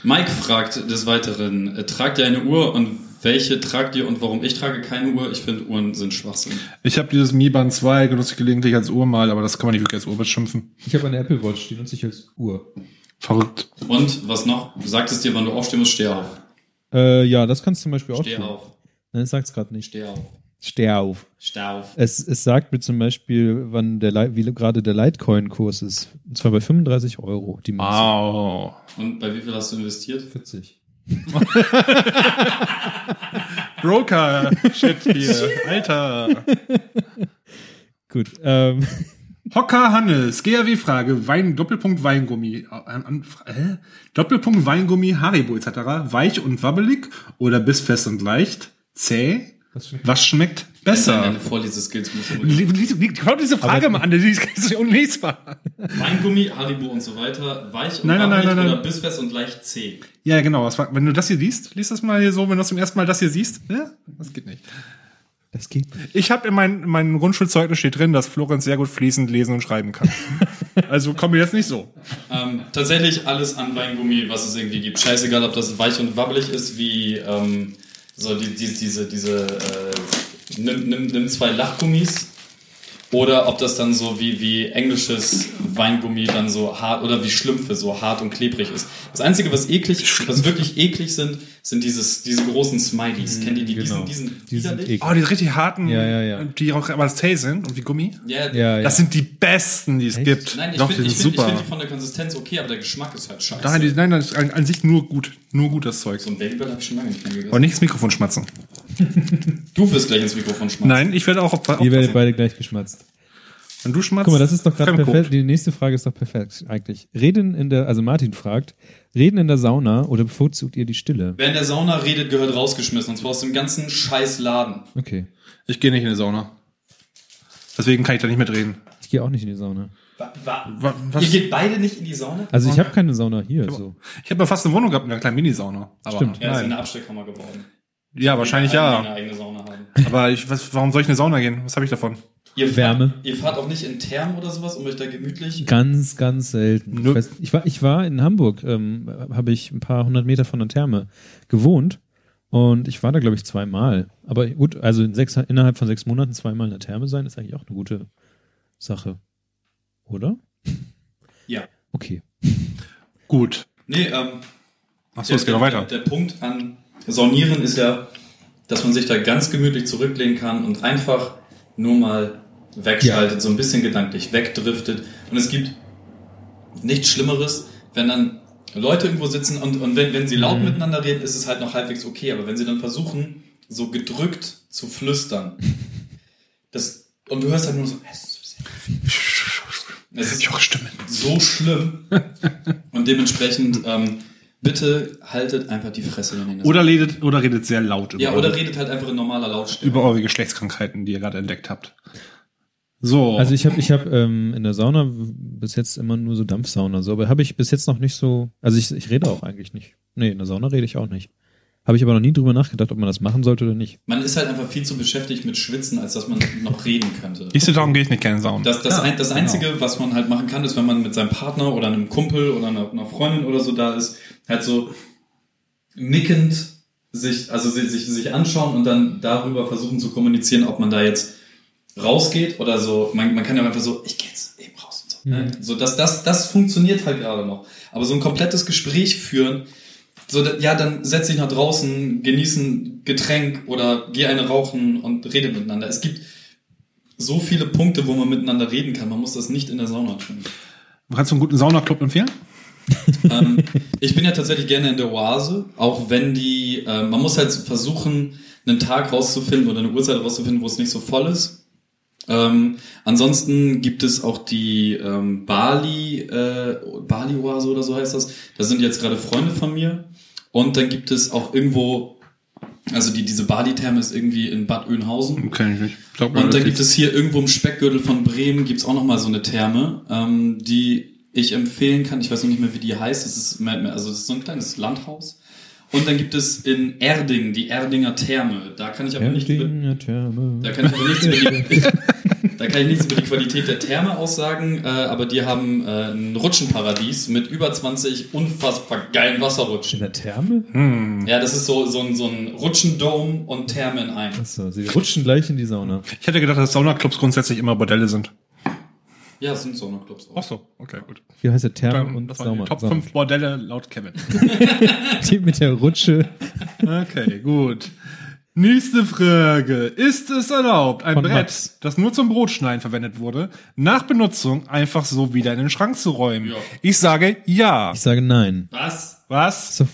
Mike fragt des Weiteren, äh, tragt ihr eine Uhr und welche tragt ihr und warum? Ich trage keine Uhr. Ich finde, Uhren sind Schwachsinn. Ich habe dieses Mi Band 2 genutze ich gelegentlich als Uhr mal, aber das kann man nicht wirklich als Uhr beschimpfen. Ich habe eine Apple Watch, die nutze ich als Uhr. Verrückt. Und was noch? Du sagtest dir, wann du aufstehen musst, steh auf. Äh, ja, das kannst du zum Beispiel auch Steh tun. auf. Nein, sag's gerade nicht. Steh auf. Steh auf. Steh auf. Es, es sagt mir zum Beispiel, wann der wie gerade der Litecoin-Kurs ist. Und zwar bei 35 Euro die Münze. Wow. Und bei wie viel hast du investiert? 40. Broker. Shit hier. Alter. Gut. Ähm, Hocker Hannes. GRW-Frage. Wein, Doppelpunkt Weingummi. Äh, äh? Doppelpunkt Weingummi, Haribo etc. Weich und wabbelig oder bissfest und leicht? Zäh? Was schmeckt, Was schmeckt besser? Deine Vorleseskills Schau diese Frage mal an, die ist unlesbar. Weingummi, Haribo und so weiter, weich und nein, nein, nein, nein, oder bissfest und leicht zäh. Ja, genau. Wenn du das hier liest, liest das mal hier so, wenn du zum ersten Mal das hier siehst. Ja, das geht nicht. Das geht. Ich habe in meinem mein Grundschulzeugnis steht drin, dass Florenz sehr gut fließend lesen und schreiben kann. also komm mir jetzt nicht so. Ähm, tatsächlich alles an Weingummi, was es irgendwie gibt. Scheißegal, ob das weich und wabbelig ist, wie ähm, so die, die, diese, diese äh, nimm, nimm, nimm zwei Lachgummis oder ob das dann so wie, wie englisches Weingummi dann so hart oder wie Schlümpfe so hart und klebrig ist. Das Einzige, was eklig, was wirklich eklig sind, sind dieses, diese großen Smileys. Kennt ihr die? Genau. Diesen, diesen, Die sind widerlich? Oh, die richtig harten, Ja, ja, ja. die auch aber zäh sind und wie Gummi. Ja, Ja, ja. Das sind die besten, die es Echt? gibt. Nein, ich Doch, finde die ich sind find, find die von der Konsistenz okay, aber der Geschmack ist halt scheiße. Nein, die, nein, das ist an, an sich nur gut. Nur gut, das Zeug. so ein Babybell habe ich schon lange nicht mehr gegessen. Aber nicht ins Mikrofon schmatzen. Du wirst gleich ins Mikrofon schmeißen. Nein, ich werde auch auf, Ihr werdet aufpassen. beide gleich geschmatzt. Wenn du schmatzt. Guck mal, das ist doch gerade perfekt. Die nächste Frage ist doch perfekt eigentlich. Reden in der, also Martin fragt, reden in der Sauna oder bevorzugt ihr die Stille? Wer in der Sauna redet, gehört rausgeschmissen. Und zwar aus dem ganzen scheiß Laden. Okay. Ich gehe nicht in die Sauna. Deswegen kann ich da nicht mitreden. Ich gehe auch nicht in die Sauna. Wa wa Wa- was- Ihr geht beide nicht in die Sauna? Also ich habe keine Sauna hier. So. Ich habe ja fast eine Wohnung gehabt mit einer kleinen Minisauna. Aber Stimmt. Ja, ist Nein. eine Abstellkammer geworden. Ja, wahrscheinlich ja. Eine eigene Sauna haben. Aber ich, was, warum soll ich in eine Sauna gehen? Was habe ich davon? Ihr Wärme. Fahrt, ihr fahrt auch nicht in Thermen oder sowas, um euch da gemütlich. Ganz, ganz selten. Ich, weiß, ich, war, ich war in Hamburg, ähm, habe ich ein paar hundert Meter von der Therme gewohnt und ich war da, glaube ich, zweimal. Aber gut, also in sechs, innerhalb von sechs Monaten zweimal in der Therme sein, ist eigentlich auch eine gute Sache. Oder? Ja. Okay. Gut. Nee, ähm, Achso, es geht noch weiter. Der, der Punkt an Saunieren ist ja, dass man sich da ganz gemütlich zurücklehnen kann und einfach nur mal wegschaltet, so ein bisschen gedanklich wegdriftet. Und es gibt nichts Schlimmeres, wenn dann Leute irgendwo sitzen und, und wenn, wenn sie laut Mhm. miteinander reden, ist es halt noch halbwegs okay. Aber wenn sie dann versuchen, so gedrückt zu flüstern, das, und du hörst halt nur so, es ist Joch Stimme. so schlimm. Und dementsprechend, ähm, bitte haltet einfach die Fresse, wenn ihr das Oder redet, oder redet sehr laut über, Ja, oder eure, redet halt einfach in normaler Lautstärke. über eure Geschlechtskrankheiten, die ihr gerade entdeckt habt. So. Also ich habe ich hab, ähm, in der Sauna bis jetzt immer nur so Dampfsauna, so, aber habe ich bis jetzt noch nicht so, also ich, ich rede auch eigentlich nicht. Nee, in der Sauna rede ich auch nicht. Habe ich aber noch nie drüber nachgedacht, ob man das machen sollte oder nicht. Man ist halt einfach viel zu beschäftigt mit Schwitzen, als dass man noch reden könnte. Siehst du, darum gehe ich nicht gerne Sauna. Das, das, Ja, ein, das Einzige, was man halt machen kann, ist, wenn man mit seinem Partner oder einem Kumpel oder einer, einer Freundin oder so da ist, halt so nickend sich, also sich, sich, anschauen und dann darüber versuchen zu kommunizieren, ob man da jetzt rausgeht oder so. Man, man kann ja einfach so, ich gehe jetzt eben raus und so. Ne? So, das, das, das funktioniert halt gerade noch. Aber so ein komplettes Gespräch führen, so, ja, dann setz dich nach draußen, genieß ein Getränk oder geh eine rauchen und rede miteinander. Es gibt so viele Punkte, wo man miteinander reden kann. Man muss das nicht in der Sauna tun. Kannst du einen guten Saunaclub empfehlen? ähm, ich bin ja tatsächlich gerne in der Oase, auch wenn die, äh, man muss halt versuchen, einen Tag rauszufinden oder eine Uhrzeit rauszufinden, wo es nicht so voll ist. Ähm, ansonsten gibt es auch die ähm, Bali, äh, Bali Oase oder so heißt das. Da sind jetzt gerade Freunde von mir. Und dann gibt es auch irgendwo, also die, diese Bali-Therme ist irgendwie in Bad Oeynhausen. Kenn ich nicht. Glaub Und dann gibt es hier irgendwo im Speckgürtel von Bremen gibt's auch noch mal so eine Therme, ähm, die ich empfehlen kann. Ich weiß noch nicht mehr, wie die heißt. Das ist, also das ist so ein kleines Landhaus. Und dann gibt es in Erding die Erdinger Therme. Da kann ich aber nicht über, Erdinger Therme. da kann ich aber nichts über die, da kann ich nichts über die Qualität der Therme aussagen, äh, aber die haben äh, ein Rutschenparadies mit über 20 unfassbar geilen In Wasserrutschen. der Therme? Hm. Ja, das ist so, so ein, so ein Rutschendom und Therme in einem. Achso, sie rutschen gleich in die Sauna. Ich hätte gedacht, dass Saunaclubs grundsätzlich immer Bordelle sind. Ja, es sind Saunaclubs auch. Ach so, okay, gut. Hier heißt der Dann, und das waren die Sauna. Top Sauna. 5 Bordelle laut Kevin. Die mit der Rutsche. Okay, gut. Nächste Frage. Ist es erlaubt, ein Von Brett, Max. das nur zum Brotschneiden verwendet wurde, nach Benutzung einfach so wieder in den Schrank zu räumen? Ja. Ich sage ja. Ich sage nein. Was? Was? So,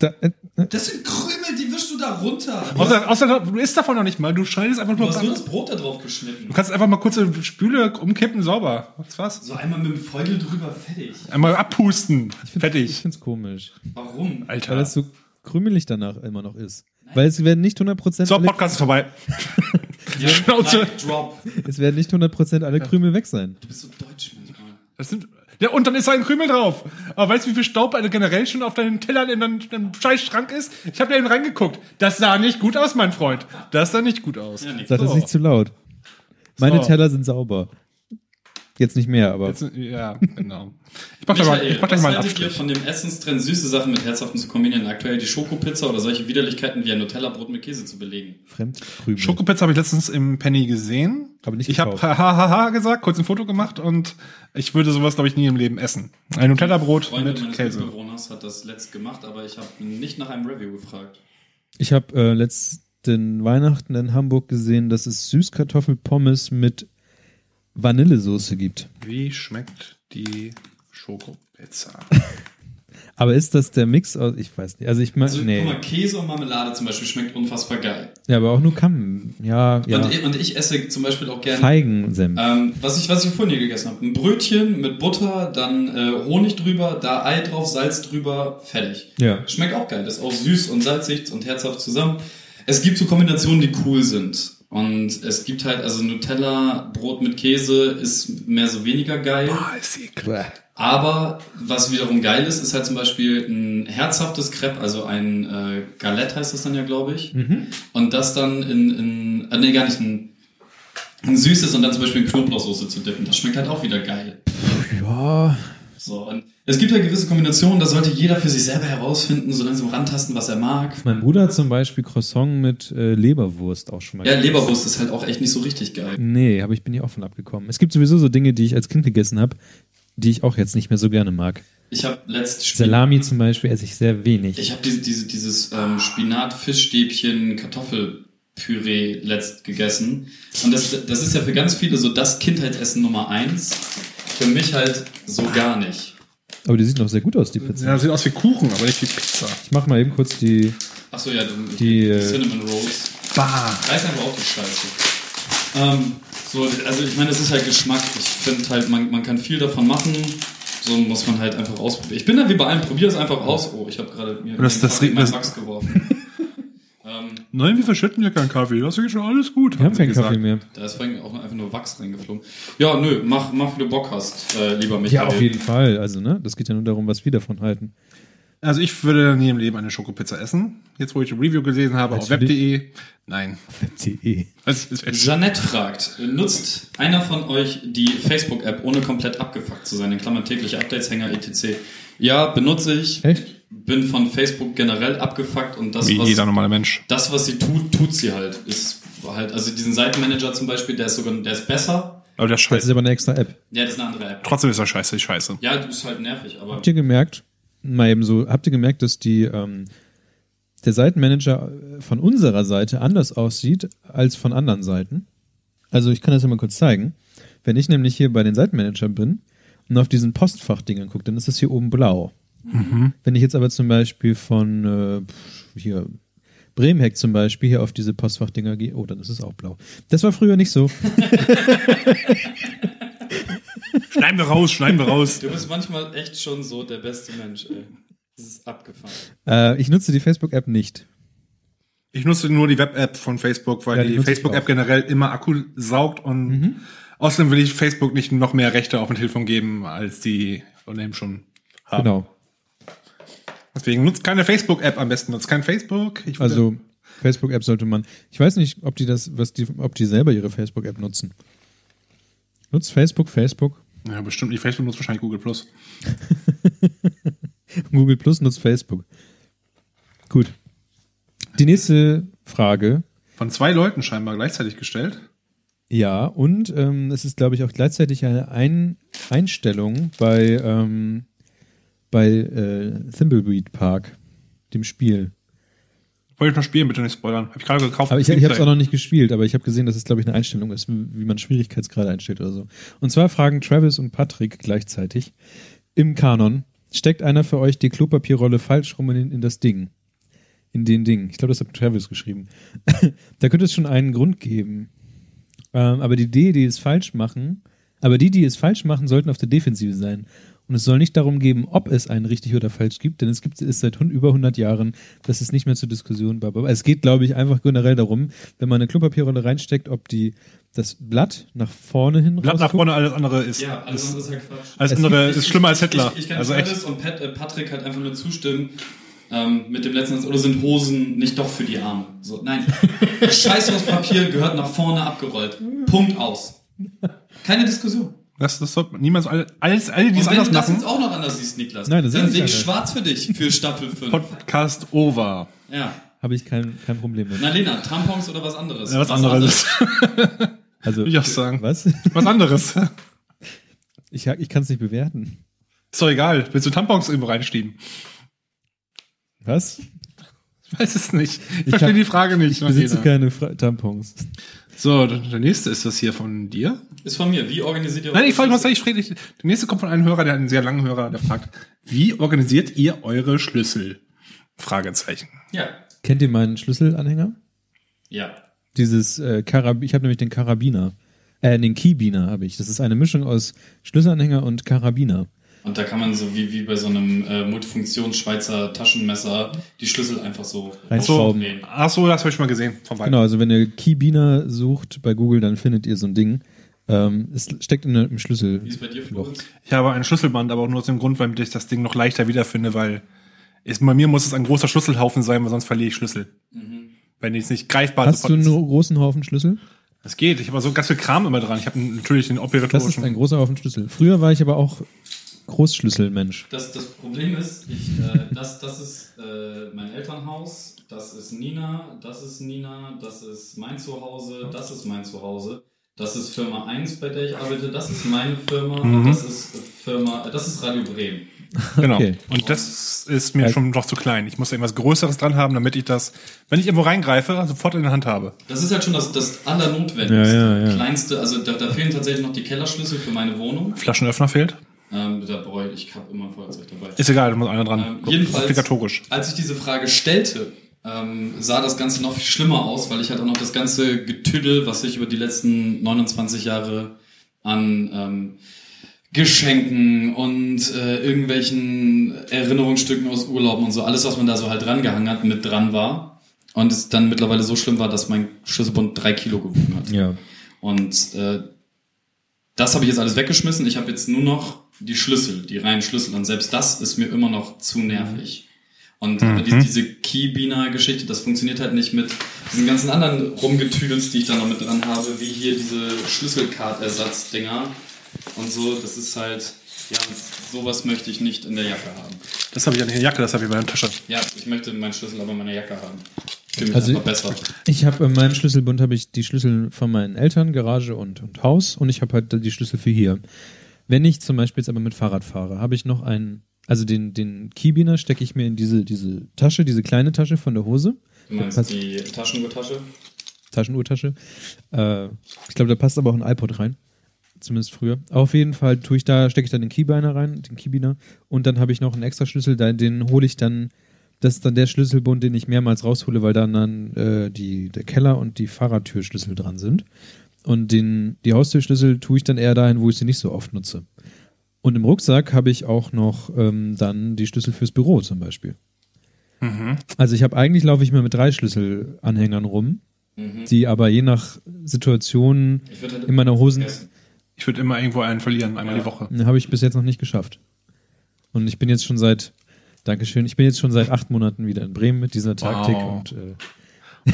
da, äh, Das sind Krümel, die wischst du da runter. Du Außer, außer du isst davon noch nicht mal, du schneidest einfach du nur. hast nur Du das Brot da drauf geschnitten. kannst einfach mal kurz in die Spüle umkippen, sauber. Was war's? So einmal mit dem Feudel drüber, fertig. Einmal abpusten. ich Fertig. find's komisch. Warum? Alter. Weil das so krümelig danach immer noch ist. Weil es werden nicht 100% So, alle, Podcast ist vorbei. Schnauze. Es werden nicht 100% alle Krümel weg sein. Du bist so deutsch manchmal. Das sind, ja, und dann ist da ein Krümel drauf. Aber weißt du, wie viel Staub eine generell schon auf deinen Tellern in deinem, deinem scheiß Schrank ist? Ich habe da eben reingeguckt. Das sah nicht gut aus, mein Freund. Das sah nicht gut aus. Ja. Sag das So. nicht zu laut. Meine So. Teller sind sauber. Jetzt nicht mehr, aber Jetzt, ja, genau. Ich mach gleich mal, ich Michael, mach gleich was mal einen haltet ihr Abstrich. von dem Essenstrend, süße Sachen mit Herzhaften zu kombinieren? Aktuell die Schokopizza oder solche Widerlichkeiten wie ein Nutella-Brot mit Käse zu belegen? Fremdkrümel. Schokopizza habe ich letztens im Penny gesehen. Aber nicht Ich habe hahaha gesagt, kurz ein Foto gemacht und ich würde sowas, glaube ich, nie im Leben essen. Ein Nutella-Brot mit meines Käse. Mitbewohners hat das letzt gemacht, aber ich habe nicht nach einem Review gefragt. Ich habe äh, letzten Weihnachten in Hamburg gesehen, dass es Süßkartoffelpommes mit Vanillesoße gibt. Wie schmeckt die Schokopizza? Aber ist das der Mix aus, ich weiß nicht, also ich meine, Also, nee. guck mal, Käse und Marmelade zum Beispiel schmeckt unfassbar geil. Ja, aber auch nur Kamm. Ja, ja. Und, ich, und ich esse zum Beispiel auch gerne Feigensenf. Ähm, was, ich, was ich vorhin hier gegessen habe. Ein Brötchen mit Butter, dann äh, Honig drüber, da Ei drauf, Salz drüber, fertig. Ja. Schmeckt auch geil. Ist auch süß und salzig und herzhaft zusammen. Es gibt so Kombinationen, die cool sind. Und es gibt halt, also Nutella, Brot mit Käse ist mehr so weniger geil. Ah, ist eklig. Aber was wiederum geil ist, ist halt zum Beispiel ein herzhaftes Crepe, also ein äh, Galette heißt das dann ja, glaube ich. Und das dann in, in äh, nee, gar nicht ein, ein süßes und dann zum Beispiel in Knoblauchsoße zu dippen. Das schmeckt halt auch wieder geil. Ja. So, und es gibt ja gewisse Kombinationen, da sollte jeder für sich selber herausfinden, so langsam rantasten, was er mag. Mein Bruder hat zum Beispiel Croissant mit äh, Leberwurst auch schon mal Ja, gegessen. Leberwurst ist halt auch echt nicht so richtig geil. Nee, aber ich bin hier auch von abgekommen. Es gibt sowieso so Dinge, die ich als Kind gegessen habe, die ich auch jetzt nicht mehr so gerne mag. Ich habe letzt Salami zum Beispiel esse ich sehr wenig. Ich habe diese, diese, dieses ähm, Spinat-Fischstäbchen Kartoffelpüree letzt gegessen. Und das, das ist ja für ganz viele so das Kindheitsessen Nummer eins. Für mich halt so gar nicht. Aber die sieht noch sehr gut aus, die Pizza. Ja, sieht aus wie Kuchen, aber nicht wie Pizza. Ich mach mal eben kurz die. Achso, ja, die, Die, die äh, Cinnamon Rolls. Bah. Da ist einfach auch die Scheiße. Ähm, so, also ich meine, es ist halt Geschmack. Ich finde halt, man, man kann viel davon machen. So muss man halt einfach ausprobieren. Ich bin da wie bei allem, probier es einfach aus. Oh, ich habe gerade mir Das- das riecht- meinen Wachs geworfen. Ähm, Nein, wir verschütten ja keinen Kaffee. Das ist schon alles gut. Wir haben keinen gesagt. Kaffee mehr. Da ist vorhin auch einfach nur Wachs reingeflogen. Ja, nö, mach, mach wie du Bock hast, äh, lieber Michael. Ja, auf jeden Fall. Also, ne? Das geht ja nur darum, was wir davon halten. Also ich würde nie im Leben eine Schokopizza essen. Jetzt, wo ich die Review gelesen habe auf web.de. Nein. Web.de. Das ist echt. Jeanette fragt, nutzt einer von euch die Facebook-App, ohne komplett abgefuckt zu sein, in Klammern tägliche Updates, Hänger, etc.? Ja, benutze ich. Echt? Bin von Facebook generell abgefuckt und das, Wie was, jeder normale Mensch. das, was sie tut, tut sie halt. Ist halt, also diesen Seitenmanager zum Beispiel, der ist sogar, der ist besser. Aber der Das ist scheiße. aber eine extra App. Ja, das ist eine andere App. Trotzdem ist er scheiße, ich scheiße. Ja, du bist halt nervig, aber Habt ihr gemerkt, mal eben so, habt ihr gemerkt, dass die, ähm, der Seitenmanager von unserer Seite anders aussieht als von anderen Seiten? Also ich kann das ja mal kurz zeigen. Wenn ich nämlich hier bei den Seitenmanagern bin und auf diesen Postfachdingern gucke, dann ist das hier oben blau. Wenn ich jetzt aber zum Beispiel von äh, hier Bremenheck zum Beispiel hier auf diese Postfachdinger gehe, oh, dann ist es auch blau. Das war früher nicht so. Schneiden wir raus, schneiden wir raus. du bist manchmal echt schon so der beste Mensch, ey. Das ist abgefahren. Äh, ich nutze die Facebook-App nicht. Ich nutze nur die Web-App von Facebook, weil Ja, die die Facebook-App generell immer Akku saugt und außerdem will ich Facebook nicht noch mehr Rechte auf dem Telefon geben, als die Unternehmen schon haben. Genau. Deswegen nutzt keine Facebook-App am besten. Nutzt kein Facebook. Also Facebook-App sollte man. Ich weiß nicht, ob die das, was die, ob die selber ihre Facebook-App nutzen. Nutzt Facebook, Facebook. ja, bestimmt nicht. Facebook nutzt wahrscheinlich Google Plus. Google Plus nutzt Facebook. Gut. Die nächste Frage. Von zwei Leuten scheinbar gleichzeitig gestellt. Ja, und ähm, es ist, glaube ich, auch gleichzeitig eine Ein Einstellung bei, ähm, bei äh, Thimbleweed Park, dem Spiel. Wollte ich noch spielen, bitte nicht spoilern. Hab ich gerade gekauft. Aber ich, ich habe es auch noch nicht gespielt, aber ich habe gesehen, dass es, glaube ich, eine Einstellung ist, wie man Schwierigkeitsgrade einstellt oder so. Und zwar fragen Travis und Patrick gleichzeitig im Kanon, steckt einer für euch die Klopapierrolle falsch rum in, in das Ding? In den Ding. Ich glaube, das hat Travis geschrieben. da könnte es schon einen Grund geben. Ähm, aber die Idee, die es falsch machen, aber die, die es falsch machen, sollten auf der Defensive sein Und es soll nicht darum gehen, ob es einen richtig oder falsch gibt, denn es gibt es seit über 100 Jahren, das ist nicht mehr zur Diskussion. Es geht, glaube ich, einfach generell darum, wenn man eine Klopapierrolle reinsteckt, ob die das Blatt nach vorne hin Blatt nach vorne, alles andere ist. Ja, alles andere ist halt Quatsch. Alles andere ist schlimmer als Hitler. Ich, ich kann also echt. und Pat, äh, Patrick halt einfach nur zustimmen. Ähm, mit dem letzten Satz, oder sind Hosen nicht doch für die Arme? So, nein. Scheiß aufs Papier gehört nach vorne abgerollt. Punkt aus. Keine Diskussion. Das, das sollte niemals alle, alles, alle, die es Und wenn anders du das machen. jetzt auch noch anders siehst, Niklas, Nein, das dann ist sehe ich anders. schwarz für dich für Staffel 5. Podcast over. Ja. Habe ich kein, kein Problem mit. Na Lena, Tampons oder was anderes? Ja, was anderes. Also, Will ich auch sagen. Was? Was anderes. Ich, ich kann es nicht bewerten. Ist doch egal. Willst du Tampons irgendwo reinschieben? Was? Ich weiß es nicht. Ich, Ich verstehe hab- die Frage nicht. Ich besitze keine Fra Tampons. So, der nächste ist das hier von dir. Ist von mir. Wie organisiert ihr Nein, eure ich frage mal, ich frage dich. Der nächste kommt von einem Hörer, der einen sehr langen Hörer, der fragt, wie organisiert ihr eure Schlüssel? Fragezeichen. Ja. Kennt ihr meinen Schlüsselanhänger? Ja. Dieses äh, Karab ich habe nämlich den Karabiner. Äh, den Keybiner habe ich. Das ist eine Mischung aus Schlüsselanhänger und Karabiner. Und da kann man so wie, wie bei so einem äh, Multifunktions-Schweizer Taschenmesser die Schlüssel einfach so Reinschrauben. Ach so, das habe ich schon mal gesehen. Von weitem. Genau, also wenn ihr Keybiner sucht bei Google, dann findet ihr so ein Ding. Ähm, es steckt in einem Schlüssel. Wie ist bei dir, Loch. Florenz? Ich habe ein Schlüsselband, aber auch nur aus dem Grund, weil ich das Ding noch leichter wiederfinde, weil es, bei mir muss es ein großer Schlüsselhaufen sein, weil sonst verliere ich Schlüssel. Wenn die es nicht greifbar Hast du sofort einen ist. großen Haufen Schlüssel? Das geht. Ich habe so ganz viel Kram immer dran. Ich habe natürlich den Das ist ein großer Haufen Schlüssel. Früher war ich aber auch Großschlüsselmensch. Das, das Problem ist, ich, äh, das, das ist äh, mein Elternhaus, das ist Nina, das ist Nina, das ist mein Zuhause, das ist mein Zuhause, das ist Firma 1, bei der ich arbeite, das ist meine Firma, Mhm. das ist Firma, das ist Radio Bremen. Genau. Okay. Und das ist mir Also- schon noch zu klein. Ich muss irgendwas Größeres dran haben, damit ich das, wenn ich irgendwo reingreife, sofort in der Hand habe. Das ist halt schon das, das Allernotwendigste. Ja, ja, ja. Kleinste, also da, da fehlen tatsächlich noch die Kellerschlüssel für meine Wohnung. Flaschenöffner fehlt. Ähm, da bereue ich, ich habe immer ein Feuerzeug dabei. Ist egal, da muss einer dran. Ähm, jedenfalls, als ich diese Frage stellte, ähm, sah das Ganze noch viel schlimmer aus, weil ich halt auch noch das ganze Getüdel, was sich über die letzten 29 Jahre an ähm, Geschenken und äh, irgendwelchen Erinnerungsstücken aus Urlauben und so, alles, was man da so halt drangehangen hat, mit dran war. Und es dann mittlerweile so schlimm war, dass mein Schlüsselbund drei Kilo gewogen hat. Ja. Und äh, das habe ich jetzt alles weggeschmissen. Ich habe jetzt nur noch die Schlüssel, die reinen Schlüssel. Und selbst das ist mir immer noch zu nervig. Und äh, die, diese Keybiner-Geschichte, das funktioniert halt nicht mit diesen ganzen anderen Rumgetüdels, die ich da noch mit dran habe, wie hier diese Schlüsselcard-Ersatz-Dinger und so. Das ist halt, ja, sowas möchte ich nicht in der Jacke haben. Das habe ich ja nicht in der Jacke, das habe ich in meiner Tasche. Ja, ich möchte meinen Schlüssel aber in meiner Jacke haben. Ich fühle mich Also- einfach besser. Ich habe in meinem Schlüsselbund habe ich die Schlüssel von meinen Eltern, Garage und, und Haus und ich habe halt die Schlüssel für hier. Wenn ich zum Beispiel jetzt aber mit Fahrrad fahre, habe ich noch einen, also den, den Keybiner stecke ich mir in diese, diese Tasche, diese kleine Tasche von der Hose, Du meinst passt- die Taschenuhrtasche? Taschenuhrtasche. Äh, ich glaube, da passt aber auch ein iPod rein. Zumindest früher. Auf jeden Fall tue ich da, stecke ich dann den Keybiner rein, den Keybiner, und dann habe ich noch einen extra Schlüssel, den hole ich dann, das ist dann der Schlüsselbund, den ich mehrmals raushole, weil dann, dann äh, die, der Keller und die Fahrradtürschlüssel dran sind. Und den, die Haustürschlüssel tue ich dann eher dahin, wo ich sie nicht so oft nutze. Und im Rucksack habe ich auch noch ähm, dann die Schlüssel fürs Büro zum Beispiel. Also ich habe eigentlich laufe ich mir mit drei Schlüsselanhängern rum, Mhm. die aber je nach Situation halt in meiner Hosen. Ich würde immer irgendwo einen verlieren, einmal Ja. die Woche. habe ich bis jetzt noch nicht geschafft. Und ich bin jetzt schon seit, Dankeschön, ich bin jetzt schon seit acht Monaten wieder in Bremen mit dieser Taktik Wow. und äh,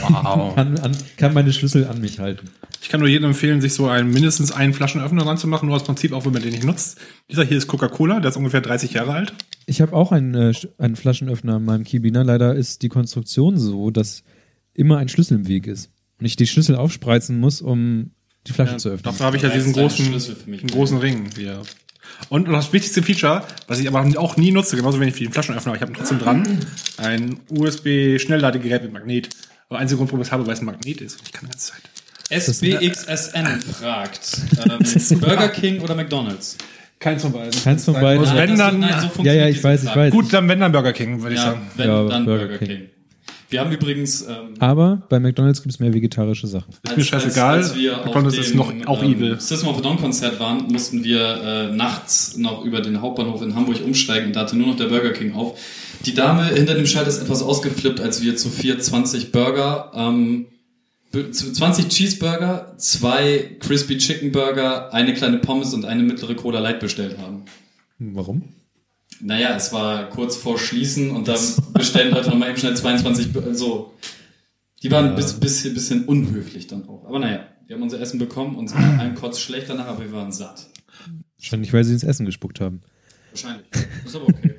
Wow. kann, an, kann meine Schlüssel an mich halten. Ich kann nur jedem empfehlen, sich so einen mindestens einen Flaschenöffner dran zu machen, nur aus Prinzip, auch wenn man den nicht nutzt. Dieser hier ist Coca-Cola, der ist ungefähr 30 Jahre alt. Ich habe auch einen, äh, einen Flaschenöffner an meinem Keybiner. Leider ist die Konstruktion so, dass immer ein Schlüssel im Weg ist. Und ich die Schlüssel aufspreizen muss, um die Flasche zu öffnen. Dafür habe ich ja diesen großen, Schlüssel für mich. einen großen Ring hier. Und das wichtigste Feature, was ich aber auch nie nutze, genauso wenig wie den Flaschenöffner, aber ich habe ihn trotzdem dran, ein USB-Schnellladegerät mit Magnet. Aber einziger Grund, warum ich es habe, weil es ein Magnet ist. Und ich kann die ganze Zeit. SBXSN fragt, ähm, Burger King oder McDonalds? Keins von beiden. Keins von beiden. Nein, wenn dann, nein, so Ja, ja, ich weiß, ich weiß. gut, dann wenn dann Burger King, würde ich Ja, sagen. wenn, Ja, dann Burger Burger King. King. Wir haben übrigens. Ähm, Aber bei McDonalds gibt es mehr vegetarische Sachen. Ist mir scheißegal. Als, als wir McDonald's ist dem, noch auch ähm, evil. System of a Dawn Konzert waren, mussten wir äh, nachts noch über den Hauptbahnhof in Hamburg umsteigen und da hatte nur noch der Burger King auf. Die Dame hinter dem Schalter ist etwas ausgeflippt, als wir zu vier 20 Burger, ähm, be- zu 20 Cheeseburger, zwei Crispy Chicken Burger, eine kleine Pommes und eine mittlere Cola Light bestellt haben. Warum? Naja, es war kurz vor Schließen und dann bestellen Leute nochmal eben schnell 22, Bur- so. Die waren ein bisschen, bisschen, bisschen unhöflich dann auch. Aber naja, wir haben unser Essen bekommen, uns war ein Kotz schlecht danach, aber wir waren satt. Wahrscheinlich, weil sie ins Essen gespuckt haben. Wahrscheinlich. Ist aber okay.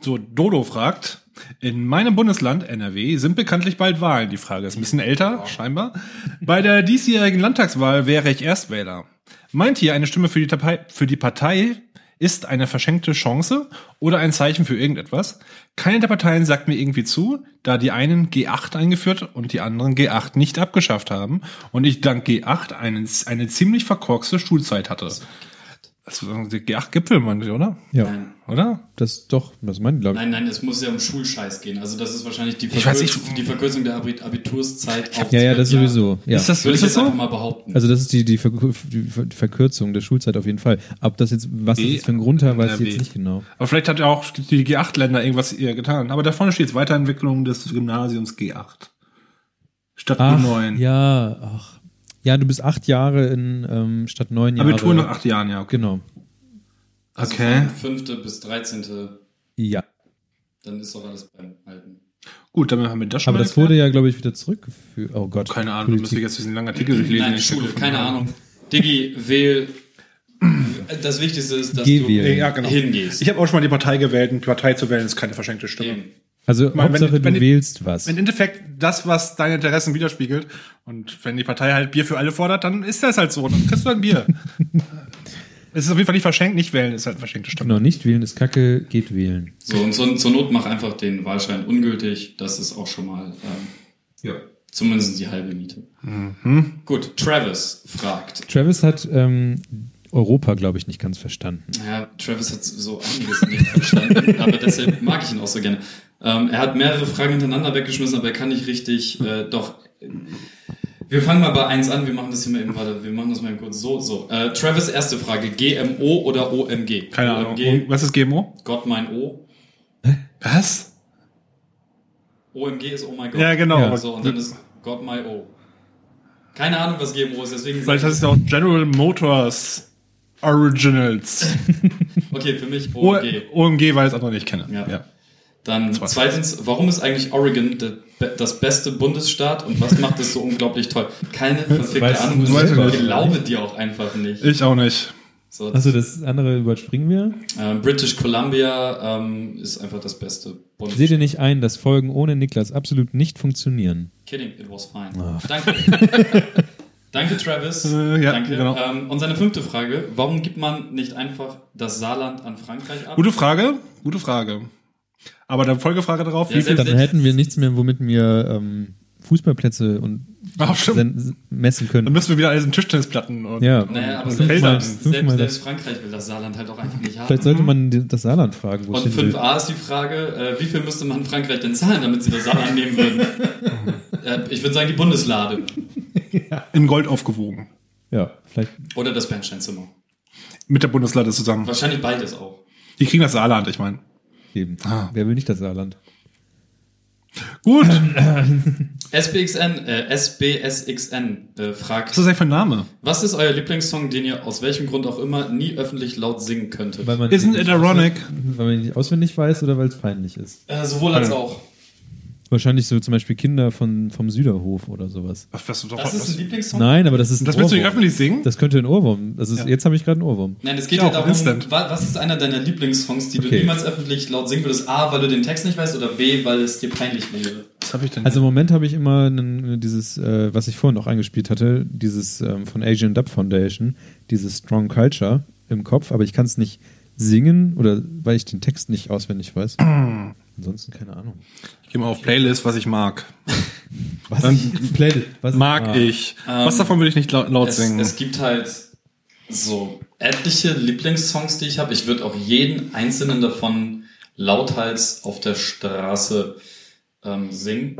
So, Dodo fragt, in meinem Bundesland NRW sind bekanntlich bald Wahlen. Die Frage ist ein bisschen älter, scheinbar. Bei der diesjährigen Landtagswahl wäre ich Erstwähler. Meint ihr, eine Stimme für die, Partei, für die Partei ist eine verschenkte Chance oder ein Zeichen für irgendetwas? Keine der Parteien sagt mir irgendwie zu, da die einen G8 eingeführt und die anderen G8 nicht abgeschafft haben und ich dank G8 einen, eine ziemlich verkorkste Schulzeit hatte. Das war die G8-Gipfel, meinte ich, oder? Ja. Nein. Oder? Das doch, das meint glaube ich. Nein, nein, es muss ja um Schulscheiß gehen. Also das ist wahrscheinlich die, Ich weiß Verkürzung, nicht. die Verkürzung der Abi- Abiturszeit auf Ja, ja, das Jahre. sowieso. Ja. Ist das, Würde ist ich das jetzt einfach so? mal behaupten. Also das ist die, die, Verk die Ver- Verkürzung der Schulzeit auf jeden Fall. Ob das jetzt, was das Eh, jetzt für einen Grund hat, weiß ich jetzt nicht genau. Aber vielleicht hat ja auch die G8-Länder irgendwas eher getan. Aber da vorne steht Weiterentwicklung des Gymnasiums G8. Statt Ach, G9. ja, ach. Ja, du bist acht Jahre in ähm, statt neun Jahre. Abitur nach acht Jahren, ja. Okay. Genau. also okay. fünfte bis dreizehnte, Ja. dann ist doch alles beim Alten. Gut, dann haben wir das schon Aber mal das wurde ja, glaube ich, wieder zurückgeführt. Oh Gott. Keine Ahnung, du müsst Politik. jetzt diesen langen Artikel durchlesen. Nein, ich Schule, keine habe. Ahnung. Diggi, wähl. Das Wichtigste ist, dass Geh du wählen. Ja, genau. hingehst. Ich habe auch schon mal die Partei gewählt und die Partei zu wählen ist keine verschenkte Stimme. Eben. Also meine, wenn- Hauptsache, wenn du die- wählst was. Im Endeffekt das, was deine Interessen widerspiegelt. Und wenn die Partei halt Bier für alle fordert, dann ist das halt so. Dann kriegst du ein Bier. es ist auf jeden Fall nicht verschenkt, nicht wählen ist halt verschenkte Stimme. Genau, nicht wählen ist kacke, geht wählen. So, und so, zur Not mach einfach den Wahlschein ungültig. Das ist auch schon mal ähm, Ja. zumindest die halbe Miete. Gut, Travis fragt. Travis hat ähm, Europa, glaube ich, nicht ganz verstanden. Ja, Travis hat so einiges nicht verstanden, aber deshalb mag ich ihn auch so gerne. Ähm, er hat mehrere Fragen hintereinander weggeschmissen, aber er kann nicht richtig, äh, doch. Wir fangen mal bei eins an, wir machen das hier mal eben, warte, wir machen das mal eben kurz so, so. Äh, Travis, erste Frage, GMO oder OMG? Keine Ahnung. OMG, Was ist GMO? Gott mein O. Was? OMG ist Oh my God. Ja, genau. Ja. So, und dann ist God my O. Keine Ahnung, was GMO ist, deswegen Vielleicht heißt es auch General Motors Originals. okay, für mich O- OMG. OMG, weil ich es auch noch nicht kenne. Ja. Dann zweitens, warum ist eigentlich Oregon das beste Bundesstaat und was macht es so unglaublich toll? Keine verfickte Weißt Ahnung. Ich glaube dir auch einfach nicht. Ich auch nicht. So, Also das andere überspringen wir. ähm, British Columbia ähm, ist einfach das beste Seht Bundesstaat. ihr nicht ein, dass Folgen ohne Niklas absolut nicht funktionieren? Kidding, it was fine. Ah. Danke. Danke, Travis. Äh, ja, Danke. genau. Ähm, und seine fünfte Frage, warum gibt man nicht einfach das Saarland an Frankreich ab? Gute Frage, gute Frage. Aber dann Folgefrage darauf, Ja, wie viel selbst- Dann hätten wir nichts mehr, womit wir ähm, Fußballplätze und Ach, messen Dann können. müssen wir wieder alles in Tischtennisplatten und Ja, Naja, aber Und selbst, Feldern. selbst, selbst, selbst Frankreich will das Saarland halt auch einfach nicht haben. Vielleicht sollte man die- das Saarland fragen, wo es Und hin will. 5a ist die Frage, äh, wie viel müsste man Frankreich denn zahlen, damit sie das Saarland nehmen würden? äh, ich würde sagen, die Bundeslade. in Gold aufgewogen. Ja, vielleicht. Oder das Bernsteinzimmer. Mit der Bundeslade zusammen. Wahrscheinlich beides auch. Die kriegen das Saarland, ich meine. Eben. Ah. Wer will nicht das Saarland? Gut. SBXN, äh, SBSXN äh, fragt, Was ist das eigentlich für ein Name? was ist euer Lieblingssong, den ihr aus welchem Grund auch immer nie öffentlich laut singen könntet? Weil man Isn't it nicht ironic? auswendig- Weil man ihn nicht auswendig weiß oder weil es peinlich ist. Äh, sowohl als auch. Wahrscheinlich so zum Beispiel Kinder von, vom Süderhof oder sowas. Was, was, Das ist ein was, Lieblingssong? Nein, aber das ist ein das willst du nicht öffentlich singen? Das könnte ein Ohrwurm. Das ist, Ja. Jetzt habe ich gerade einen Ohrwurm. Nein, es geht Ja, darum, instant. wa- was ist einer deiner Lieblingssongs, die du Okay. niemals öffentlich laut singen würdest? A, weil du den Text nicht weißt oder B, weil es dir peinlich wäre? Was habe ich denn? Also im Moment habe ich immer einen, dieses, äh, was ich vorhin noch eingespielt hatte, dieses ähm, von Asian Dub Foundation, dieses Strong Culture im Kopf, aber ich kann es nicht singen oder weil ich den Text nicht auswendig weiß. Ansonsten keine Ahnung. Ich gehe mal auf Playlist, was ich mag. Was Dann ich, Playlist, was Mag ah, ich. Ähm, was davon würde ich nicht laut, laut Es, singen? es gibt halt so etliche Lieblingssongs, die ich habe. Ich würde auch jeden einzelnen davon lauthals auf der Straße ähm, singen.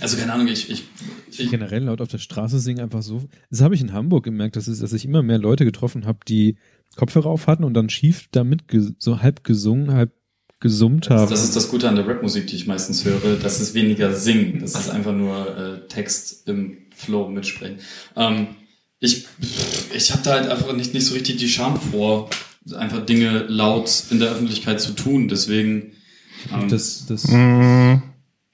Also keine Ahnung, ich, ich, ich generell laut auf der Straße singen einfach so. Das habe ich in Hamburg gemerkt, dass, es, dass ich immer mehr Leute getroffen habe, die Kopfhörer auf hatten und dann schief damit so halb gesungen, halb gesummt haben. Das ist das Gute an der Rapmusik, die ich meistens höre. Das ist weniger Singen. Das ist einfach nur äh, Text im Flow mitsprechen. Ähm, ich ich habe da halt einfach nicht, nicht so richtig die Scham vor, einfach Dinge laut in der Öffentlichkeit zu tun. Deswegen. Ähm, das, das, mm.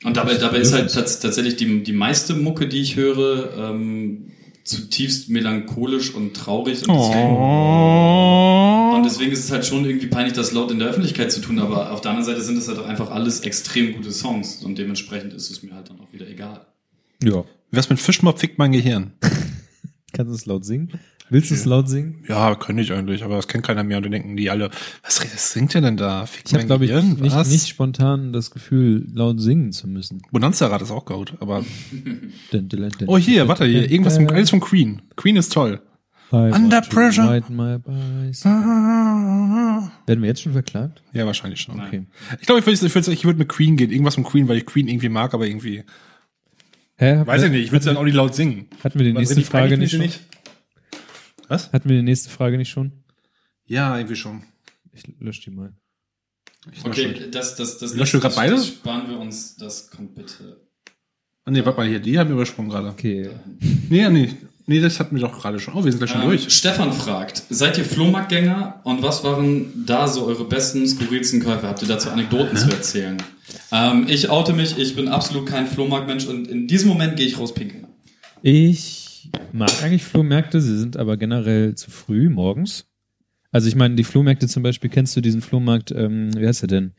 Und dabei, dabei ist halt tats tatsächlich die, die meiste Mucke, die ich höre, ähm, zutiefst melancholisch und traurig. Und deswegen, oh. Und deswegen ist es halt schon irgendwie peinlich, das laut in der Öffentlichkeit zu tun. Aber auf der anderen Seite sind es halt auch einfach alles extrem gute Songs. Und dementsprechend ist es mir halt dann auch wieder egal. Ja. Was mit Fischmob fickt mein Gehirn? Kannst du es laut singen? Willst du es laut singen? Ja, könnte ich eigentlich, aber das kennt keiner mehr und die denken die alle, was, was singt ihr denn da? Fickt ich habe, glaube ich, nicht, nicht, spontan das Gefühl, laut singen zu müssen. Bonanza-Rad ist auch gut, aber. oh, hier, warte, hier, irgendwas von, alles von Queen. Queen ist toll. Under pressure. Ah. Werden wir jetzt schon verklagt? Ja, wahrscheinlich schon. Okay. Ich glaube, ich würde ich würd, ich würd mit Queen gehen. Irgendwas von Queen, weil ich Queen irgendwie mag, aber irgendwie. Hä? Weiß ich nicht, ich würde es dann auch nicht laut singen. Hatten wir die nächste Frage nicht schon? Nicht? Was? Hatten wir die nächste Frage nicht schon? Ja, irgendwie schon. Ich lösche die mal. Ich okay, das, das, das, Löscht du gerade beide? Sparen wir uns, das kommt bitte. Ah, nee, warte mal hier, die haben wir übersprungen gerade. Okay. Nee, nee. Nee, das hatten wir doch gerade schon. Oh, wir sind gleich schon ähm, durch. Stefan fragt, seid ihr Flohmarktgänger und was waren da so eure besten, skurrilsten Käufe? Habt ihr dazu Anekdoten Hä? zu erzählen? Ähm, ich oute mich, ich bin absolut kein Flohmarktmensch und in diesem Moment gehe ich raus pinkeln. Ich mag eigentlich Flohmärkte, sie sind aber generell zu früh morgens. Also ich meine, die Flohmärkte zum Beispiel, kennst du diesen Flohmarkt, ähm, wie heißt er denn?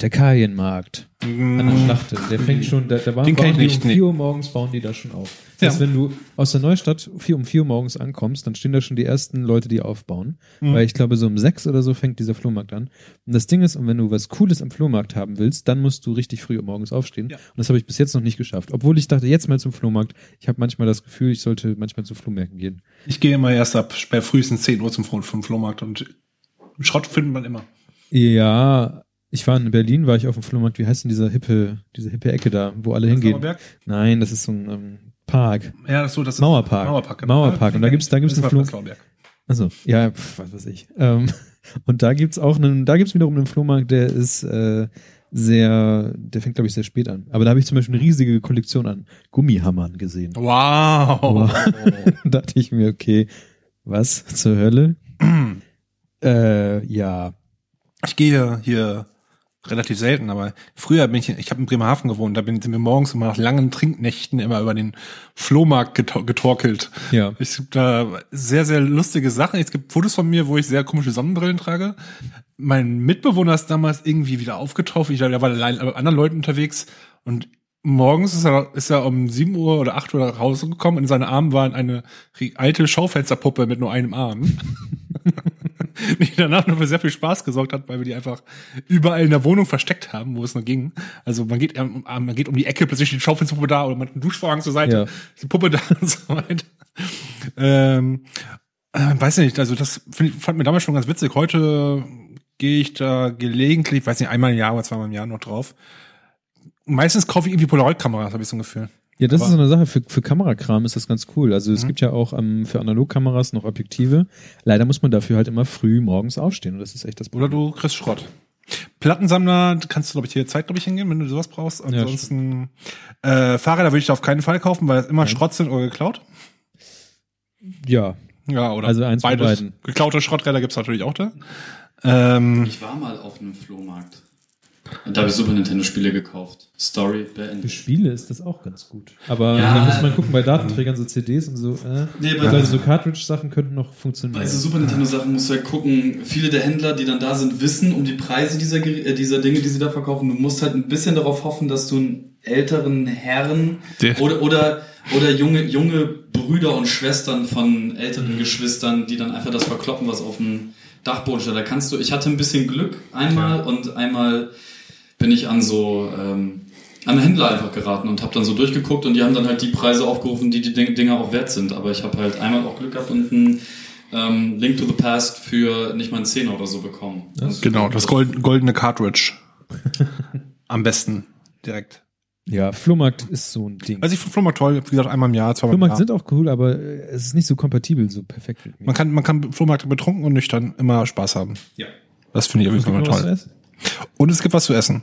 Der Karienmarkt an der. Schlachte. Der fängt schon, der, der war, Den bauen die um 4 Uhr morgens bauen die da schon auf. Das ja. heißt, wenn du aus der Neustadt vier, um 4 Uhr morgens ankommst, dann stehen da schon die ersten Leute, die aufbauen. Mhm. Weil ich glaube, so um 6 oder so fängt dieser Flohmarkt an. Und das Ding ist, und wenn du was Cooles am Flohmarkt haben willst, dann musst du richtig früh morgens aufstehen. Ja. Und das habe ich bis jetzt noch nicht geschafft. Obwohl ich dachte, jetzt mal zum Flohmarkt. Ich habe manchmal das Gefühl, ich sollte manchmal zu Flohmärkten gehen. Ich gehe immer erst ab frühestens 10 Uhr zum Flohmarkt und Schrott findet man immer. Ja, ich war in Berlin, war ich auf dem Flohmarkt, wie heißt denn dieser hippe, diese hippe Ecke da, wo alle hingehen? Nein, das ist so ein ähm, Park. Ja, das so, das Mauerpark. ist Mauerpark. Genau. Mauerpark. Und da gibt's, da gibt's einen Flohmarkt. Also ja, pf, was weiß ich. Ähm, und da gibt's auch einen, da gibt's wiederum einen Flohmarkt, der ist äh, sehr, der fängt glaube ich sehr spät an. Aber da habe ich zum Beispiel eine riesige Kollektion an Gummihammern gesehen. Wow. wow. da dachte ich mir, okay, was zur Hölle? äh, ja. Ich gehe hier relativ selten, aber früher bin ich, ich habe in Bremerhaven gewohnt, da bin, sind wir morgens immer nach langen Trinknächten immer über den Flohmarkt getorkelt. Ja. Es gibt da sehr, sehr lustige Sachen. Es gibt Fotos von mir, wo ich sehr komische Sonnenbrillen trage. Mein Mitbewohner ist damals irgendwie wieder aufgetaucht. Ich glaube, er war allein mit anderen Leuten unterwegs und morgens ist er, ist er um sieben Uhr oder acht Uhr nach Hause gekommen. In seinen Armen war eine alte Schaufensterpuppe mit nur einem Arm. die danach noch für sehr viel Spaß gesorgt hat, weil wir die einfach überall in der Wohnung versteckt haben, wo es nur ging. Also man geht, man geht um die Ecke, plötzlich die Schaufensterpuppe da oder man hat einen Duschvorhang zur Seite, ja. die Puppe da und so weiter. Ähm, äh, weiß nicht, also das find, fand mir damals schon ganz witzig. Heute gehe ich da gelegentlich, weiß nicht, einmal im Jahr oder zweimal im Jahr noch drauf. Meistens kaufe ich irgendwie Polaroid-Kameras, habe ich so ein Gefühl. Ja, das Aber ist so eine Sache. Für, für Kamerakram ist das ganz cool. Also es mhm. gibt ja auch ähm, für Analogkameras noch Objektive. Leider muss man dafür halt immer früh morgens aufstehen. Und das ist echt das Problem. Oder du kriegst Schrott. Plattensammler kannst du, glaube ich, hier Zeit, glaube ich, hingehen, wenn du sowas brauchst. Ansonsten ja, äh, Fahrräder würde ich da auf keinen Fall kaufen, weil es immer Nein. Schrott sind oder geklaut. Ja. Ja, oder also eins beides. Beiden. Geklaute Schrotträder gibt's natürlich auch da. Ähm, ich war mal auf einem Flohmarkt. Und da habe ich Super Nintendo-Spiele gekauft. Story beendet. Für Spiele ist das auch ganz gut. Aber ja, da muss man gucken, bei Datenträgern, so CDs und so. Äh, nee, bei also so Cartridge-Sachen könnten noch funktionieren. Bei so Super Nintendo-Sachen musst du halt gucken, viele der Händler, die dann da sind, wissen um die Preise dieser, äh, dieser Dinge, die sie da verkaufen. Du musst halt ein bisschen darauf hoffen, dass du einen älteren Herren oder, oder, oder junge, junge Brüder und Schwestern von älteren Geschwistern, die dann einfach das verkloppen, was auf dem Dachboden steht. Da kannst du, ich hatte ein bisschen Glück einmal ja. und einmal bin ich an so ähm, an Händler einfach geraten und habe dann so durchgeguckt und die haben dann halt die Preise aufgerufen, die die Dinger auch wert sind. Aber ich habe halt einmal auch Glück gehabt und ein ähm, Link to the Past für nicht mal ein Zehner oder so bekommen. Das genau, das gold, goldene Cartridge. Am besten direkt. Ja, Flohmarkt ist so ein Ding. Also ich finde Flohmarkt toll, wie gesagt, einmal im Jahr, zweimal im Flohmarkt Jahr. sind auch cool, aber äh, es ist nicht so kompatibel, so perfekt mit mir. Man kann, man kann Flohmarkt betrunken und nüchtern immer Spaß haben. Ja. Das finde ich auf jeden Fall was toll. essen? Und es gibt was zu essen.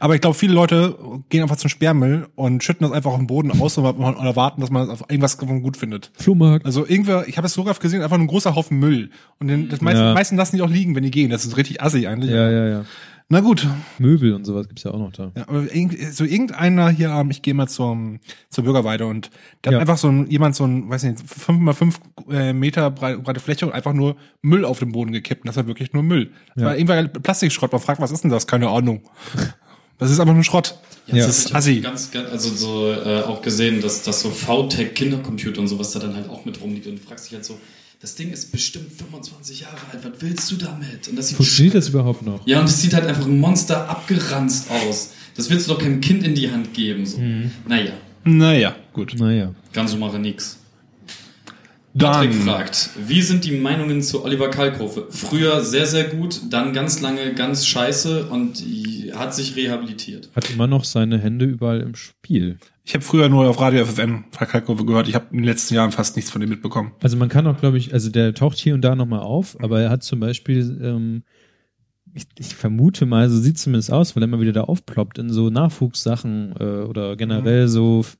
Aber ich glaube, viele Leute gehen einfach zum Sperrmüll und schütten das einfach auf den Boden aus und, und erwarten, dass man auf irgendwas davon gut findet. Flohmarkt. Also irgendwer, ich habe es so oft gesehen, einfach ein großer Haufen Müll. Und den, das meisten, Ja. meisten lassen die auch liegen, wenn die gehen. Das ist richtig assi eigentlich. Ja, ja, ja. Na gut. Möbel und sowas gibt's ja auch noch da. Ja, aber irgend, so irgendeiner hier, ähm, ich gehe mal zum, zur Bürgerweide und da Ja. hat einfach so ein, jemand so ein, weiß nicht, fünf mal fünf äh, Meter brei- breite Fläche und einfach nur Müll auf den Boden gekippt. Und das war wirklich nur Müll. Das Ja. war irgendwann Plastikschrott. Man fragt, was ist denn das? Keine Ahnung. Das ist einfach nur Schrott. Ja, Ja. das ist Assi. ganz, ganz, also so äh, auch gesehen, dass, dass so VTech Kindercomputer und sowas da dann halt auch mit rumliegt und fragst dich halt so, das Ding ist bestimmt 25 Jahre alt, was willst du damit? Und das sieht Funktioniert das überhaupt noch? Ja, und es sieht halt einfach ein Monster abgeranzt aus. Das willst du doch keinem Kind in die Hand geben. So. Mhm. Naja, Naja, gut. Naja. ganz so mache nix. Patrick Dann, fragt, wie sind die Meinungen zu Oliver Kalkofe? Früher sehr, sehr gut, dann ganz lange ganz scheiße und hat sich rehabilitiert. Hat immer noch seine Hände überall im Spiel. Ich habe früher nur auf Radio FFN Kalkove gehört. Ich habe in den letzten Jahren fast nichts von dem mitbekommen. Also man kann auch, glaube ich, also der taucht hier und da nochmal auf, aber er hat zum Beispiel, ähm, ich, ich vermute mal, so sieht zumindest aus, weil er immer wieder da aufploppt in so Nachwuchssachen äh, oder generell so F-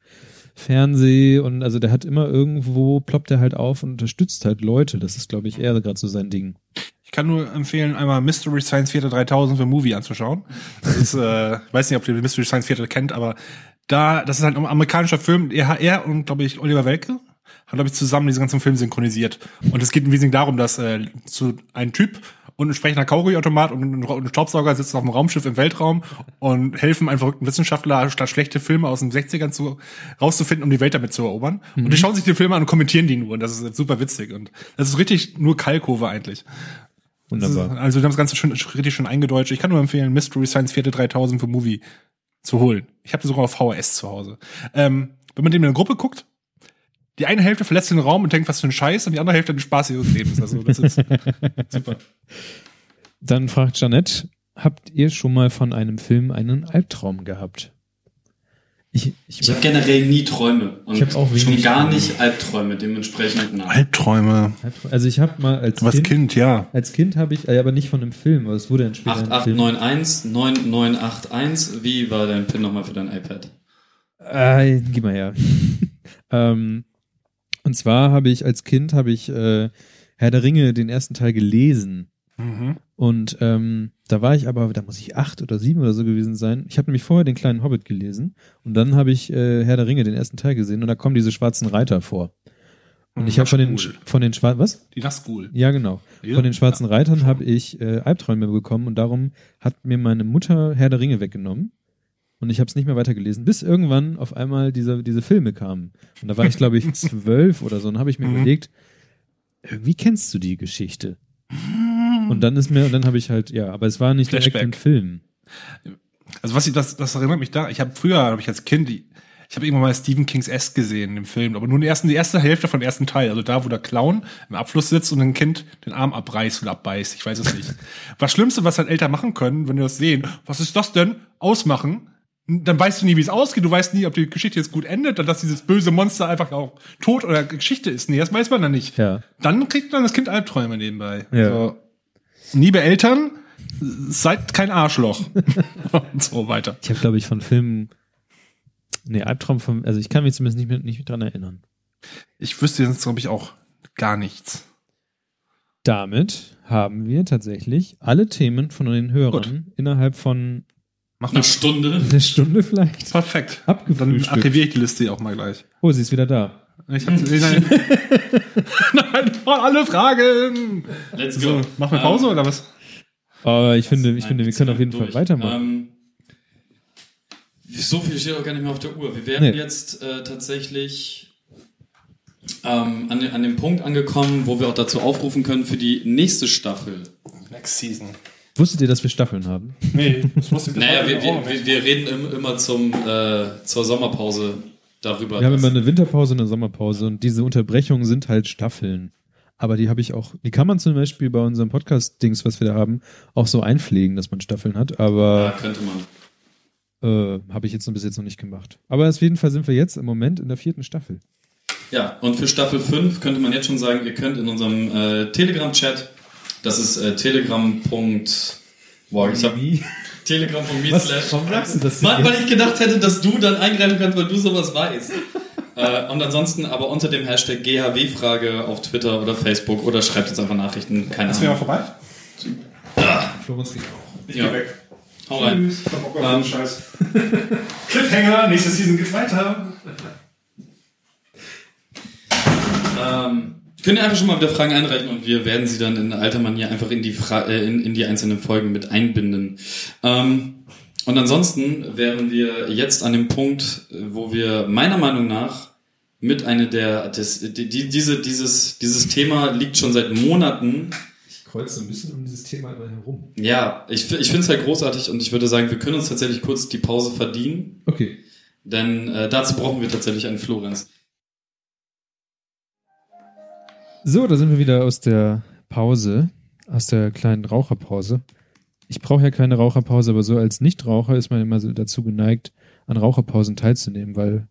Fernseh und also der hat immer irgendwo, ploppt er halt auf und unterstützt halt Leute. Das ist, glaube ich, eher gerade so sein Ding. Ich kann nur empfehlen, einmal Mystery Science Theater 3000 für Movie anzuschauen. Das ist, äh, ich weiß nicht, ob ihr Mystery Science Theater kennt, aber da, das ist halt ein amerikanischer Film. Er, er und, glaube ich, Oliver Welke haben, glaube ich, zusammen diesen ganzen Film synchronisiert. Und es geht im Wesentlichen darum, dass äh, so ein Typ und ein entsprechender Kaugummiautomat und ein, und ein Staubsauger sitzen auf einem Raumschiff im Weltraum und helfen einem verrückten Wissenschaftler, statt schlechte Filme aus den 60ern zu, rauszufinden, um die Welt damit zu erobern. Und die schauen sich die Filme an und kommentieren die nur. Und das ist super witzig. Und das ist richtig nur Kalkove eigentlich. Das ist, Wunderbar. also, die haben das Ganze schon richtig schön eingedeutscht. Ich kann nur empfehlen, Mystery Science Theater 3000 für Movie zu holen. Ich habe sogar auf VHS zu Hause. Ähm, wenn man dem in einer Gruppe guckt, die eine Hälfte verlässt den Raum und denkt, was für ein Scheiß, und die andere Hälfte den Spaß ihres Lebens. Also, das ist super. Dann fragt Janette, habt ihr schon mal von einem Film einen Albtraum gehabt? Ich, ich, Ich habe generell nie Träume und Ich hab auch schon wenig gar Träume. nicht Albträume, dementsprechend nein. Albträume. also ich habe mal als Was Kind, Kind, ja. als Kind habe ich, äh, aber nicht von einem Film, aber es wurde später ein Film. 8891 9981. Wie war dein PIN nochmal für dein iPad? Äh, gib mal her. ähm, und zwar habe ich als Kind habe ich äh, Herr der Ringe den ersten Teil gelesen Mhm. und ähm, da war ich aber, da muss ich acht oder sieben oder so gewesen sein. Ich habe nämlich vorher den kleinen Hobbit gelesen und dann habe ich äh, Herr der Ringe den ersten Teil gesehen und da kommen diese schwarzen Reiter vor. Und ich habe von den von den schwarzen was? Die Nazgul. Ja, genau. Ja. Von den schwarzen Reitern habe ich äh, Albträume bekommen und darum hat mir meine Mutter Herr der Ringe weggenommen. Und ich habe es nicht mehr weitergelesen, bis irgendwann auf einmal diese, diese Filme kamen. Und da war ich, glaube ich, zwölf oder so. Und habe ich mir Mhm. überlegt, irgendwie kennst du die Geschichte. Und dann ist mir, und dann habe ich halt, ja, aber es war nicht direkt Flashback. ein Film. Also was ich, das, das erinnert mich da, ich habe früher, habe ich als Kind, ich habe irgendwann mal Stephen Kings S gesehen im Film, aber nur die, ersten, die erste Hälfte von dem ersten Teil, also da, wo der Clown im Abfluss sitzt und ein Kind den Arm abreißt oder abbeißt, ich weiß es nicht. was Schlimmste, was halt Eltern machen können, wenn die das sehen, was ist das denn? Ausmachen. Dann weißt du nie, wie es ausgeht. Du weißt nie, ob die Geschichte jetzt gut endet, dann dass dieses böse Monster einfach auch tot oder Geschichte ist. Nee, das weiß man dann nicht. Ja. Dann kriegt dann das Kind Albträume nebenbei. Ja. So. Liebe Eltern, seid kein Arschloch. Und so weiter. Ich habe, glaube ich, von Filmen, nee, Albtraum von, also ich kann mich zumindest nicht mehr, nicht mehr dran erinnern. Ich wüsste jetzt, glaube ich, auch gar nichts. Damit haben wir tatsächlich alle Themen von den Hörern innerhalb von Mach Eine. Stunde. einer Stunde vielleicht Perfekt. Dann archiviere ich die Liste auch mal gleich. Oh, sie ist wieder da. Ich hab, nein, nein, alle Fragen. Let's go. So, machen wir Pause Ähm, oder was? Aber ich finde, ich Nein, finde, wir können auf jeden durch. Fall weitermachen. Ähm, so viel steht auch gar nicht mehr auf der Uhr. Wir werden Nee. jetzt äh, tatsächlich ähm, an, an dem Punkt angekommen, wo wir auch dazu aufrufen können für die nächste Staffel. Next Season. Wusstet ihr, dass wir Staffeln haben? Nee, das wusste ich Naja, wir, wir, wir, wir reden im, immer zum, äh, zur Sommerpause darüber. Wir haben immer eine Winterpause und eine Sommerpause und diese Unterbrechungen sind halt Staffeln. Aber die habe ich auch, die kann man zum Beispiel bei unserem Podcast-Dings, was wir da haben, auch so einpflegen, dass man Staffeln hat. ja, Aber könnte man. Äh, Habe ich jetzt noch bis jetzt noch nicht gemacht. Aber auf jeden Fall sind wir jetzt im Moment in der vierten Staffel. Ja, und für Staffel 5 könnte man jetzt schon sagen, ihr könnt in unserem äh, Telegram-Chat, das ist äh, telegram. Boah, ich telegram.me slash. Warum sagst du das Mann, jetzt? weil ich gedacht hätte, dass du dann eingreifen kannst, weil du sowas weißt. äh, und ansonsten aber unter dem Hashtag GHW-Frage auf Twitter oder Facebook oder schreibt jetzt einfach Nachrichten, keine Ist mir Ahnung. mal vorbei? Florenz geht auch. Ich Ja. geh weg. Hau rein. Tschüss. Kein Bock auf Ähm, den Scheiß. Cliffhanger, nächste Season geht's weiter. Ähm, könnt ihr einfach schon mal wieder Fragen einreichen und wir werden sie dann in alter Manier einfach in die, Fra äh, in, in die einzelnen Folgen mit einbinden. Ähm, und ansonsten wären wir jetzt an dem Punkt, wo wir meiner Meinung nach mit einer der, das, die, die, diese, dieses, dieses Thema liegt schon seit Monaten. Ich kreuze ein bisschen um dieses Thema immer herum. Ja, ich, ich finde es halt großartig und ich würde sagen, wir können uns tatsächlich kurz die Pause verdienen, Okay. denn äh, dazu brauchen wir tatsächlich einen Florenz. So, da sind wir wieder aus der Pause, aus der kleinen Raucherpause. Ich brauche ja keine Raucherpause, aber so als Nichtraucher ist man immer so dazu geneigt, an Raucherpausen teilzunehmen, weil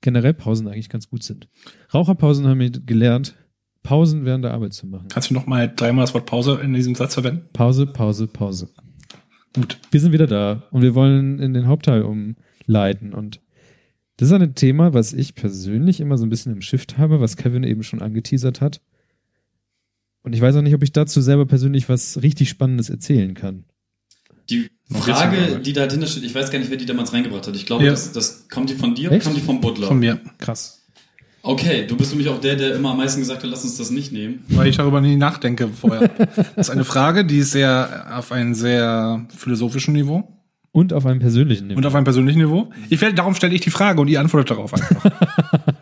generell Pausen eigentlich ganz gut sind. Raucherpausen haben wir gelernt, Pausen während der Arbeit zu machen. Kannst du noch mal dreimal das Wort Pause in diesem Satz verwenden? Pause, Pause, Pause. Gut. Wir sind wieder da und wir wollen in den Hauptteil umleiten und das ist ein Thema, was ich persönlich immer so ein bisschen im Shift habe, was Kevin eben schon angeteasert hat. Und ich weiß auch nicht, ob ich dazu selber persönlich was richtig Spannendes erzählen kann. Die Frage, die dahinter steht, ich weiß gar nicht, wer die damals reingebracht hat. Ich glaube, Ja. das, das kommt die von dir Echt? oder kommt die von Butler? Von mir. Krass. Okay, du bist nämlich auch der, der immer am meisten gesagt hat, lass uns das nicht nehmen. Weil ich darüber nie nachdenke vorher. Das ist eine Frage, die ist sehr auf einem sehr philosophischen Niveau Und auf einem persönlichen Niveau. und auf einem persönlichen Niveau. Ich werde, darum stelle ich die Frage und ihr antwortet darauf einfach.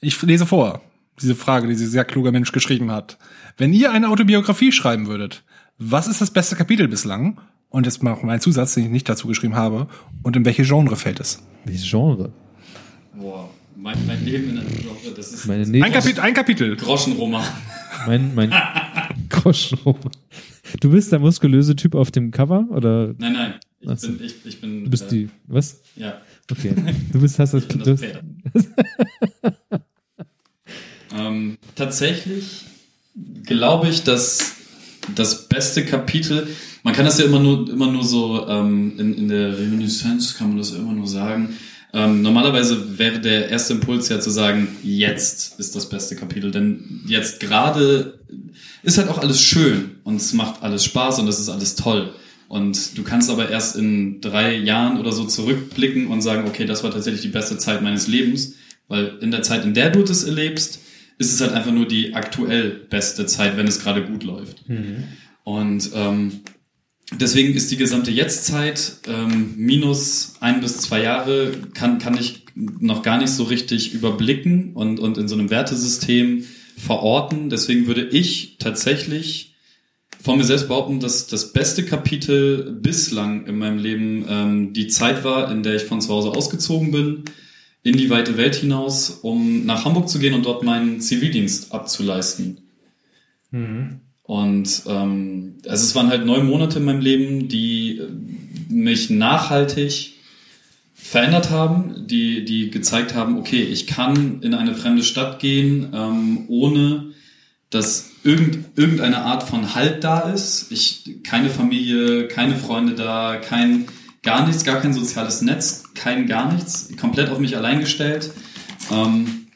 ich lese vor, diese Frage, die dieser sehr kluge Mensch geschrieben hat. Wenn ihr eine Autobiografie schreiben würdet, was ist das beste Kapitel bislang? Und jetzt mal mein Zusatz, den ich nicht dazu geschrieben habe. Und in welche Genre fällt es? Welches Genre? Boah, mein, mein Leben in der Genre, das ist Meine Ein. Kapitel, ein Kapitel. Groschenroman. Mein, mein Groschen. Du bist der muskulöse Typ auf dem Cover oder Nein, nein, ich Ach so. bin, ich, ich bin, du bist äh, die, was? ja, Okay. Du bist, hast das, ich das Pferd. ähm, tatsächlich glaube ich, dass das beste Kapitel, man kann das ja immer nur, immer nur so ähm, in, in der Reminiszenz kann man das immer nur sagen. Ähm, normalerweise wäre der erste Impuls ja zu sagen, jetzt ist das beste Kapitel, denn jetzt gerade ist halt auch alles schön und es macht alles Spaß und es ist alles toll. Und du kannst aber erst in drei Jahren oder so zurückblicken und sagen, okay, das war tatsächlich die beste Zeit meines Lebens, weil in der Zeit, in der du das erlebst, ist es halt einfach nur die aktuell beste Zeit, wenn es gerade gut läuft. Und ähm, deswegen ist die gesamte Jetztzeit ähm, minus ein bis zwei Jahre kann, kann ich noch gar nicht so richtig überblicken und, und in so einem Wertesystem verorten. Deswegen würde ich tatsächlich von mir selbst behaupten, dass das beste Kapitel bislang in meinem Leben ähm, die Zeit war, in der ich von zu Hause ausgezogen bin, in die weite Welt hinaus, um nach Hamburg zu gehen und dort meinen Zivildienst abzuleisten. Und ähm, also es waren halt neun Monate in meinem Leben, die äh, mich nachhaltig verändert haben, die, die gezeigt haben, okay, ich kann in eine fremde Stadt gehen, ähm, ohne dass irgend, irgendeine Art von Halt da ist. Ich, keine Familie, keine Freunde da, kein, gar nichts, gar kein soziales Netz, kein gar nichts, komplett auf mich allein gestellt. Ähm,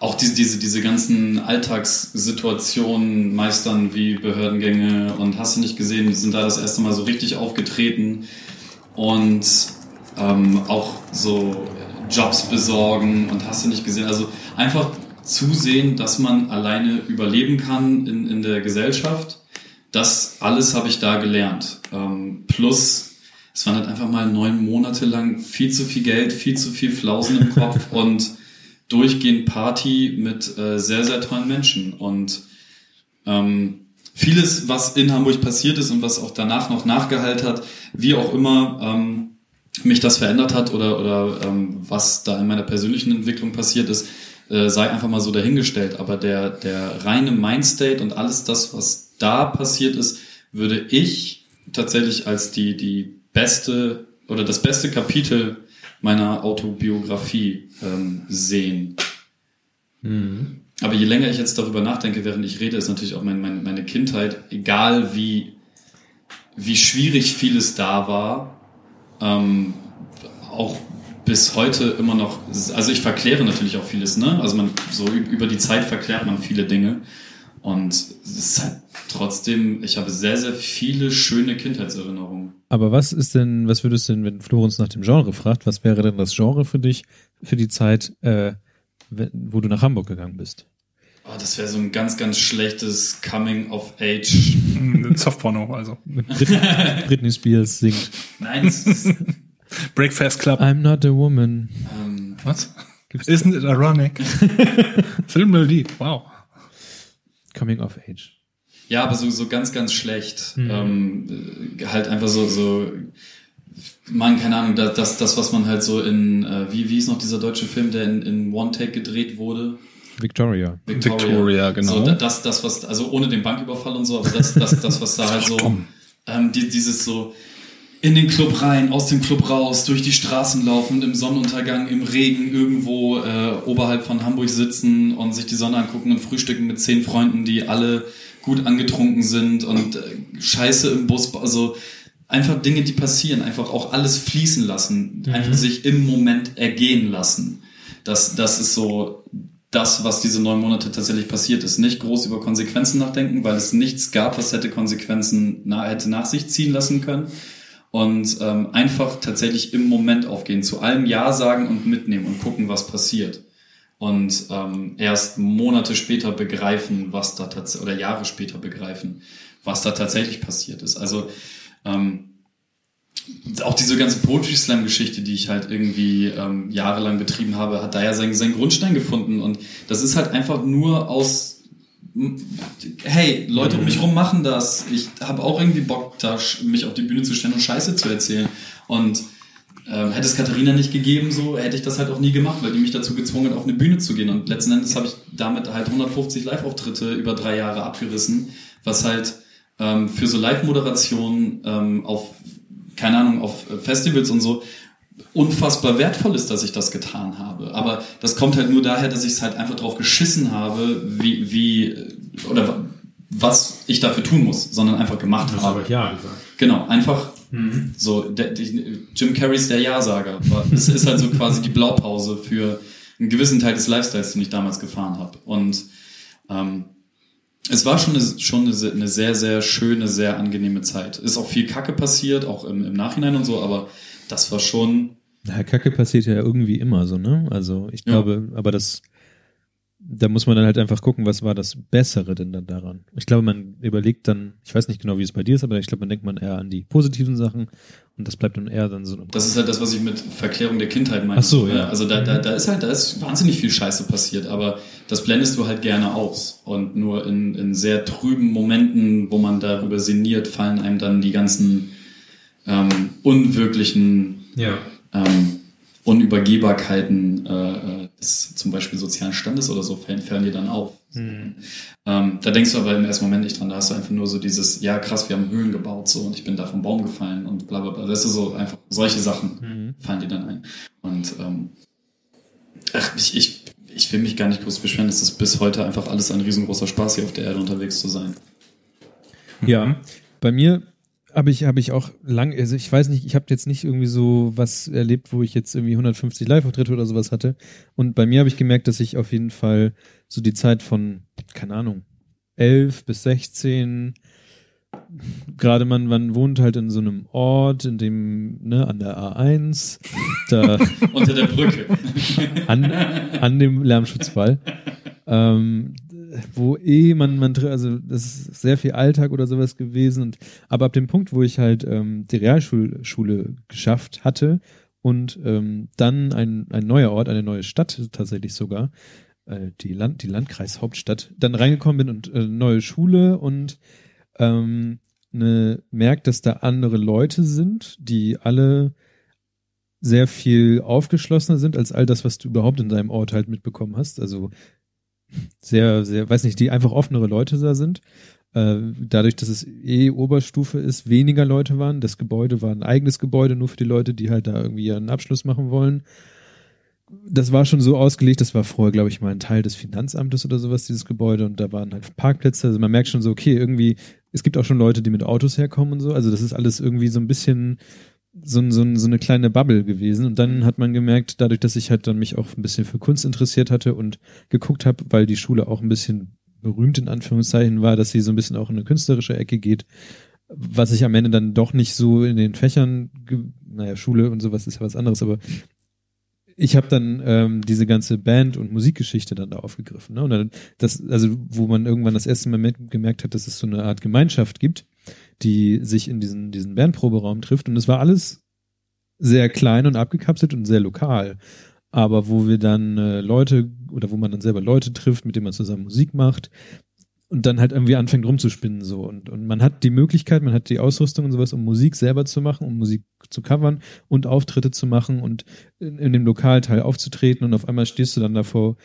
auch diese, diese, diese ganzen Alltagssituationen meistern wie Behördengänge und hast du nicht gesehen, die sind da das erste Mal so richtig aufgetreten und ähm, auch so Jobs besorgen und hast du nicht gesehen. Also einfach zusehen, dass man alleine überleben kann in, in der Gesellschaft. Das alles habe ich da gelernt. Ähm, plus, es waren halt einfach mal neun Monate lang viel zu viel Geld, viel zu viel Flausen im Kopf und durchgehend Party mit äh, sehr, sehr tollen Menschen. Und ähm, vieles, was in Hamburg passiert ist und was auch danach noch nachgehalt hat, wie auch immer ähm, mich das verändert hat oder, oder ähm, was da in meiner persönlichen Entwicklung passiert ist, äh, sei einfach mal so dahingestellt. Aber der, der reine Mindstate und alles das, was da passiert ist, würde ich tatsächlich als die, die beste oder das beste Kapitel meiner Autobiografie ähm, sehen. Mhm. Aber je länger ich jetzt darüber nachdenke, während ich rede, ist natürlich auch mein, mein, meine Kindheit, egal wie, wie schwierig vieles da war, ähm, auch bis heute immer noch, also ich verkläre natürlich auch vieles, ne? Also man, so über die Zeit verklärt man viele Dinge. Und es ist halt trotzdem, ich habe sehr, sehr viele schöne Kindheitserinnerungen. Aber was ist denn, was würdest du denn, wenn Florenz nach dem Genre fragt, was wäre denn das Genre für dich, für die Zeit, äh, wo du nach Hamburg gegangen bist? Oh, das wäre so ein ganz, ganz schlechtes Coming of Age. Softporno, also. Britney, Britney Spears singt. Nein, es ist Breakfast Club. I'm not a woman. Ähm, Was? Gibt's Isn't it ironic? Filmmelodie, wow. Coming of Age. Ja, aber so, so ganz, ganz schlecht. Mhm. Ähm, halt einfach so, so, man, keine Ahnung, das, das, was man halt so in, äh, wie, wie ist noch dieser deutsche Film, der in, in One Take gedreht wurde? Victoria. Victoria, Victoria genau. So, das, das, was, also ohne den Banküberfall und so, aber das, das, das was da halt so, ähm, die, dieses so, in den Club rein, aus dem Club raus, durch die Straßen laufen, im Sonnenuntergang, im Regen irgendwo äh, oberhalb von Hamburg sitzen und sich die Sonne angucken und frühstücken mit zehn Freunden, die alle gut angetrunken sind und äh, Scheiße im Bus, also einfach Dinge, die passieren, einfach auch alles fließen lassen, mhm. einfach sich im Moment ergehen lassen. Das, das ist so das, was diese neun Monate tatsächlich passiert ist. Nicht groß über Konsequenzen nachdenken, weil es nichts gab, was hätte Konsequenzen na, hätte nach sich ziehen lassen können und ähm, einfach tatsächlich im Moment aufgehen, zu allem Ja sagen und mitnehmen und gucken, was passiert. Und ähm, erst Monate später begreifen, was da tatsächlich, oder Jahre später begreifen, was da tatsächlich passiert ist. Also ähm, auch diese ganze Poetry Slam Geschichte, die ich halt irgendwie ähm, jahrelang betrieben habe, hat da ja seinen, seinen Grundstein gefunden. Und das ist halt einfach nur aus hey, Leute um mich rum machen das. Ich habe auch irgendwie Bock, da mich auf die Bühne zu stellen und Scheiße zu erzählen. Und ähm, hätte es Katharina nicht gegeben, so hätte ich das halt auch nie gemacht, weil die mich dazu gezwungen hat, auf eine Bühne zu gehen. Und letzten Endes habe ich damit halt 150 Live-Auftritte über drei Jahre abgerissen, was halt ähm, für so Live-Moderationen ähm, auf, keine Ahnung, auf Festivals und so unfassbar wertvoll ist, dass ich das getan habe. Aber das kommt halt nur daher, dass ich es halt einfach drauf geschissen habe, wie, wie oder was ich dafür tun muss, sondern einfach gemacht das habe. Ja gesagt. Genau, einfach mhm. so. Der, die, Jim Carreys der Ja-Sager. Es ist halt so quasi die Blaupause für einen gewissen Teil des Lifestyles, den ich damals gefahren habe. Und ähm, es war schon, eine, schon eine, eine, sehr, sehr schöne, sehr angenehme Zeit. Ist auch viel Kacke passiert, auch im, im Nachhinein und so, aber das war schon. Na, Kacke passiert ja irgendwie immer so, ne? Also ich glaube, ja. aber das, da muss man dann halt einfach gucken, was war das Bessere denn dann daran. Ich glaube, man überlegt dann, ich weiß nicht genau, wie es bei dir ist, aber ich glaube, man denkt man eher an die positiven Sachen und das bleibt dann eher dann so. Das ist halt das, was ich mit Verklärung der Kindheit meine. Ach so, ja. Also da, da, da ist halt, da ist wahnsinnig viel Scheiße passiert, aber das blendest du halt gerne aus. Und nur in, in sehr trüben Momenten, wo man darüber sinniert, fallen einem dann die ganzen ähm, unwirklichen ja. ähm, Unübergehbarkeiten äh, äh, des zum Beispiel sozialen Standes oder so fallen dir dann auf. Mhm. Ähm, da denkst du aber im ersten Moment nicht dran, da hast du einfach nur so dieses, ja krass, wir haben Höhlen gebaut so und ich bin da vom Baum gefallen und bla bla bla. Das ist so einfach, solche Sachen mhm. fallen dir dann ein. Und ähm, ach, ich, ich, ich will mich gar nicht groß beschweren, es ist bis heute einfach alles ein riesengroßer Spaß, hier auf der Erde unterwegs zu sein. Ja, bei mir habe ich, habe ich auch lang, also ich weiß nicht, ich habe jetzt nicht irgendwie so was erlebt, wo ich jetzt irgendwie 150 Live-Auftritte oder sowas hatte. Und bei mir habe ich gemerkt, dass ich auf jeden Fall so die Zeit von, keine Ahnung, 11 bis 16, gerade man, man wohnt halt in so einem Ort, in dem, ne, an der A1, da. Unter der Brücke. an, an dem Lärmschutzwall. Ähm, wo eh man, man, also das ist sehr viel Alltag oder sowas gewesen. Und, aber ab dem Punkt, wo ich halt ähm, die Realschule geschafft hatte und ähm, dann ein, ein neuer Ort, eine neue Stadt tatsächlich sogar, äh, die, Land, die Landkreishauptstadt, dann reingekommen bin und äh, neue Schule und ähm, ne, merkt, dass da andere Leute sind, die alle sehr viel aufgeschlossener sind als all das, was du überhaupt in deinem Ort halt mitbekommen hast. Also sehr, sehr, weiß nicht, die einfach offenere Leute da sind. äh, dadurch, dass es eh Oberstufe ist, weniger Leute waren. Das Gebäude war ein eigenes Gebäude, nur für die Leute, die halt da irgendwie einen Abschluss machen wollen. Das war schon so ausgelegt, das war vorher, glaube ich, mal ein Teil des Finanzamtes oder sowas, dieses Gebäude, und da waren halt Parkplätze. Also man merkt schon so, okay, irgendwie, es gibt auch schon Leute, die mit Autos herkommen und so. Also das ist alles irgendwie so ein bisschen so, so, so eine kleine Bubble gewesen. Und dann hat man gemerkt, dadurch, dass ich halt dann mich auch ein bisschen für Kunst interessiert hatte und geguckt habe, weil die Schule auch ein bisschen berühmt in Anführungszeichen war, dass sie so ein bisschen auch in eine künstlerische Ecke geht, was ich am Ende dann doch nicht so in den Fächern, naja, Schule und sowas ist ja was anderes, aber ich habe dann ähm, diese ganze Band- und Musikgeschichte dann da aufgegriffen. Ne? Und dann das, also wo man irgendwann das erste Mal gemerkt hat, dass es so eine Art Gemeinschaft gibt, die sich in diesen, diesen Bandproberaum trifft. Und es war alles sehr klein und abgekapselt und sehr lokal. Aber wo wir dann äh, Leute oder wo man dann selber Leute trifft, mit denen man zusammen Musik macht und dann halt irgendwie anfängt rumzuspinnen so. Und und man hat die Möglichkeit, man hat die Ausrüstung und sowas, um Musik selber zu machen, um Musik zu covern und Auftritte zu machen und in, in dem Lokalteil aufzutreten. Und auf einmal stehst du dann da vor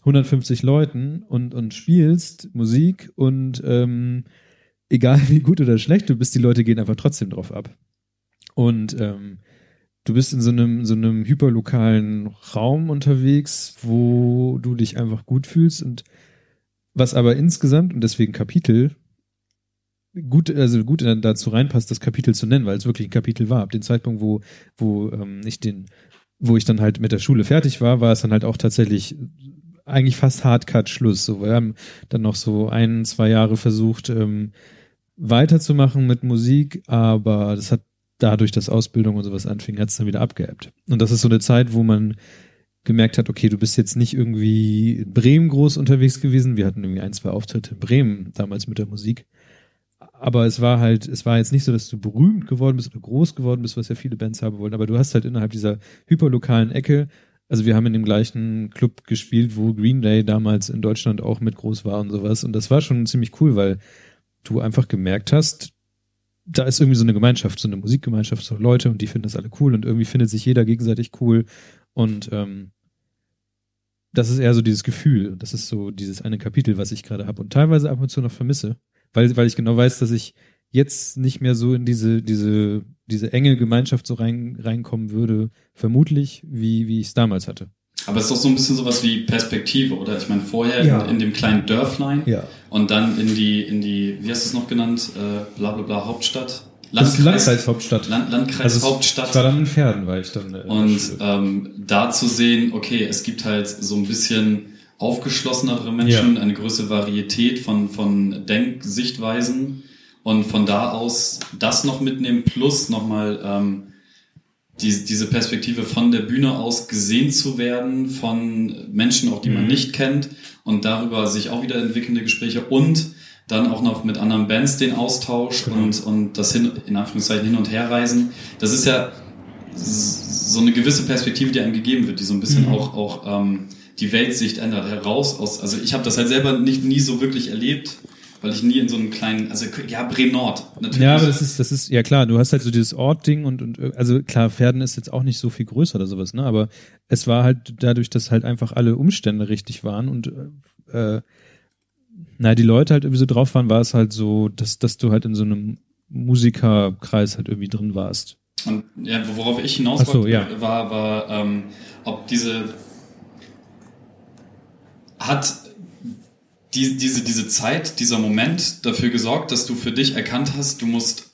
150 Leuten und und spielst Musik und ähm, egal wie gut oder schlecht du bist, die Leute gehen einfach trotzdem drauf ab und ähm, du bist in so einem, so einem hyperlokalen Raum unterwegs, wo du dich einfach gut fühlst und was aber insgesamt und deswegen Kapitel gut, also gut dazu reinpasst, das Kapitel zu nennen, weil es wirklich ein Kapitel war. Ab dem Zeitpunkt, wo, wo ähm, ich den, wo ich dann halt mit der Schule fertig war, war es dann halt auch tatsächlich eigentlich fast Hardcut Schluss. So, wir haben dann noch so ein, zwei Jahre versucht, ähm, weiterzumachen mit Musik, aber das hat dadurch, dass Ausbildung und sowas anfing, hat es dann wieder abgeebbt. Und das ist so eine Zeit, wo man gemerkt hat, okay, du bist jetzt nicht irgendwie in Bremen groß unterwegs gewesen. Wir hatten irgendwie ein, zwei Auftritte in Bremen damals mit der Musik. Aber es war halt, es war jetzt nicht so, dass du berühmt geworden bist oder groß geworden bist, was ja viele Bands haben wollen. Aber du hast halt innerhalb dieser hyperlokalen Ecke, also wir haben in dem gleichen Club gespielt, wo Green Day damals in Deutschland auch mit groß war und sowas. Und das war schon ziemlich cool, weil du einfach gemerkt hast, da ist irgendwie so eine Gemeinschaft, so eine Musikgemeinschaft, so Leute und die finden das alle cool und irgendwie findet sich jeder gegenseitig cool und ähm, das ist eher so dieses Gefühl. Das ist so dieses eine Kapitel, was ich gerade habe und teilweise ab und zu noch vermisse, weil weil ich genau weiß, dass ich jetzt nicht mehr so in diese diese diese enge Gemeinschaft so rein reinkommen würde, vermutlich wie wie ich es damals hatte. Aber es ist doch so ein bisschen sowas wie Perspektive, oder? Ich meine, vorher ja. in, in, dem kleinen Dörflein ja. und dann in die, in die, wie hast du es noch genannt? Äh, bla bla bla Hauptstadt. Landkreis, Landkreishauptstadt. Land, Landkreis also war dann in Pferden, weil ich dann. Äh, und ähm, da zu sehen, okay, es gibt halt so ein bisschen aufgeschlossenere Menschen, ja. eine größere Varietät von, von Denksichtweisen und von da aus das noch mitnehmen, plus nochmal ähm, die, diese Perspektive von der Bühne aus gesehen zu werden, von Menschen auch, die man mhm. nicht kennt und darüber sich auch wieder entwickelnde Gespräche und dann auch noch mit anderen Bands den Austausch genau. und, und das hin, in Anführungszeichen hin und her reisen. Das ist ja so eine gewisse Perspektive, die einem gegeben wird, die so ein bisschen mhm. auch, auch ähm, die Weltsicht ändert heraus aus. Also ich habe das halt selber nicht nie so wirklich erlebt weil ich nie in so einem kleinen, also ja, Bremen Nord, natürlich. Ja, aber das ist, das ist, ja klar, du hast halt so dieses Ort-Ding und, und, also klar, Pferden ist jetzt auch nicht so viel größer oder sowas, ne, aber es war halt dadurch, dass halt einfach alle Umstände richtig waren und, äh, na, die Leute halt irgendwie so drauf waren, war es halt so, dass, dass du halt in so einem Musikerkreis halt irgendwie drin warst. Und ja, worauf ich hinaus so, wollte, ja. war, war, ähm, ob diese hat die, diese, diese Zeit, dieser Moment dafür gesorgt, dass du für dich erkannt hast, du musst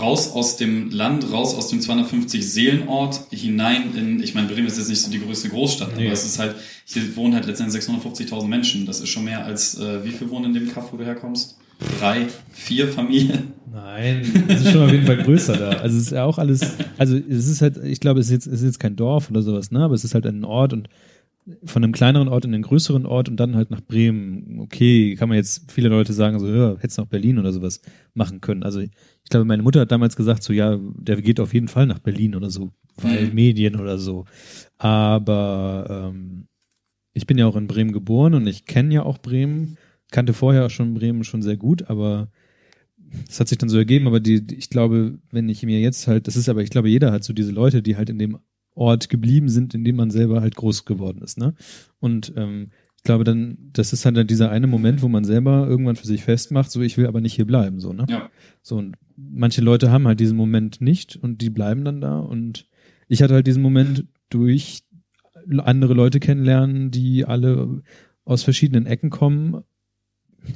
raus aus dem Land, raus aus dem 250 Seelenort hinein in, ich meine, Bremen ist jetzt nicht so die größte Großstadt, nee. aber es ist halt, hier wohnen halt letztendlich 650.000 Menschen. Das ist schon mehr als, äh, wie viel wohnen in dem Kaff, wo du herkommst? Drei, vier Familien? Nein, es ist schon auf jeden Fall größer da. Also es ist ja auch alles, also es ist halt, ich glaube, es ist jetzt, es ist jetzt kein Dorf oder sowas, ne, aber es ist halt ein Ort und von einem kleineren Ort in einen größeren Ort und dann halt nach Bremen. Okay, kann man jetzt viele Leute sagen, so, ja, hättest nach Berlin oder sowas machen können. Also ich glaube, meine Mutter hat damals gesagt, so, ja, der geht auf jeden Fall nach Berlin oder so, weil mhm. Medien oder so. Aber ähm, ich bin ja auch in Bremen geboren und ich kenne ja auch Bremen, kannte vorher auch schon Bremen schon sehr gut, aber es hat sich dann so ergeben, aber die, ich glaube, wenn ich mir jetzt halt, das ist aber, ich glaube, jeder hat so diese Leute, die halt in dem Ort geblieben sind, in dem man selber halt groß geworden ist. Ne? Und ähm, glaube dann, das ist halt dann dieser eine Moment, wo man selber irgendwann für sich festmacht, so ich will aber nicht hier bleiben, so, ne? Ja. So, und manche Leute haben halt diesen Moment nicht und die bleiben dann da und ich hatte halt diesen Moment durch andere Leute kennenlernen, die alle aus verschiedenen Ecken kommen.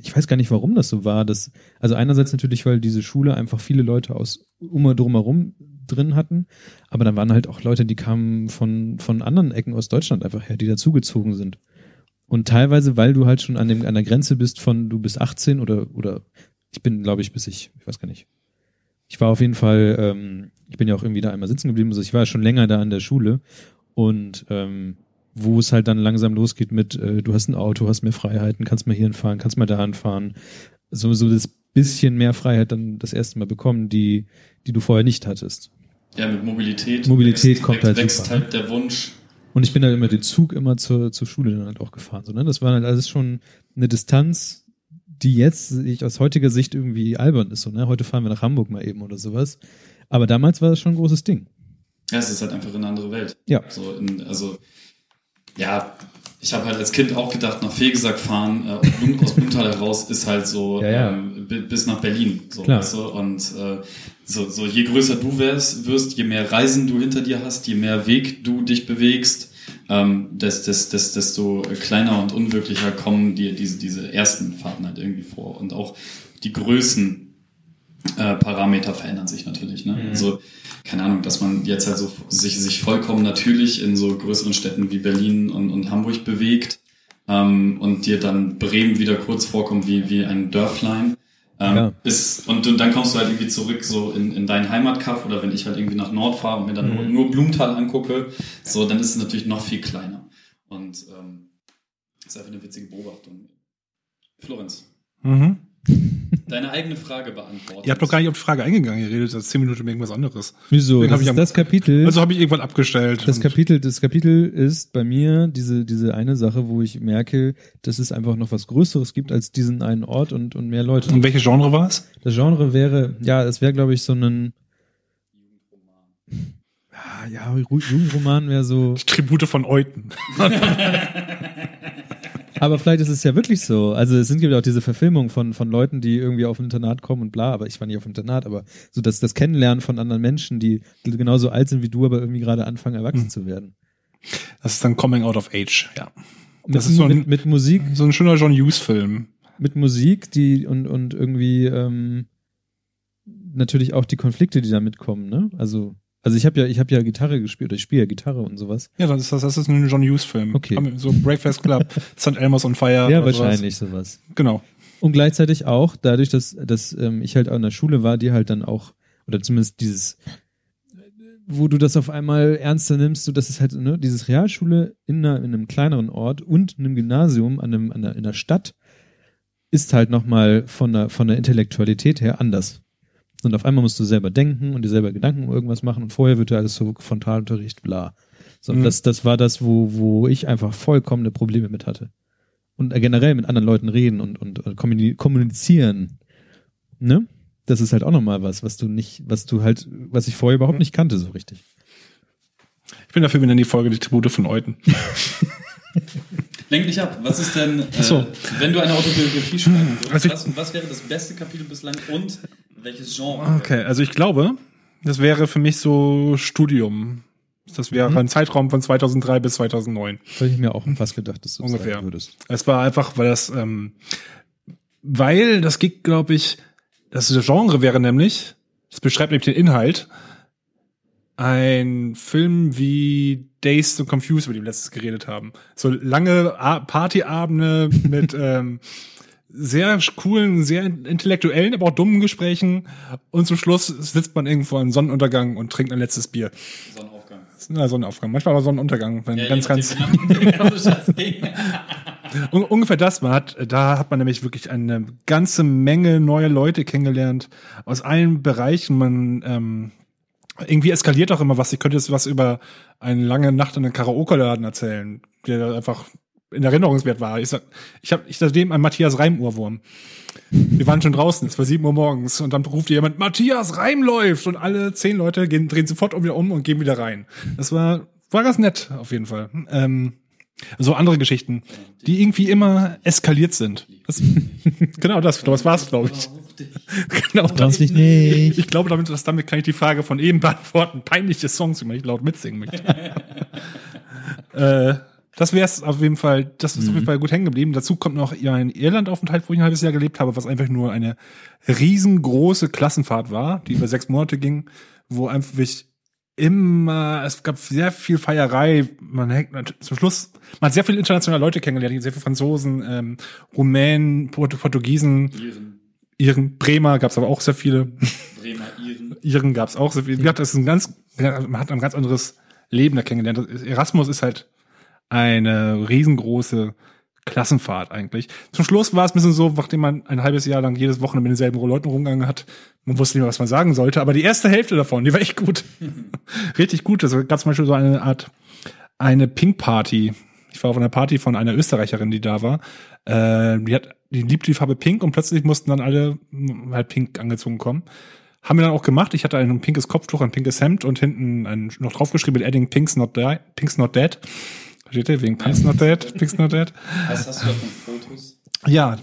Ich weiß gar nicht, warum das so war. Das, also einerseits natürlich, weil diese Schule einfach viele Leute aus um und drumherum drin hatten, aber dann waren halt auch Leute, die kamen von, von anderen Ecken aus Deutschland einfach her, die dazugezogen sind. Und teilweise, weil du halt schon an, dem, an der Grenze bist von du bist 18 oder, oder ich bin, glaube ich, bis ich, ich weiß gar nicht. Ich war auf jeden Fall, ähm, ich bin ja auch irgendwie da einmal sitzen geblieben, also ich war schon länger da an der Schule und ähm, wo es halt dann langsam losgeht mit, äh, du hast ein Auto, hast mehr Freiheiten, kannst mal hierhin fahren, kannst mal dahin fahren. So, so das bisschen mehr Freiheit dann das erste Mal bekommen, die, die du vorher nicht hattest. Ja, mit Mobilität. Mobilität wächst, kommt halt wächst super. halt der Wunsch. Und ich bin halt immer den Zug immer zur, zur Schule dann halt auch gefahren. So, ne? Das war halt alles schon eine Distanz, die jetzt ich aus heutiger Sicht irgendwie albern ist. So, ne? Heute fahren wir nach Hamburg mal eben oder sowas. Aber damals war das schon ein großes Ding. Ja, es ist halt einfach eine andere Welt. Ja. So in, also, ja, ich habe halt als Kind auch gedacht, nach Fegesack fahren, äh, aus Blumenthal heraus ist halt so ja, ja. Ähm, bis nach Berlin. So, Klar. Weißt du? Und äh, so, so je größer du wärst, wirst, je mehr Reisen du hinter dir hast, je mehr Weg du dich bewegst, ähm, des, des, des, desto kleiner und unwirklicher kommen dir diese, diese ersten Fahrten halt irgendwie vor. Und auch die Größen äh, Parameter verändern sich natürlich. Ne? Mhm. Also, keine Ahnung, dass man jetzt halt so sich, sich vollkommen natürlich in so größeren Städten wie Berlin und, und Hamburg bewegt ähm, und dir dann Bremen wieder kurz vorkommt wie, wie ein Dörflein. Ähm, Ja. ist, und, und dann kommst du halt irgendwie zurück so in, in deinen Heimatkaff oder wenn ich halt irgendwie nach Nord fahre und mir dann nur, Mhm. nur Blumenthal angucke, so, dann ist es natürlich noch viel kleiner. Und ähm, das ist einfach eine witzige Beobachtung. Florenz, Mhm. Deine eigene Frage beantworten. Ihr habt doch gar nicht auf die Frage eingegangen, ihr redet seit zehn Minuten über irgendwas anderes. Wieso? Den Das hab ich ist am- das Kapitel. Also habe ich irgendwann abgestellt. Das Kapitel, das Kapitel ist bei mir diese, diese eine Sache, wo ich merke, dass es einfach noch was Größeres gibt als diesen einen Ort und, und mehr Leute. Und welches Genre war es? Das Genre wäre, ja, es wäre, glaube ich, so ein, Ah, ja, Jugendroman wäre so, Die Tribute von Euten. aber vielleicht ist es ja wirklich so. Also es sind gibt ja auch diese Verfilmungen von, von Leuten, die irgendwie auf ein Internat kommen und bla, aber ich war nicht auf dem Internat, aber so das, das Kennenlernen von anderen Menschen, die genauso alt sind wie du, aber irgendwie gerade anfangen, erwachsen Hm. zu werden. Das ist dann Coming Out of Age, ja. Mit, Das ist so ein- mit, mit Musik, So ein schöner John Hughes-Film. mit Musik, die und, und irgendwie ähm, natürlich auch die Konflikte, die da mitkommen, ne? Also, also ich habe ja, ich habe ja Gitarre gespielt, oder ich spiele ja Gitarre und sowas. Ja, das ist, das ist ein John Hughes-Film. Okay. Haben wir So Breakfast Club, St. Elmo's on Fire. Ja, oder sowas. wahrscheinlich sowas. Genau. Und gleichzeitig auch, dadurch, dass, dass ähm, ich halt in der Schule war, die halt dann auch, oder zumindest dieses, wo du das auf einmal ernster nimmst, so dass es halt, ne, dieses Realschule in, einer, in einem kleineren Ort und einem Gymnasium an einem, an einer, in der Stadt ist halt nochmal von der, von der Intellektualität her anders. Und auf einmal musst du selber denken und dir selber Gedanken um irgendwas machen und vorher wird ja alles so Frontalunterricht, bla. So, Mhm. das, das war das, wo, wo ich einfach vollkommene Probleme mit hatte. Und generell mit anderen Leuten reden und, und, und kommuni- kommunizieren. Ne? Das ist halt auch nochmal was, was du nicht, was du halt, was ich vorher überhaupt nicht kannte, so richtig. Ich bin dafür, wir nennen die Folge die Tribute von Euten. Lenk dich ab. Was ist denn, äh, so. wenn du eine Autobiografie schreiben würdest, Also was, was wäre das beste Kapitel bislang und welches Genre? Okay, also ich glaube, das wäre für mich so Studium. Das wäre Mhm. ein Zeitraum von 2003 bis 2009. Habe ich mir auch fast gedacht, dass du das Ungefähr. sagen würdest. Es war einfach, weil das, ähm, weil das geht, glaube ich, das Genre wäre nämlich, das beschreibt nämlich den Inhalt, ein Film wie Dazed and Confused, über den wir letztes geredet haben. So lange Partyabende mit ähm, sehr coolen, sehr intellektuellen, aber auch dummen Gesprächen und zum Schluss sitzt man irgendwo am Sonnenuntergang und trinkt ein letztes Bier. Sonnenaufgang. Na, Sonnenaufgang. Manchmal aber Sonnenuntergang, wenn Ja, ganz, ganz Ding- Un ungefähr das. Man hat, da hat man nämlich wirklich eine ganze Menge neue Leute kennengelernt aus allen Bereichen. Man ähm, irgendwie eskaliert auch immer was. Ich könnte jetzt was über eine lange Nacht in einem Karaoke-Laden erzählen, der einfach in Erinnerungswert war. Ich ich habe ich seitdem einen Matthias Reim-Ohrwurm. Wir waren schon draußen, es war sieben Uhr morgens und dann ruft jemand, Matthias Reim läuft und alle zehn Leute gehen, drehen sofort um wieder um und gehen wieder rein. Das war, war ganz nett, auf jeden Fall. Ähm, So andere Geschichten, die irgendwie immer eskaliert sind. Das, genau das, das war's, glaube ich. genau das. Ich, nicht. ich glaube, damit, dass damit kann ich die Frage von eben beantworten. Peinliche Songs, die man nicht laut mitsingen möchte. äh, das wäre es auf jeden Fall, das ist mhm. auf jeden mhm. Fall gut hängen geblieben. Dazu kommt noch ein Irlandaufenthalt, wo ich ein halbes Jahr gelebt habe, was einfach nur eine riesengroße Klassenfahrt war, die über sechs Monate ging, wo einfach immer, es gab sehr viel Feierei. Man hängt zum Schluss, man hat sehr viele internationale Leute kennengelernt, sehr viele Franzosen, ähm, Rumänen, Port Portugiesen, Iren. Iren, Bremer gab es aber auch sehr viele. Bremer, Iren. Iren gab es auch sehr viele. Gesagt, das ist ein ganz, man hat ein ganz anderes Leben da kennengelernt. Erasmus ist halt eine riesengroße Klassenfahrt eigentlich. Zum Schluss war es ein bisschen so, nachdem man ein halbes Jahr lang jedes Wochenende mit denselben Leuten rumgegangen hat, man wusste nicht mehr, was man sagen sollte, aber die erste Hälfte davon, die war echt gut. Richtig gut. Es gab zum Beispiel so eine Art, eine Pink Party. Ich war auf einer Party von einer Österreicherin, die da war. Äh, die hat, die liebt die Farbe Pink und plötzlich mussten dann alle halt pink angezogen kommen. Haben wir dann auch gemacht. Ich hatte ein pinkes Kopftuch, ein pinkes Hemd und hinten ein, noch draufgeschrieben mit Adding Pink's Not, die, Pink's Not Dead. Ihr? Wegen Pink's Not Dead, Pink's Not Dead. Was hast du davon Fotos? Ja.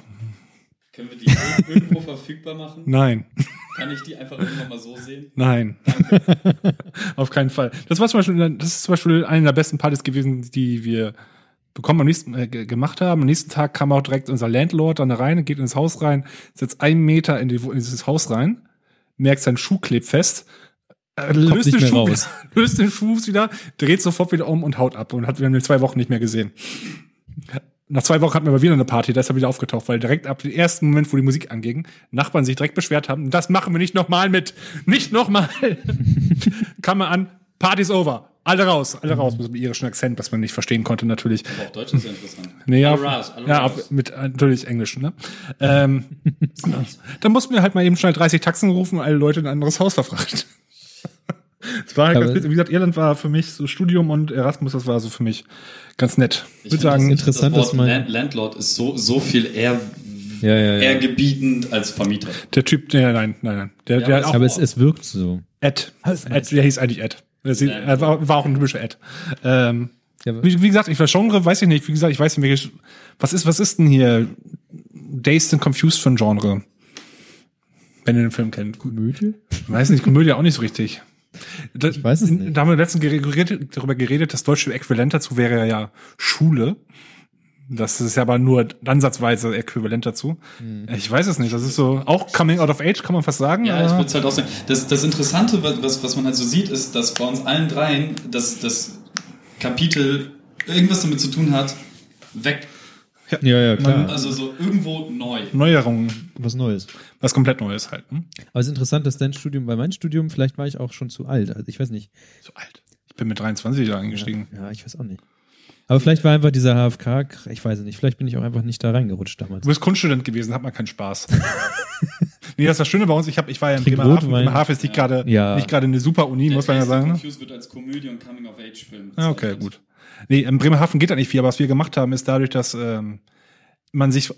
Können wir die irgendwo verfügbar machen? Nein. Kann ich die einfach irgendwann mal so sehen? Nein. Auf keinen Fall. Das war zum Beispiel, das ist zum Beispiel eine der besten Partys gewesen, die wir bekommen am nächsten äh, gemacht haben. Am nächsten Tag kam auch direkt unser Landlord dann da rein, geht ins Haus rein, setzt einen Meter in, die, in dieses Haus rein, merkt sein Schuh klebt fest löst, den Schuh, raus. löst den Fuß wieder, dreht sofort wieder um und haut ab und hat wir haben ihn zwei Wochen nicht mehr gesehen. Nach zwei Wochen hatten wir aber wieder eine Party, da ist er wieder aufgetaucht, weil direkt ab dem ersten Moment, wo die Musik anging, Nachbarn sich direkt beschwert haben, das machen wir nicht nochmal mit, nicht nochmal. Kam er an, Party's over. Alle raus, alle raus, mit dem irischen Akzent, was man nicht verstehen konnte, natürlich. Aber auch Deutsch ist ja interessant. Nee, alle raus, alle ja, raus. mit natürlich Englisch, ne? ähm, dann mussten wir halt mal eben schnell 30 Taxen rufen und alle Leute in ein anderes Haus verfrachtet. Es war halt ganz, wie gesagt, Irland war für mich so Studium und Erasmus, das war so für mich ganz nett. Ich würde sagen, das interessant, das dass man Landlord ist so so viel eher ja, ja, ja. eher gebietend als Vermieter. Der Typ, nee, nein, nein, nein. Der, ja, der auch, aber es, es wirkt so. Ed. Ed, der hieß eigentlich Ed. Er war, war auch ein typischer Ed. Ähm, ja, wie, wie, gesagt, ich war Genre, weiß ich nicht. Wie gesagt, ich weiß nicht, was ist, was ist denn hier Dazed and Confused für ein Genre? Wenn ihr den Film kennt. Komödie? Weiß nicht, Komödie auch nicht so richtig. Ich weiß es nicht. Da haben wir letztens geredet, darüber geredet, das deutsche Äquivalent dazu wäre ja Schule. Das ist ja aber nur ansatzweise äquivalent dazu. Hm. Ich weiß es nicht. Das ist so auch Coming Out of Age, kann man fast sagen. Ja, ich würde halt auch sagen. Das, das Interessante, was, was man halt so sieht, ist, dass bei uns allen dreien das, das Kapitel irgendwas damit zu tun hat, weg ja, ja, ja klar. Man, also so irgendwo neu. Neuerungen. Was Neues. Was komplett Neues halt. Hm? Aber es ist interessant, dass dein Studium, bei meinem Studium, vielleicht war ich auch schon zu alt. Also ich weiß nicht. Zu alt? Ich bin mit 23 da eingestiegen. Ja, ja, ich weiß auch nicht. Aber vielleicht war einfach dieser HFK, ich weiß nicht, vielleicht bin ich auch einfach nicht da reingerutscht damals. Du bist Kunststudent gewesen, hat man keinen Spaß. nee, das ist das Schöne bei uns, ich, hab, ich war ja in Bremerhaven. Bremerhaven ist nicht gerade ja. nicht gerade eine super Uni, Der muss man ja sagen. Confused wird als Komödie und Coming-of-Age-Film. Ah, okay, gut. Nee, in Bremerhaven geht da nicht viel, aber was wir gemacht haben, ist dadurch, dass ähm, man sich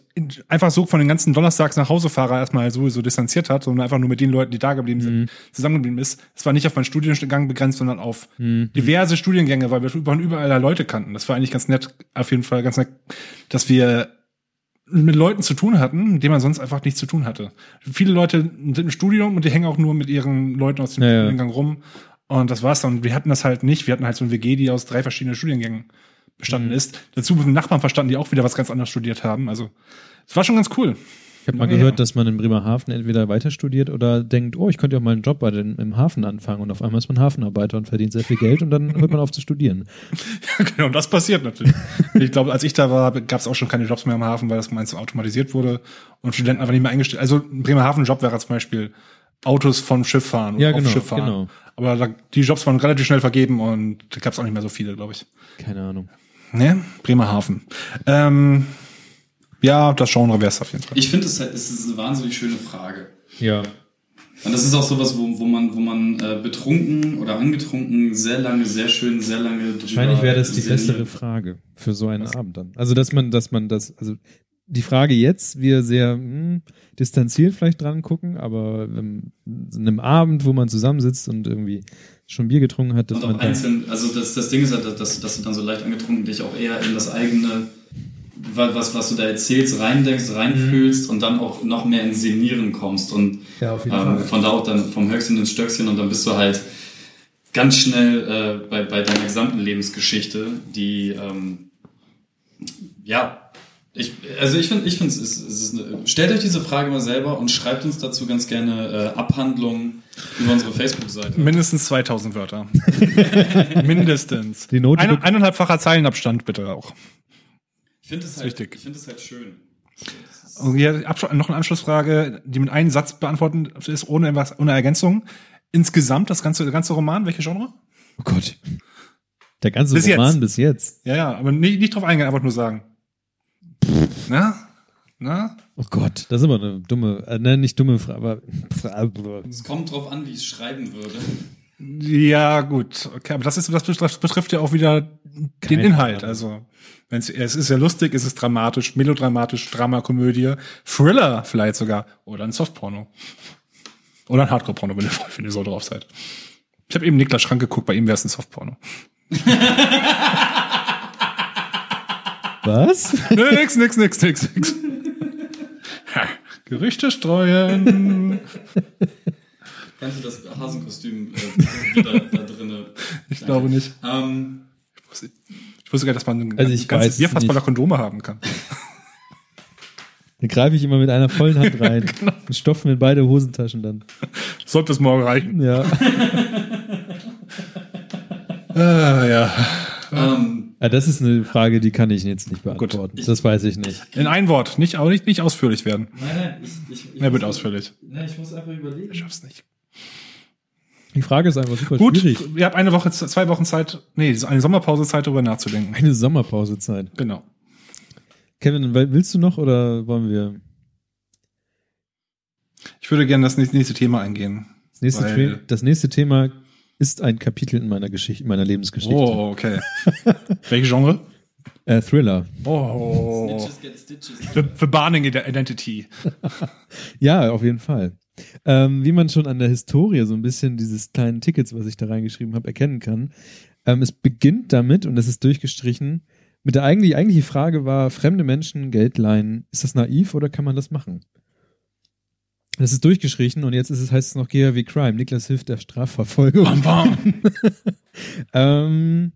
einfach so von den ganzen Donnerstags nach Hausefahrer erstmal sowieso distanziert hat, sondern einfach nur mit den Leuten, die da geblieben sind, mhm. zusammengeblieben ist. Es war nicht auf meinen Studiengang begrenzt, sondern auf mhm. diverse Studiengänge, weil wir überall Leute kannten. Das war eigentlich ganz nett, auf jeden Fall ganz nett, dass wir mit Leuten zu tun hatten, mit denen man sonst einfach nichts zu tun hatte. Viele Leute sind im Studium und die hängen auch nur mit ihren Leuten aus dem ja, Studiengang ja. rum. Und das war's dann. Wir hatten das halt nicht. Wir hatten halt so ein WG, die aus drei verschiedenen Studiengängen bestanden mhm. ist. Dazu mit Nachbarn verstanden, die auch wieder was ganz anderes studiert haben. Also es war schon ganz cool. Ich habe mal gehört, dass man in Bremerhaven entweder weiter studiert oder denkt, oh, ich könnte ja mal einen Job bei den, im Hafen anfangen und auf einmal ist man Hafenarbeiter und verdient sehr viel Geld und dann hört man auf zu studieren. Ja, genau, das passiert natürlich. ich glaube, als ich da war, gab es auch schon keine Jobs mehr im Hafen, weil das meins automatisiert wurde und Studenten einfach nicht mehr eingestellt. Also ein Bremerhaven-Job wäre zum Beispiel Autos vom Schiff fahren oder ja, genau, auf Schiff fahren. Genau. Aber da, die Jobs waren relativ schnell vergeben und da gab es auch nicht mehr so viele, glaube ich. Keine Ahnung. Ne? Bremerhaven. Ähm, ja, das Genre wäre es auf jeden Fall. Ich finde, es, es ist eine wahnsinnig schöne Frage. Ja. Und das ist auch sowas, wo, wo man, wo man äh, betrunken oder angetrunken sehr lange, sehr schön, sehr lange Wahrscheinlich wäre das die bessere Frage für so einen Was? Abend dann. Also, dass man, dass man das, also die Frage jetzt, wir sehr hm, distanziert vielleicht dran gucken, aber ähm, so einem Abend, wo man zusammensitzt und irgendwie schon Bier getrunken hat, dass und auch einzeln, also das, das Ding ist halt, dass, dass du dann so leicht angetrunken dich auch eher in das eigene, was, was du da erzählst, reindenkst, reinfühlst mhm. und dann auch noch mehr ins Senieren kommst und ja, auf jeden ähm, Fall. von da auch dann vom Höchsten ins Stöckchen und dann bist du halt ganz schnell äh, bei, bei deiner gesamten Lebensgeschichte, die ähm, ja ich, also ich finde, ich finde, es ist, es ist eine, stellt euch diese Frage mal selber und schreibt uns dazu ganz gerne äh, Abhandlungen über unsere Facebook-Seite. Mindestens 2000 Wörter. Mindestens. Die Note Ein, eineinhalbfacher Zeilenabstand bitte auch. Ich finde es halt, wichtig. ich finde es halt schön. Und hier noch eine Anschlussfrage, die mit einem Satz beantworten ist, ohne, was, ohne Ergänzung. Insgesamt das ganze, der ganze Roman, welche Genre? Oh Gott. Der ganze bis Roman jetzt. bis jetzt. Ja, ja, aber nicht, nicht drauf eingehen, einfach nur sagen. Na? Na? Oh Gott, das ist immer eine dumme, äh, ne, nicht dumme Frage, aber. Es kommt drauf an, wie ich es schreiben würde. Ja, gut. Okay, aber das ist, das betrifft, betrifft ja auch wieder Keine den Inhalt. Frage. Also, wenn's, es ist ja lustig, es ist dramatisch, melodramatisch, Dramakomödie, Thriller vielleicht sogar. Oder ein Softporno. Oder ein Hardcore-Porno, wenn ihr, wenn ihr so drauf seid. Ich habe eben Niklas Schrank geguckt, bei ihm wäre es ein Softporno. Was? nix, nix, nix, nix, nix. Gerüchte streuen. Kannst du das Hasenkostüm äh, wieder da drinne? Ich glaube nicht. Ähm, ich, wusste, ich wusste gar nicht, dass man ein also ich ganzes Bier fast voller Kondome haben kann. Dann greife ich immer mit einer vollen Hand rein. genau. Und stopfen in beide Hosentaschen dann. Sollte es morgen reichen. Ja. ah, ja. Ähm, ja, das ist eine Frage, die kann ich jetzt nicht beantworten. Gut. Das weiß ich nicht. In ein Wort, nicht, auch nicht, nicht ausführlich werden. Nein, nein, ich, ich, ich Er wird ausführlich. Nein, ich muss einfach überlegen. Ich schaff's nicht. Die Frage ist einfach super Gut, schwierig. ihr habt eine Woche, zwei Wochen Zeit, nee, eine Sommerpausezeit, darüber nachzudenken. Eine Sommerpausezeit. Genau. Kevin, willst du noch oder wollen wir? Ich würde gerne das nächste Thema eingehen. Das nächste, das nächste Thema ist ein Kapitel in meiner Geschichte, in meiner Lebensgeschichte. Oh, okay. Welche Genre? Äh, Thriller. Oh. Snitches get stitches. The, the Barning Identity. ja, auf jeden Fall. Ähm, wie man schon an der Historie so ein bisschen dieses kleinen Tickets, was ich da reingeschrieben habe, erkennen kann. Ähm, es beginnt damit, und das ist durchgestrichen, mit der eigentliche, eigentliche Frage war, fremde Menschen Geld leihen, ist das naiv oder kann man das machen? Das ist durchgeschrieben und jetzt ist es, heißt es noch GHW Crime. Niklas hilft der Strafverfolgung. Bam, bam. ähm,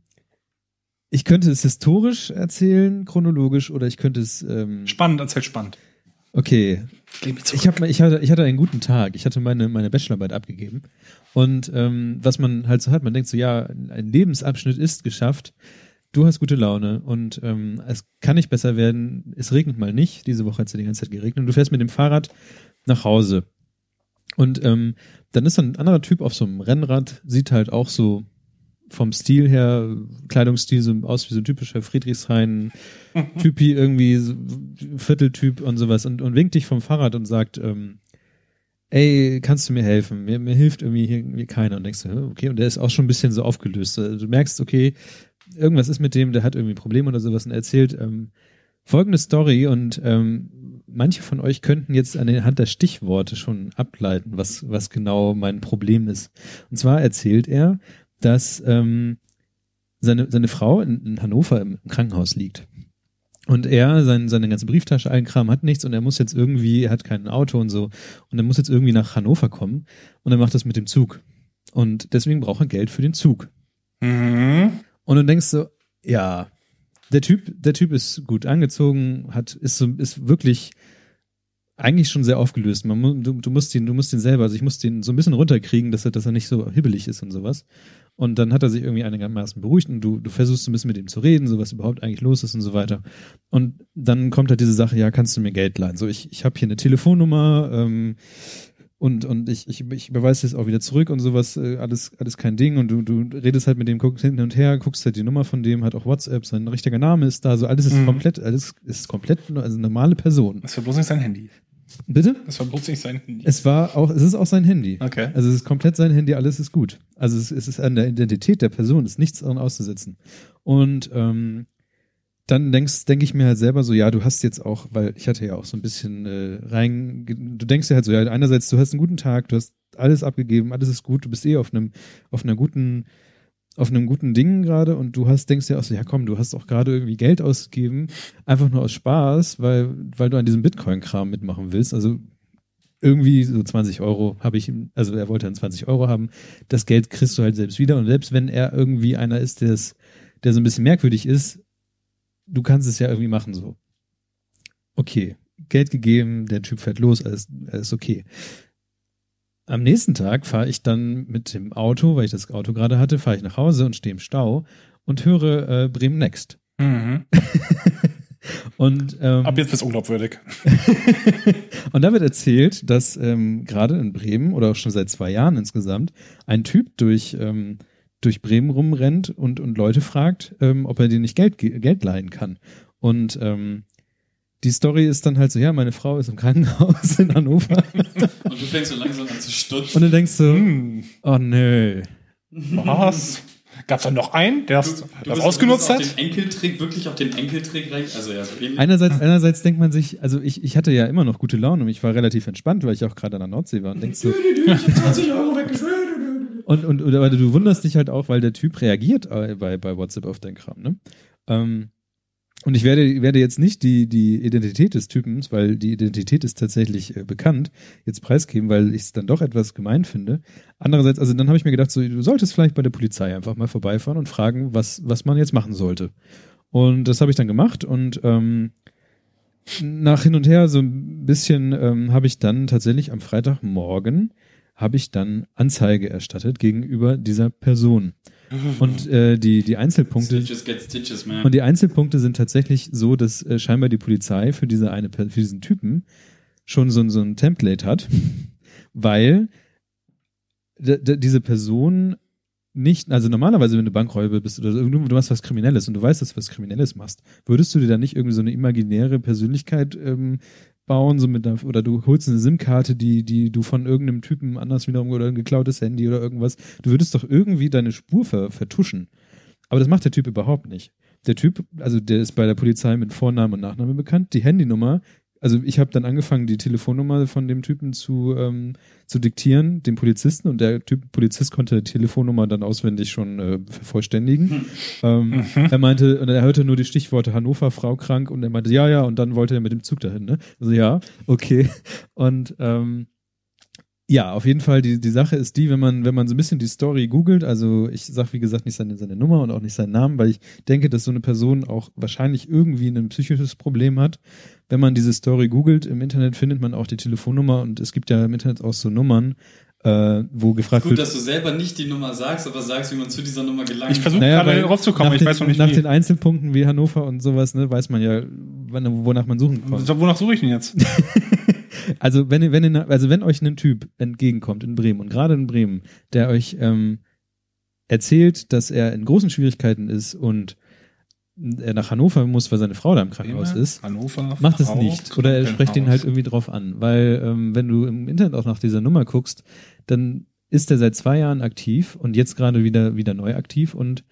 ich könnte es historisch erzählen, chronologisch, oder ich könnte es. Ähm, spannend, erzähl spannend. Okay. Ich, hab, ich, hatte, ich hatte einen guten Tag. Ich hatte meine, meine Bachelorarbeit abgegeben. Und ähm, was man halt so hat, man denkt so, ja, ein Lebensabschnitt ist geschafft. Du hast gute Laune und ähm, es kann nicht besser werden. Es regnet mal nicht. Diese Woche hat es ja die ganze Zeit geregnet. Und du fährst mit dem Fahrrad nach Hause. Und ähm, dann ist ein anderer Typ auf so einem Rennrad, sieht halt auch so vom Stil her, Kleidungsstil so aus wie so ein typischer Friedrichshain-Typi, irgendwie so Vierteltyp und sowas und, und winkt dich vom Fahrrad und sagt, ähm, ey, kannst du mir helfen? Mir, mir hilft irgendwie hier irgendwie keiner. Und denkst du, okay, und der ist auch schon ein bisschen so aufgelöst. Also du merkst, okay, irgendwas ist mit dem, der hat irgendwie Probleme oder sowas und er erzählt ähm, folgende Story und ähm, manche von euch könnten jetzt anhand der Stichworte schon ableiten, was, was genau mein Problem ist. Und zwar erzählt er, dass ähm, seine, seine Frau in, in Hannover im Krankenhaus liegt. Und er, sein, seine ganze Brieftasche, allen Kram hat nichts und er muss jetzt irgendwie, er hat kein Auto und so, und er muss jetzt irgendwie nach Hannover kommen und er macht das mit dem Zug. Und deswegen braucht er Geld für den Zug. Mhm. Und du denkst so, ja, der Typ, der Typ ist gut angezogen, hat, ist so, ist wirklich eigentlich schon sehr aufgelöst. Man, du, du musst ihn, du musst ihn selber, also ich musste ihn so ein bisschen runterkriegen, dass er, dass er nicht so hibbelig ist und sowas. Und dann hat er sich irgendwie einigermaßen beruhigt und du, du versuchst ein bisschen mit ihm zu reden, so was überhaupt eigentlich los ist und so weiter. Und dann kommt halt diese Sache, ja, kannst du mir Geld leihen? So, ich, ich habe hier eine Telefonnummer, ähm, und, und ich, ich, ich überweise es auch wieder zurück und sowas, äh, alles, alles kein Ding. Und du, du redest halt mit dem, guckst hin und her, guckst halt die Nummer von dem, hat auch WhatsApp, sein richtiger Name ist da, so alles ist mhm. komplett, alles ist komplett, also eine normale Person. Das war bloß nicht sein Handy. Bitte? Das war bloß nicht sein Handy. Es war auch, es ist auch sein Handy. Okay. Also es ist komplett sein Handy, alles ist gut. Also es, es ist an der Identität der Person, ist nichts daran auszusetzen. Und ähm, dann denkst, denke ich mir halt selber so, ja, du hast jetzt auch, weil ich hatte ja auch so ein bisschen äh, rein, du denkst dir halt so, ja, einerseits, du hast einen guten Tag, du hast alles abgegeben, alles ist gut, du bist eh auf einem, auf einer guten, auf einem guten Ding gerade und du hast, denkst dir auch so, ja komm, du hast auch gerade irgendwie Geld ausgegeben, einfach nur aus Spaß, weil, weil du an diesem Bitcoin-Kram mitmachen willst. Also irgendwie so 20 Euro habe ich, also er wollte dann 20 Euro haben. Das Geld kriegst du halt selbst wieder. Und selbst wenn er irgendwie einer ist, der der so ein bisschen merkwürdig ist, du kannst es ja irgendwie machen so. Okay, Geld gegeben, der Typ fährt los, alles, alles okay. Am nächsten Tag fahre ich dann mit dem Auto, weil ich das Auto gerade hatte, fahre ich nach Hause und stehe im Stau und höre äh, Bremen Next. Mhm. und ähm, ab jetzt wird's unglaubwürdig. und da wird erzählt, dass ähm, gerade in Bremen oder auch schon seit zwei Jahren insgesamt ein Typ durch ähm, durch Bremen rumrennt und, und Leute fragt, ähm, ob er dir nicht Geld, Geld leihen kann. Und ähm, die Story ist dann halt so, ja, meine Frau ist im Krankenhaus in Hannover. Und du fängst so langsam an zu stutzen. Und du denkst so, hm. oh nö. Was? Gab's da noch einen, der das, du, du das bist, ausgenutzt du hat? Auf den Enkeltrick, wirklich auf den Enkeltrick rein? Also ja, so. Einerseits, einerseits denkt man sich, also ich, ich hatte ja immer noch gute Laune und ich war relativ entspannt, weil ich auch gerade an der Nordsee war und denkst so, 20 Euro weggeschwört. Und, und, oder, du wunderst dich halt auch, weil der Typ reagiert äh, bei, bei WhatsApp auf dein Kram, ne? Ähm, und ich werde, werde jetzt nicht die, die Identität des Typens, weil die Identität ist tatsächlich äh, bekannt, jetzt preisgeben, weil ich es dann doch etwas gemein finde. Andererseits, also dann habe ich mir gedacht, so, du solltest vielleicht bei der Polizei einfach mal vorbeifahren und fragen, was, was man jetzt machen sollte. Und das habe ich dann gemacht und ähm, nach hin und her so ein bisschen ähm, habe ich dann tatsächlich am Freitagmorgen habe ich dann Anzeige erstattet gegenüber dieser Person. Und äh, die, die Einzelpunkte. Stitches man. Und die Einzelpunkte sind tatsächlich so, dass äh, scheinbar die Polizei für diese eine für diesen Typen schon so, so ein Template hat, weil diese Person nicht, also normalerweise, wenn du Bankräuber bist oder du machst was Kriminelles und du weißt, dass du was Kriminelles machst, würdest du dir dann nicht irgendwie so eine imaginäre Persönlichkeit ähm, bauen, so mit einer, oder du holst eine SIM-Karte, die, die du von irgendeinem Typen anders wiederum oder ein geklautes Handy oder irgendwas. Du würdest doch irgendwie deine Spur ver, vertuschen. Aber das macht der Typ überhaupt nicht. Der Typ, also der ist bei der Polizei mit Vornamen und Nachnamen bekannt. Die Handynummer also ich habe dann angefangen, die Telefonnummer von dem Typen zu, ähm, zu diktieren, dem Polizisten, und der Typ Polizist konnte die Telefonnummer dann auswendig schon äh, vervollständigen. Hm. Ähm, mhm. Er meinte, und er hörte nur die Stichworte Hannover, Frau krank, und er meinte, ja, ja, und dann wollte er mit dem Zug dahin, ne? Also ja, okay. Und ähm, ja, auf jeden Fall, die, die Sache ist die, wenn man, wenn man so ein bisschen die Story googelt, also ich sag wie gesagt nicht seine, seine Nummer und auch nicht seinen Namen, weil ich denke, dass so eine Person auch wahrscheinlich irgendwie ein psychisches Problem hat. Wenn man diese Story googelt, im Internet findet man auch die Telefonnummer und es gibt ja im Internet auch so Nummern, äh, wo gefragt Gut, wird. Gut, dass du selber nicht die Nummer sagst, aber sagst, wie man zu dieser Nummer gelangt. Ich versuche naja, gerade rauszukommen, ich den, weiß noch nicht Nach wie. den Einzelpunkten wie Hannover und sowas, ne, weiß man ja, wonach man suchen kann. Wonach suche ich denn jetzt? Also wenn, wenn, also wenn euch ein Typ entgegenkommt in Bremen und gerade in Bremen, der euch ähm, erzählt, dass er in großen Schwierigkeiten ist und er nach Hannover muss, weil seine Frau da im Krankenhaus ist, Hannover, macht es nicht. Oder er spricht ihn halt irgendwie drauf an. Weil ähm, wenn du im Internet auch nach dieser Nummer guckst, dann ist er seit zwei Jahren aktiv und jetzt gerade wieder, wieder neu aktiv und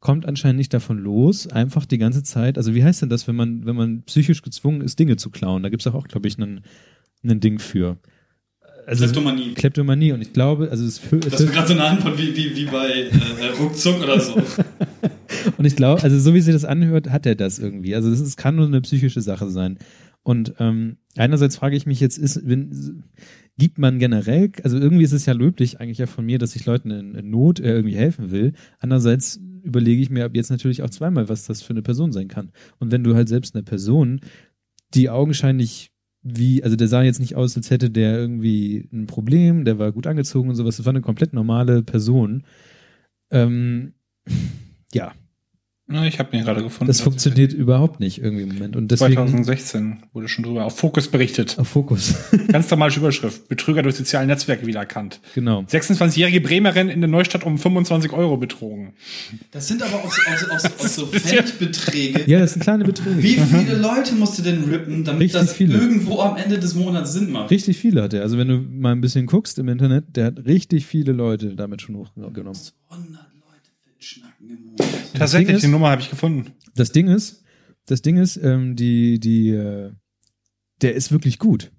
kommt anscheinend nicht davon los, einfach die ganze Zeit, also wie heißt denn das, wenn man, wenn man psychisch gezwungen ist, Dinge zu klauen? Da gibt's auch, auch glaube ich, einen ein Ding für. Also Kleptomanie. Kleptomanie und ich glaube, also es für, Das ist gerade so eine Antwort wie, wie, wie bei äh, Ruckzuck oder so. und ich glaube, also so wie sich das anhört, hat er das irgendwie. Also das ist, kann nur eine psychische Sache sein. Und ähm, einerseits frage ich mich jetzt, ist, wenn, gibt man generell, also irgendwie ist es ja löblich eigentlich ja von mir, dass ich Leuten in, in Not äh, irgendwie helfen will. Andererseits überlege ich mir ab jetzt natürlich auch zweimal, was das für eine Person sein kann. Und wenn du halt selbst eine Person, die augenscheinlich wie, also der sah jetzt nicht aus, als hätte der irgendwie ein Problem, der war gut angezogen und sowas. Das war eine komplett normale Person. Ähm, ja, na, ich habe ihn gerade gefunden. Das funktioniert überhaupt nicht irgendwie im Moment. Und deswegen, 2016 wurde schon drüber auf Fokus berichtet. Auf Fokus. Ganz normale Überschrift. Betrüger durch soziale Netzwerke wiedererkannt. Genau. 26-jährige Bremerin in der Neustadt um 25 Euro betrogen. Das sind aber auch, so, auch, auch, auch so Feldbeträge. Ja, das sind kleine Beträge. Wie viele Leute musst du denn rippen, damit Richtig das viele. irgendwo am Ende des Monats Sinn macht? Richtig viele hat er. Also wenn du mal ein bisschen guckst im Internet, der hat richtig viele Leute damit schon hochgenommen. 100 Leute Schnacken im Monat. Tatsächlich, ist, die Nummer habe ich gefunden. Das Ding ist, das Ding ist, ähm, die, die, äh, der ist wirklich gut.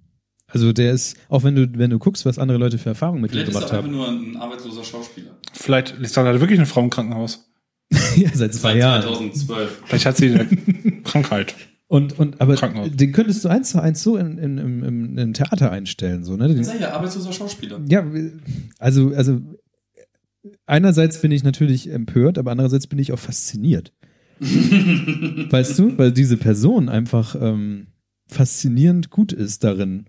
Also der ist, auch wenn du, wenn du guckst, was andere Leute für Erfahrungen mit ihm Vielleicht ist gemacht er einfach haben. nur ein arbeitsloser Schauspieler. Vielleicht ist da wirklich eine Frau im Krankenhaus. ja, seit zwei Seit Jahren. 2012. Vielleicht hat sie eine Krankheit. Und, und, aber Krankenhaus. den könntest du eins zu eins so in, in, im, im, im Theater einstellen, so, ne? Den, ich ja, arbeitsloser Schauspieler. ja, also, also, einerseits bin ich natürlich empört, aber andererseits bin ich auch fasziniert. weißt du? Weil diese Person einfach ähm, faszinierend gut ist darin.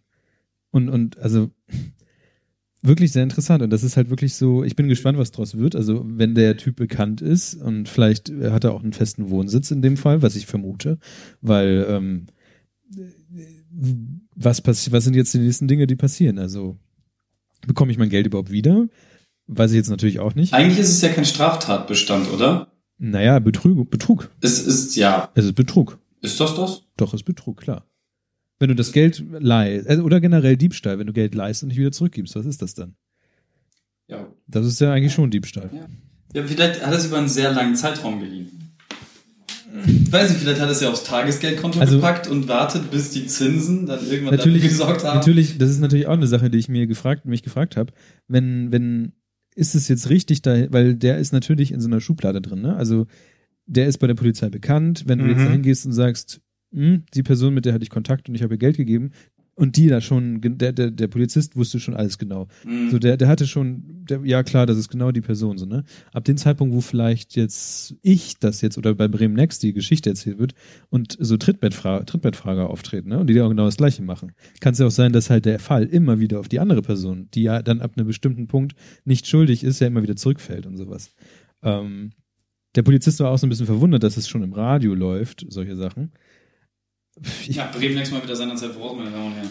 Und, und also wirklich sehr interessant. Und das ist halt wirklich so, ich bin gespannt, was draus wird. Also, wenn der Typ bekannt ist und vielleicht hat er auch einen festen Wohnsitz in dem Fall, was ich vermute, weil ähm, was passiert, was sind jetzt die nächsten Dinge, die passieren? Also, bekomme ich mein Geld überhaupt wieder? Weiß ich jetzt natürlich auch nicht. Eigentlich ist es ja kein Straftatbestand, oder? Naja, Betrug, Betrug. Es ist, ja. Es ist Betrug. Ist das das? Doch, ist Betrug, klar. Wenn du das Geld leihst, also, oder generell Diebstahl, wenn du Geld leihst und nicht wieder zurückgibst, was ist das dann? Ja. Das ist ja eigentlich schon Diebstahl. Ja, vielleicht hat er es über einen sehr langen Zeitraum geliehen. Ich weiß nicht, vielleicht hat er es ja aufs Tagesgeldkonto Also- gepackt und wartet, bis die Zinsen dann irgendwann Natürlich, dafür gesorgt haben. natürlich, das ist natürlich auch eine Sache, die ich mir gefragt, mich gefragt habe. Wenn, wenn, ist es jetzt richtig da, weil der ist natürlich in so einer Schublade drin, ne? Also, der ist bei der Polizei bekannt. Wenn du jetzt Mhm. da hingehst und sagst, hm, die Person, mit der hatte ich Kontakt und ich habe ihr Geld gegeben, und die da schon, der, der, der Polizist wusste schon alles genau. Mhm. So, der, der hatte schon, der, ja klar, das ist genau die Person, so, ne? Ab dem Zeitpunkt, wo vielleicht jetzt ich das jetzt oder bei Bremen Next die Geschichte erzählt wird und so Trittbettfra Trittbettfrager auftreten, ne? Und die da auch genau das Gleiche machen. Kann es ja auch sein, dass halt der Fall immer wieder auf die andere Person, die ja dann ab einem bestimmten Punkt nicht schuldig ist, ja immer wieder zurückfällt und sowas. Ähm, der Polizist war auch so ein bisschen verwundert, dass es schon im Radio läuft, solche Sachen. Ich, ja, Bremen nächstes Mal wieder seiner Zeit voraus, meine Damen und Herren.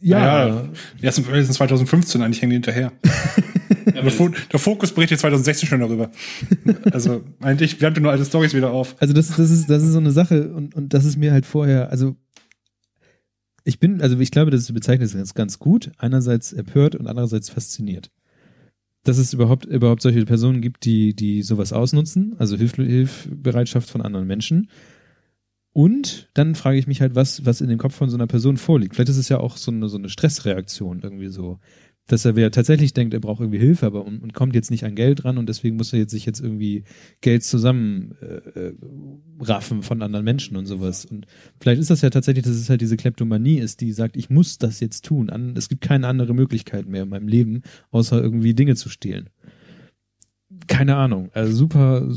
ja, Ja, Erst im 2015, eigentlich hängen die hinterher. Ja, Der, Fo der Fokus berichtet 2016 schon darüber. Also eigentlich er nur alte Stories wieder auf. Also das, das ist, das ist so eine Sache und, und das ist mir halt vorher, also ich bin, also ich glaube, das ist bezeichnet ganz, ganz gut. Einerseits empört und andererseits fasziniert. Dass es überhaupt, überhaupt solche Personen gibt, die, die sowas ausnutzen, also Hilf Hilfbereitschaft von anderen Menschen. Und dann frage ich mich halt, was, was in dem Kopf von so einer Person vorliegt. Vielleicht ist es ja auch so eine, so eine Stressreaktion irgendwie so. Dass er wer tatsächlich denkt, er braucht irgendwie Hilfe, aber und, und kommt jetzt nicht an Geld ran und deswegen muss er jetzt sich jetzt irgendwie Geld zusammen äh, äh, von anderen Menschen und sowas. Und vielleicht ist das ja tatsächlich, dass es halt diese Kleptomanie ist, die sagt, ich muss das jetzt tun. An, es gibt keine andere Möglichkeit mehr in meinem Leben, außer irgendwie Dinge zu stehlen. Keine Ahnung. Also super.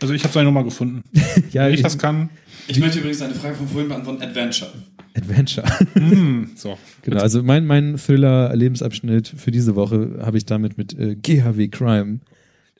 Also ich habe seine Nummer gefunden. Ja, Wenn ich ich, das kann. Ich möchte übrigens eine Frage von vorhin beantworten. Adventure. Adventure. Hm, so. Genau, also mein, mein Thriller-Lebensabschnitt für diese Woche habe ich damit mit äh, GHW Crime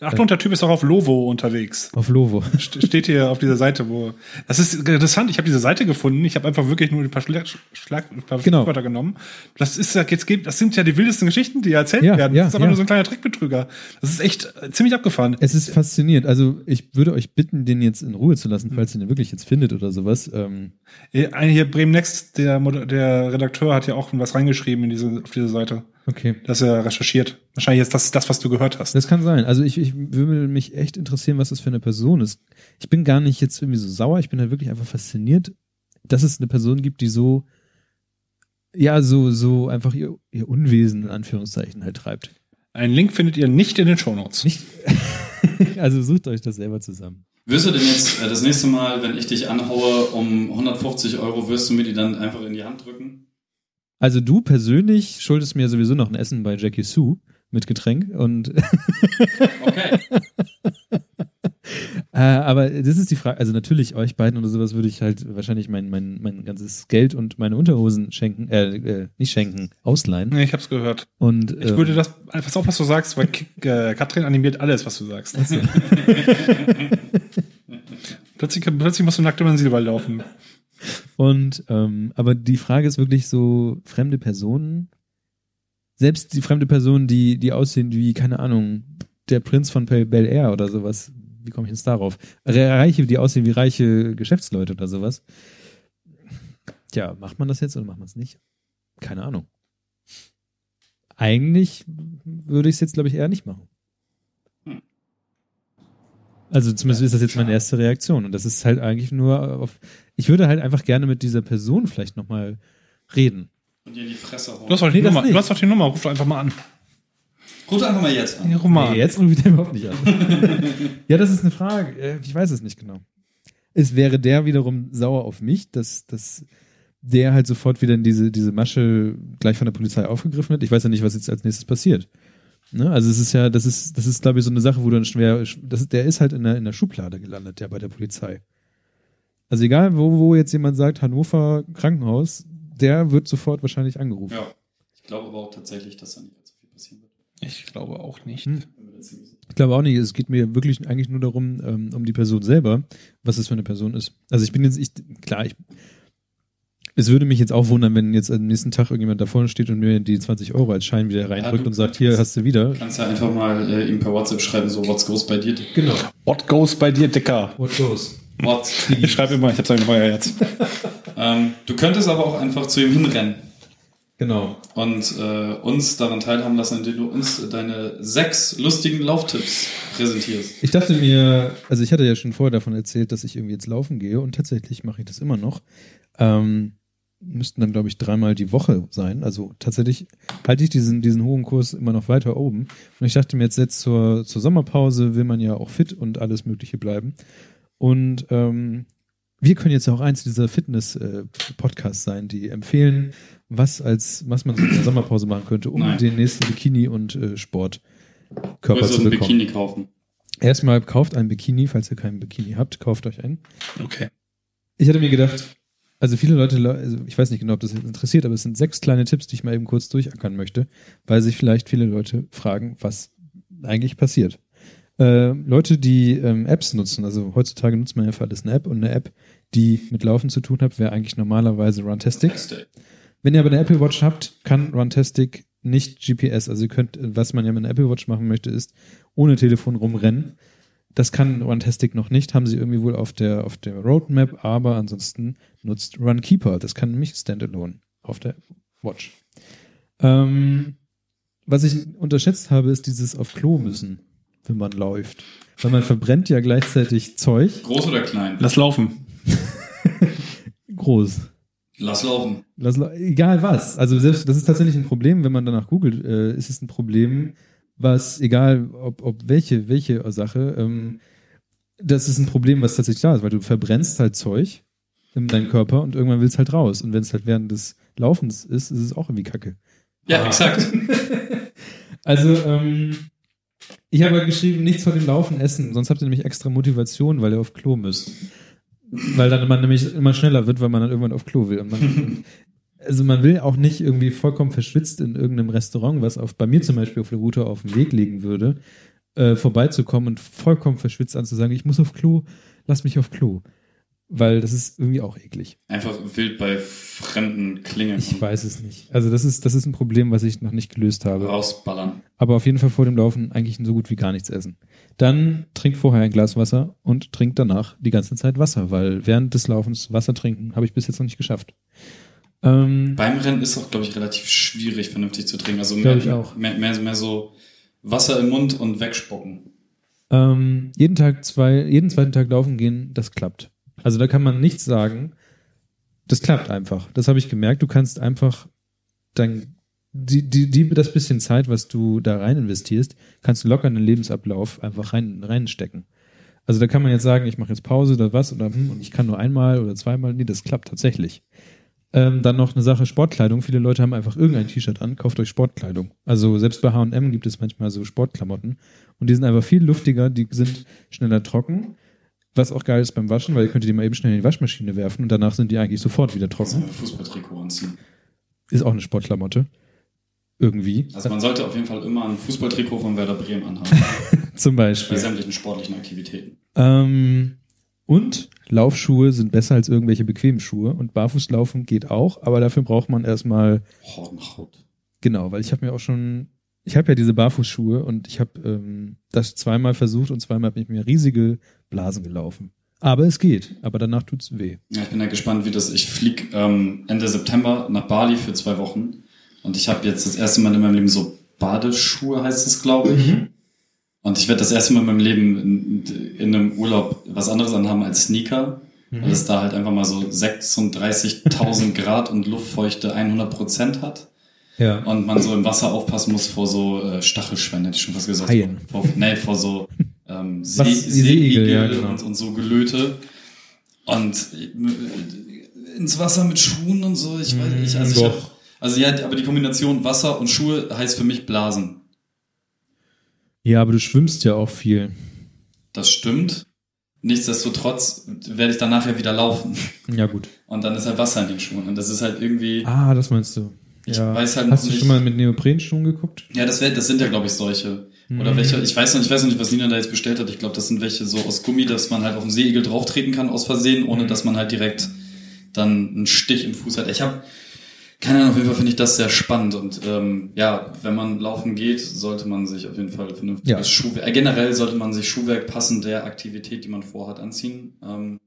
Achtung, der Typ ist auch auf Lovo unterwegs. auf Lovo. St- Steht hier auf dieser Seite, wo. Das ist interessant. Ich habe diese Seite gefunden. Ich habe einfach wirklich nur ein paar, Schlag, Schlag, ein paar Genau. Genommen. Das ist ja jetzt geht. Das sind ja die wildesten Geschichten, die erzählt Ja, werden. ja, das ist aber ja. nur so ein kleiner Trickbetrüger. Das ist echt äh, ziemlich abgefahren. Es ist faszinierend. Also ich würde euch bitten, den jetzt in Ruhe zu lassen, falls ihr den wirklich jetzt findet oder sowas. Ähm, Äh, hier Bremen Next, der, der Redakteur hat ja auch was reingeschrieben in diese, auf diese Seite. Okay. Dass er recherchiert. Wahrscheinlich jetzt das, das, was du gehört hast. Das kann sein. Also ich, ich würde mich echt interessieren, was das für eine Person ist. Ich bin gar nicht jetzt irgendwie so sauer, ich bin halt wirklich einfach fasziniert, dass es eine Person gibt, die so, ja, so, so einfach ihr, ihr Unwesen in Anführungszeichen halt treibt. Einen Link findet ihr nicht in den Shownotes. Nicht, also sucht euch das selber zusammen. Wirst du denn jetzt äh, das nächste Mal, wenn ich dich anhaue um 150 Euro, wirst du mir die dann einfach in die Hand drücken? Also du persönlich schuldest mir sowieso noch ein Essen bei Jackie Sue mit Getränk und Okay. Äh, aber das ist die Frage, also natürlich euch beiden oder sowas würde ich halt wahrscheinlich mein, mein, mein ganzes Geld und meine Unterhosen schenken, äh, äh nicht schenken, ausleihen. Nee, ich hab's gehört. Und Ich äh, würde das, pass auf, was du sagst, weil äh, Katrin animiert alles, was du sagst. plötzlich, plötzlich musst du nackt über den Silberwald laufen. Und ähm, aber die Frage ist wirklich so, fremde Personen, selbst die fremde Personen, die, die aussehen wie, keine Ahnung, der Prinz von Bel Air oder sowas. Wie komme ich jetzt darauf? Re- Reiche, die aussehen wie reiche Geschäftsleute oder sowas. Tja, macht man das jetzt oder macht man es nicht? Keine Ahnung. Eigentlich würde ich es jetzt, glaube ich, eher nicht machen. Also zumindest ist das jetzt meine erste Reaktion. Und das ist halt eigentlich nur auf. Ich würde halt einfach gerne mit dieser Person vielleicht nochmal reden. Und dir in die Fresse hauen. Du hast doch die, Nee, Nummer. Du hast doch die Nummer. Ruf doch einfach mal an. Ruf einfach mal jetzt an. Ja, ruf mal Nee, jetzt rufe ich den überhaupt nicht an. ja, das ist eine Frage. Äh, Ich weiß es nicht genau. Es wäre der wiederum sauer auf mich, dass, dass der halt sofort wieder in diese, diese Masche gleich von der Polizei aufgegriffen wird. Ich weiß ja nicht, was jetzt als nächstes passiert. Ne? Also es ist ja, das ist, das ist, glaube ich, so eine Sache, wo dann schwer, das, der ist halt in der, in der Schublade gelandet, der bei der Polizei. Also egal, wo, wo jetzt jemand sagt, Hannover Krankenhaus, der wird sofort wahrscheinlich angerufen. Ja. Ich glaube aber auch tatsächlich, dass da nicht allzu viel passieren wird. Ich glaube auch nicht. Hm. Ich glaube auch nicht. Es geht mir wirklich eigentlich nur darum, ähm, um die Person selber, was es für eine Person ist. Also ich bin jetzt, ich, klar, ich, es würde mich jetzt auch wundern, wenn jetzt am nächsten Tag irgendjemand da vorne steht und mir die 20 Euro als Schein wieder reindrückt du und sagt, hier hast du wieder. Du kannst ja einfach mal äh, ihm per WhatsApp schreiben, so, what's goes bei dir? Genau. What goes bei dir, Dicker? What goes? What? Ich schreibe immer, ich habe seine Nummer ja jetzt. ähm, du könntest aber auch einfach zu ihm hinrennen Genau. und äh, uns daran teilhaben lassen, indem du uns deine sechs lustigen Lauftipps präsentierst. Ich dachte mir, also ich hatte ja schon vorher davon erzählt, dass ich irgendwie jetzt laufen gehe und tatsächlich mache ich das immer noch. Ähm, müssten dann, glaube ich, dreimal die Woche sein. Also tatsächlich halte ich diesen, diesen hohen Kurs immer noch weiter oben. Und ich dachte mir jetzt, jetzt zur, zur Sommerpause will man ja auch fit und alles Mögliche bleiben. Und ähm, wir können jetzt auch eins dieser Fitness-Podcasts sein, die empfehlen, was als was man so in der Sommerpause machen könnte, um Nein. den nächsten Bikini und äh, Sportkörper zu bekommen. Bikini kaufen? Erstmal kauft ein Bikini, falls ihr keinen Bikini habt, kauft euch einen. Okay. Ich hatte mir gedacht, also viele Leute, also ich weiß nicht genau, ob das jetzt interessiert, aber es sind sechs kleine Tipps, die ich mal eben kurz durchackern möchte, weil sich vielleicht viele Leute fragen, was eigentlich passiert. Äh, Leute, die ähm, Apps nutzen, also heutzutage nutzt man ja für alles eine App und eine App, die mit Laufen zu tun hat, wäre eigentlich normalerweise Runtastic. Wenn ihr aber eine Apple Watch habt, kann Runtastic nicht GPS. Also ihr könnt, was man ja mit einer Apple Watch machen möchte, ist ohne Telefon rumrennen. Das kann Runtastic noch nicht, haben sie irgendwie wohl auf der, auf der Roadmap, aber ansonsten nutzt Runkeeper. Das kann nämlich Standalone auf der Watch. Ähm, was ich unterschätzt habe, ist dieses auf Klo müssen, wenn man läuft. Weil man verbrennt ja gleichzeitig Zeug. Groß oder klein? Lass laufen. Groß. Lass laufen. Lass, la- egal was. Also selbst, das ist tatsächlich ein Problem, wenn man danach googelt, äh, ist es ein Problem, was, egal ob, ob welche, welche Sache, ähm, das ist ein Problem, was tatsächlich da ist, weil du verbrennst halt Zeug in deinem Körper und irgendwann willst halt raus. Und wenn es halt während des Laufens ist, ist es auch irgendwie kacke. Ja, exakt. Also, ähm, ich habe geschrieben, nichts vor dem Laufen essen, sonst habt ihr nämlich extra Motivation, weil ihr auf Klo müsst. Weil dann man nämlich immer schneller wird, weil man dann irgendwann auf Klo will. Man, also man will auch nicht irgendwie vollkommen verschwitzt in irgendeinem Restaurant, was auf, bei mir zum Beispiel auf der Route auf dem Weg liegen würde, äh, vorbeizukommen und vollkommen verschwitzt anzusagen, ich muss auf Klo, lass mich auf Klo. Weil das ist irgendwie auch eklig. Einfach wild bei fremden Klingen Ich weiß es nicht. Also das ist, das ist ein Problem, was ich noch nicht gelöst habe. rausballern. Aber auf jeden Fall vor dem Laufen eigentlich so gut wie gar nichts essen. Dann trinkt vorher ein Glas Wasser und trinkt danach die ganze Zeit Wasser, weil während des Laufens Wasser trinken habe ich bis jetzt noch nicht geschafft. Ähm, Beim Rennen ist auch, glaube ich, relativ schwierig, vernünftig zu trinken. Also mehr, ich auch. Mehr, mehr, mehr so Wasser im Mund und wegspucken. ähm, jeden Tag zwei, jeden zweiten Tag laufen gehen, das klappt. Also da kann man nichts sagen. Das klappt einfach. Das habe ich gemerkt. Du kannst einfach dein, die, die, die, das bisschen Zeit, was du da rein investierst, kannst du locker in den Lebensablauf einfach rein, reinstecken. Also da kann man jetzt sagen, ich mache jetzt Pause oder was oder hm, und ich kann nur einmal oder zweimal. Nee, das klappt tatsächlich. Ähm, dann noch eine Sache Sportkleidung. Viele Leute haben einfach irgendein T-Shirt an, kauft euch Sportkleidung. Also selbst bei H&M gibt es manchmal so Sportklamotten und die sind einfach viel luftiger, die sind schneller trocken. Was auch geil ist beim Waschen, weil ihr könnt die mal eben schnell in die Waschmaschine werfen und danach sind die eigentlich sofort wieder trocken. Fußballtrikot anziehen. Ist auch eine Sportklamotte. Irgendwie. Also man sollte auf jeden Fall immer ein Fußballtrikot von Werder Bremen anhaben. Zum bei Beispiel. sämtlichen sportlichen Aktivitäten. Ähm, und Laufschuhe sind besser als irgendwelche bequemen Schuhe und Barfußlaufen geht auch, aber dafür braucht man erstmal, Hornhaut. genau, weil ich habe mir auch schon, ich habe ja diese Barfußschuhe und ich habe ähm, das zweimal versucht und zweimal habe ich mir riesige Blasen gelaufen. Aber es geht, aber danach tut's weh. Ja, ich bin ja gespannt, wie das. Ich flieg ähm, Ende September nach Bali für zwei Wochen und ich habe jetzt das erste Mal in meinem Leben so Badeschuhe, heißt es, glaube ich. Und ich werde das erste Mal in meinem Leben in, in einem Urlaub was anderes anhaben als Sneaker. Mhm. Weil es da halt einfach mal so 36.000 Grad und Luftfeuchte 100 Prozent hat. Ja. Und man so im Wasser aufpassen muss vor so äh, Stachelschwänen, hätte ich schon was gesagt. Haien. Vor, nee, vor so ähm, See, Seeigel ja, genau. und, und so Gelöte. Und äh, ins Wasser mit Schuhen und so, ich weiß nicht. Also, ich hab, also ja, aber die Kombination Wasser und Schuhe heißt für mich Blasen. Ja, aber du schwimmst ja auch viel. Das stimmt. Nichtsdestotrotz werde ich dann nachher wieder laufen. Ja, gut. Und dann ist halt Wasser in den Schuhen. Und das ist halt irgendwie. Ah, das meinst du. Ich ja. weiß halt Hast du schon mal mit Neoprenschuhen geguckt? Ja, das, wär, das sind ja, glaube ich, solche. Oder mhm. welche, ich weiß noch, ich weiß noch nicht, was Nina da jetzt bestellt hat. Ich glaube, das sind welche so aus Gummi, dass man halt auf den Seeigel drauftreten kann aus Versehen, ohne mhm. dass man halt direkt dann einen Stich im Fuß hat. Ich habe keine Ahnung, auf jeden Fall finde ich das sehr spannend und ähm, ja, wenn man laufen geht, sollte man sich auf jeden Fall vernünftiges ja. Schuhwerk, äh, generell sollte man sich Schuhwerk passend der Aktivität, die man vorhat, anziehen. Ähm,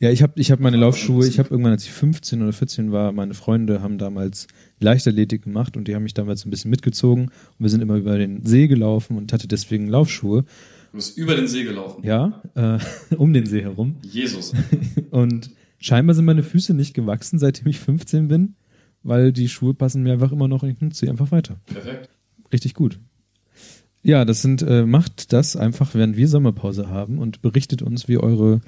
ja, ich habe ich hab meine Laufschuhe, ich habe irgendwann, als ich 15 oder 14 war, meine Freunde haben damals Leichtathletik gemacht und die haben mich damals ein bisschen mitgezogen und wir sind immer über den See gelaufen und hatte deswegen Laufschuhe. Du bist über den See gelaufen? Ja, äh, um den See herum. Jesus. und scheinbar sind meine Füße nicht gewachsen, seitdem ich 15 bin weil die Schuhe passen mir einfach immer noch, ich nutze sie einfach weiter. Perfekt. Richtig gut. Ja, das sind, äh, macht das einfach, während wir Sommerpause haben und berichtet uns, wie eure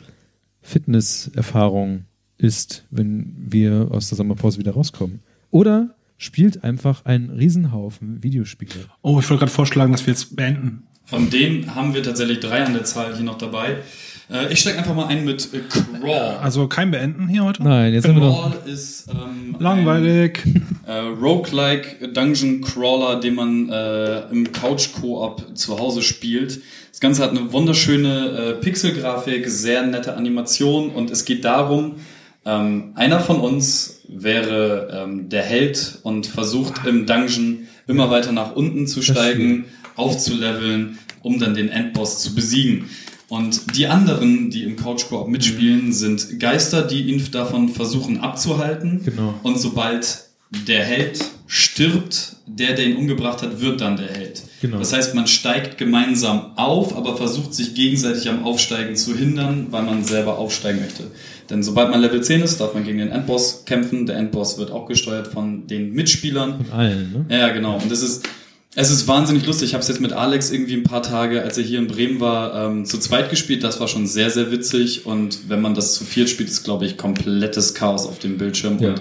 Fitnesserfahrung ist, wenn wir aus der Sommerpause wieder rauskommen. Oder spielt einfach einen Riesenhaufen Videospiele. Oh, ich wollte gerade vorschlagen, dass wir jetzt beenden. Von denen haben wir tatsächlich drei an der Zahl hier noch dabei. Äh, ich steige einfach mal ein mit äh, Crawl. Also kein Beenden hier heute? Nein, jetzt Crawl haben wir noch. ist ähm, langweilig. Ein, äh, Roguelike Dungeon Crawler, den man äh, im Couch Co-op zu Hause spielt. Das Ganze hat eine wunderschöne äh, Pixelgrafik, sehr nette Animation und es geht darum, ähm, einer von uns wäre ähm, der Held und versucht im Dungeon immer weiter nach unten zu steigen, aufzuleveln, um dann den Endboss zu besiegen. Und die anderen, die im Couch Coop mitspielen, mhm. sind Geister, die ihn davon versuchen abzuhalten. Genau. Und sobald der Held stirbt, der, der ihn umgebracht hat, wird dann der Held. Genau. Das heißt, man steigt gemeinsam auf, aber versucht sich gegenseitig am Aufsteigen zu hindern, weil man selber aufsteigen möchte. Denn sobald man Level 10 ist, darf man gegen den Endboss kämpfen. Der Endboss wird auch gesteuert von den Mitspielern. Von allen, ne? Ja, genau. Und das ist, es ist wahnsinnig lustig. Ich habe es jetzt mit Alex irgendwie ein paar Tage, als er hier in Bremen war, ähm, zu zweit gespielt. Das war schon sehr, sehr witzig. Und wenn man das zu viert spielt, ist, glaube ich, komplettes Chaos auf dem Bildschirm. Ja. Und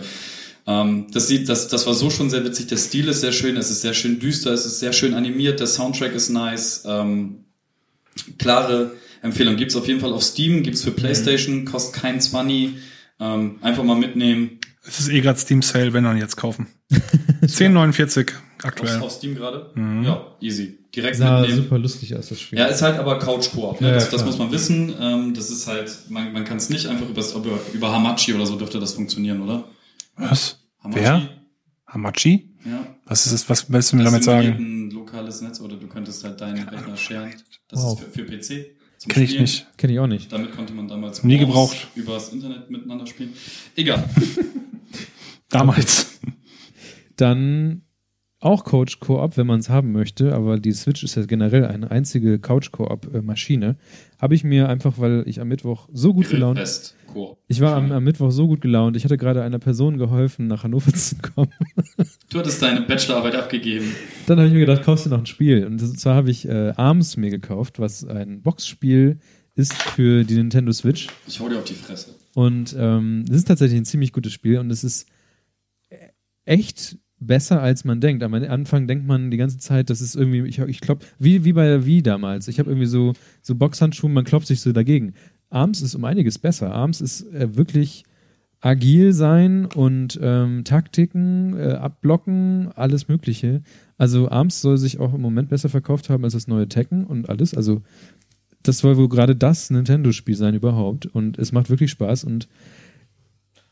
ähm, das sieht, das, das war so schon sehr witzig. Der Stil ist sehr schön, es ist sehr schön düster, es ist sehr schön animiert, der Soundtrack ist nice. Ähm, klare Empfehlung gibt's auf jeden Fall auf Steam, gibt's für mhm. PlayStation, mhm. kostet kein 20. Ähm, einfach mal mitnehmen. Es ist eh gerade Steam Sale, wenn dann jetzt kaufen. 10,49 aktuell. Auf, auf Steam gerade? Mhm. Ja, easy. Direkt Sah mitnehmen. super lustig aus, das Spiel. Ja, ist halt aber Couch-Koop. Ne? Ja, das, das, muss man wissen. Ähm, das ist halt, man, man kann es nicht einfach über, über, über Hamachi oder so dürfte das funktionieren, oder? Was? Hamachi? Wer? Hamachi? Ja. Was ist es, was willst du mir damit sagen? ein lokales Netz oder du könntest halt deinen Rechner sharen. Das wow. ist für, für PC. Kenn ich nicht. Kenn ich auch nicht. Damit konnte man damals nie gebraucht übers Internet miteinander spielen. Egal. damals. Dann auch Coach Koop, wenn man es haben möchte, aber die Switch ist ja generell eine einzige Couch Koop Maschine. Habe ich mir einfach, weil ich am Mittwoch so gut gelaunt ich war am, am, Mittwoch so gut gelaunt. Ich hatte gerade einer Person geholfen, nach Hannover zu kommen. Du hattest deine Bachelorarbeit abgegeben. Dann habe ich mir gedacht, kaufst du noch ein Spiel. Und zwar habe ich äh, Arms mir gekauft, was ein Boxspiel ist für die Nintendo Switch. Ich hau dir auf die Fresse. Und ähm, es ist tatsächlich ein ziemlich gutes Spiel und es ist echt besser, als man denkt. Am Anfang denkt man die ganze Zeit, das ist irgendwie, ich, ich klopp, wie, wie bei Wii damals. Ich habe irgendwie so, so Boxhandschuhe, man klopft sich so dagegen. Arms ist um einiges besser. Arms ist äh, wirklich agil sein und ähm, Taktiken, äh, abblocken, alles Mögliche. Also Arms soll sich auch im Moment besser verkauft haben als das neue Tekken und alles. Also das soll wohl gerade das Nintendo-Spiel sein überhaupt. Und es macht wirklich Spaß und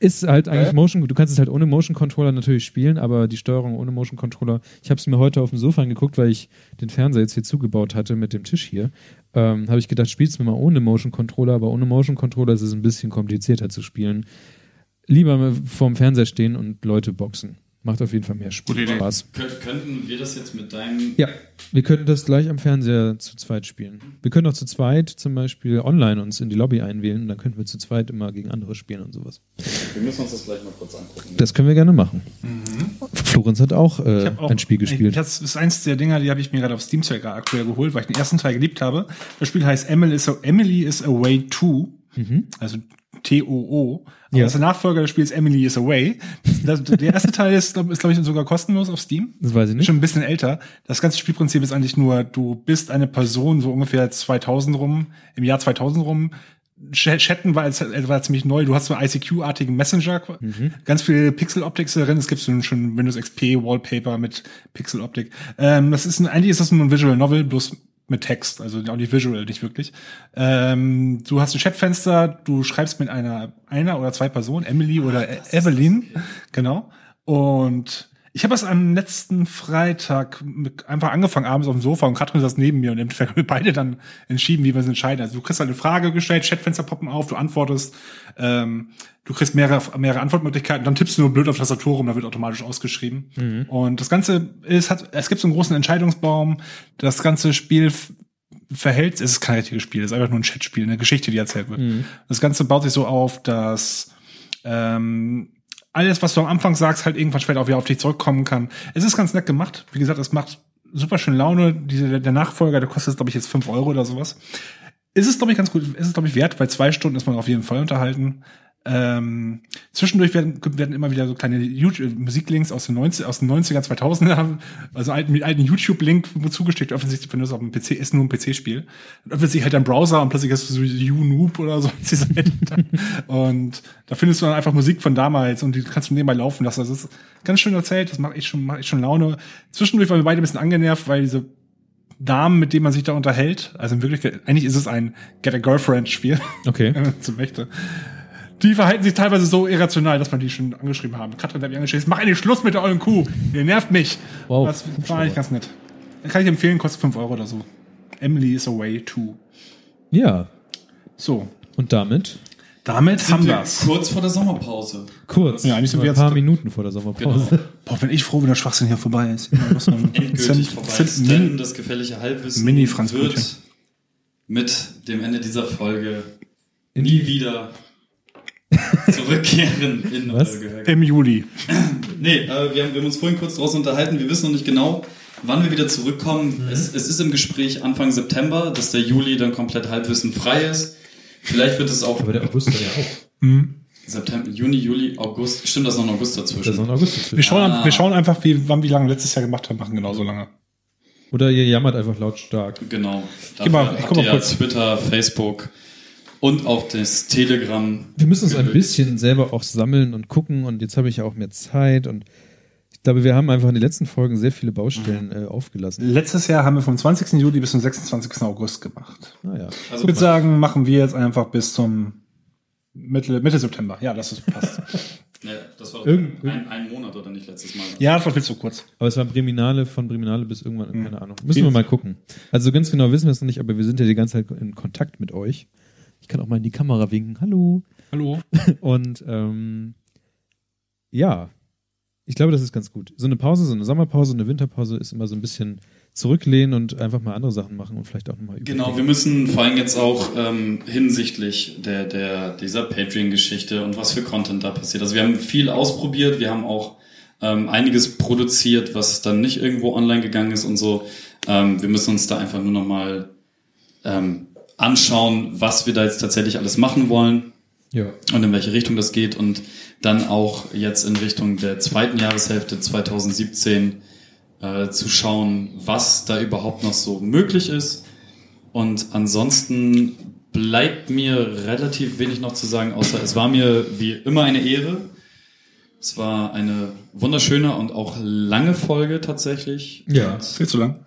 ist halt eigentlich äh? Motion, du kannst es halt ohne Motion Controller natürlich spielen, aber die Steuerung ohne Motion Controller, ich habe es mir heute auf dem Sofa angeguckt, weil ich den Fernseher jetzt hier zugebaut hatte mit dem Tisch hier. Ähm, habe ich gedacht, spielst du mir mal ohne Motion Controller, aber ohne Motion Controller ist es ein bisschen komplizierter zu spielen. Lieber vorm Fernseher stehen und Leute boxen. Macht auf jeden Fall mehr Spaß. Könnten wir das jetzt mit deinem. Ja, wir könnten das gleich am Fernseher zu zweit spielen. Wir können auch zu zweit zum Beispiel online uns in die Lobby einwählen und dann könnten wir zu zweit immer gegen andere spielen und sowas. Wir müssen uns das gleich mal kurz angucken. Das können wir gerne machen. Mhm. Florenz hat auch, äh, auch, ein Spiel gespielt. Das ist eins der Dinger, die habe ich mir gerade auf Steam aktuell geholt, weil ich den ersten Teil geliebt habe. Das Spiel heißt Emily is, Emily is Away 2. Mhm. Also T-O-O. Ja. das ist der Nachfolger des Spiels Emily is Away. Das, der erste Teil ist, ist glaube ich, sogar kostenlos auf Steam. Das weiß ich nicht. Schon ein bisschen älter. Das ganze Spielprinzip ist eigentlich nur, du bist eine Person so ungefähr 2000 rum, im Jahr 2000 rum. Chatten war, war ziemlich neu. Du hast so einen ICQ-artigen Messenger. Mhm. Ganz viel Pixel-Optics drin. Es gibt so schon Windows XP Wallpaper mit Pixel-Optik. Ähm, das ist ein, eigentlich ist das nur ein Visual Novel, bloß mit Text, also auch nicht visual, nicht wirklich. Ähm, du hast ein Chatfenster, du schreibst mit einer, einer oder zwei Personen, Emily oder e Evelyn, genau. Und ich habe es am letzten Freitag einfach angefangen, abends auf dem Sofa und Katrin saß neben mir und im Endeffekt haben wir beide dann entschieden, wie wir es entscheiden. Also du kriegst halt eine Frage gestellt, Chatfenster poppen auf, du antwortest, ähm, du kriegst mehrere, mehrere Antwortmöglichkeiten, dann tippst du nur blöd auf Tastatur rum, da wird automatisch ausgeschrieben. Mhm. Und das Ganze ist, hat, es gibt so einen großen Entscheidungsbaum, das ganze Spiel verhält, es ist kein richtiges Spiel, es ist einfach nur ein Chatspiel, eine Geschichte, die erzählt wird. Mhm. Das Ganze baut sich so auf, dass ähm, alles, was du am Anfang sagst, halt irgendwann später auch wieder auf dich zurückkommen kann. Es ist ganz nett gemacht. Wie gesagt, es macht super schön Laune. Diese, der Nachfolger, der kostet, glaube ich, jetzt fünf Euro oder sowas. Ist es, glaube ich, ganz gut. Ist es, glaube ich, wert. Bei zwei Stunden ist man auf jeden Fall unterhalten. Ähm, zwischendurch werden, werden immer wieder so kleine YouTube Musiklinks aus den 90 aus den 90er 2000er, also alten, alten YouTube-Link zugesteckt. Offensichtlich, wenn du es auf dem PC ist, nur ein PC-Spiel. Dann öffnet sich halt dein Browser und plötzlich hast du so YouNoob oder so und da findest du dann einfach Musik von damals und die kannst du nebenbei laufen lassen. Also das ist ganz schön erzählt. Das macht echt schon, macht echt schon Laune. Zwischendurch waren wir beide ein bisschen angenervt, weil diese Damen, mit denen man sich da unterhält, also in Wirklichkeit, eigentlich ist es ein Get a Girlfriend Spiel. Okay. wenn man so möchte die verhalten sich teilweise so irrational, dass man die schon angeschrieben haben. Katrin hat mich angeschrieben, mach endlich Schluss mit der ollen Kuh. Ihr nervt mich. Wow. Das war eigentlich ganz nett. Kann ich empfehlen, kostet 5 Euro oder so. Emily is away too. Ja. So. Und damit? Damit sind haben wir es. Kurz vor der Sommerpause. Kurz. Ja, eigentlich sind wir jetzt ein paar Minuten vor der Sommerpause. Genau. Boah, bin ich froh, wenn der Schwachsinn hier vorbei ist. Endgültig vorbei ist, denn das gefährliche Halbwissen Mini wird mit dem Ende dieser Folge nie wieder zurückkehren in Was? Im Juli. nee, äh, wir, haben, wir haben uns vorhin kurz draußen unterhalten. Wir wissen noch nicht genau, wann wir wieder zurückkommen. Mhm. Es, es, ist im Gespräch Anfang September, dass der Juli dann komplett halbwissen frei ist. Vielleicht wird es auch. Aber der August ja auch. Mhm. September, Juni, Juli, August. Stimmt, da ist noch ein August dazwischen. Da ist noch ein August dazwischen. Wir schauen, ah. wir schauen einfach, wie, wann, wie lange wir letztes Jahr gemacht haben, machen genauso lange. Oder ihr jammert einfach lautstark. Genau. Dafür mal, ich guck mal kurz. Twitter, Facebook, und auch das Telegram. Wir müssen uns ein bisschen selber auch sammeln und gucken und jetzt habe ich ja auch mehr Zeit und ich glaube, wir haben einfach in den letzten Folgen sehr viele Baustellen äh, aufgelassen. Letztes Jahr haben wir vom 20. Juli bis zum 26. August gemacht. Naja. Ah, also ich würde sagen, machen wir jetzt einfach bis zum Mitte, Mitte September. Ja, das ist passt. ja, das war doch Irgend ein, ein, Monat oder nicht letztes Mal. Ja, das war viel zu kurz. Aber es war Briminale von Briminale bis irgendwann, mhm. keine Ahnung. Müssen wir mal gucken. Also ganz genau wissen wir es noch nicht, aber wir sind ja die ganze Zeit in Kontakt mit euch. Ich kann auch mal in die Kamera winken. Hallo. Hallo. Und ähm, ja, ich glaube, das ist ganz gut. So eine Pause, so eine Sommerpause, eine Winterpause ist immer so ein bisschen zurücklehnen und einfach mal andere Sachen machen und vielleicht auch nochmal über. Genau, wir müssen vor allem jetzt auch ähm, hinsichtlich der, der, dieser Patreon-Geschichte und was für Content da passiert. Also wir haben viel ausprobiert, wir haben auch ähm, einiges produziert, was dann nicht irgendwo online gegangen ist und so. Ähm, wir müssen uns da einfach nur nochmal ähm, anschauen, was wir da jetzt tatsächlich alles machen wollen ja. und in welche Richtung das geht und dann auch jetzt in Richtung der zweiten Jahreshälfte 2017 äh, zu schauen, was da überhaupt noch so möglich ist. Und ansonsten bleibt mir relativ wenig noch zu sagen, außer es war mir wie immer eine Ehre. Es war eine wunderschöne und auch lange Folge tatsächlich. Ja, viel zu lang.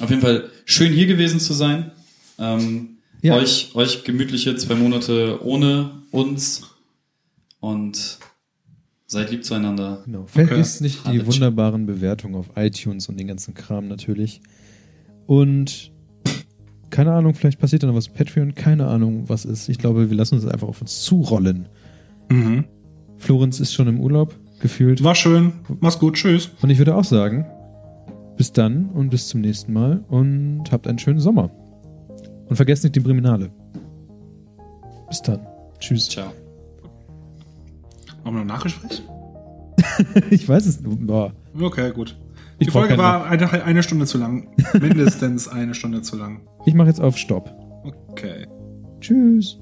Auf jeden Fall schön hier gewesen zu sein. Ähm, ja. euch, euch gemütliche zwei Monate ohne uns und seid lieb zueinander. Genau. Vergisst okay. nicht die wunderbaren Bewertungen auf iTunes und den ganzen Kram natürlich. Und keine Ahnung, vielleicht passiert da noch was Patreon, keine Ahnung, was ist. Ich glaube, wir lassen uns einfach auf uns zurollen. Mhm. Florenz ist schon im Urlaub. gefühlt. War schön. Mach's gut. Tschüss. Und ich würde auch sagen, bis dann und bis zum nächsten Mal und habt einen schönen Sommer. Und vergesst nicht die Briminale. Bis dann. Tschüss. Ciao. Haben wir noch Nachgespräch? ich weiß es. Boah. Okay, gut. Ich Die Folge war eine, eine Stunde zu lang. Mindestens eine Stunde zu lang. Ich mache jetzt auf Stopp. Okay. Tschüss.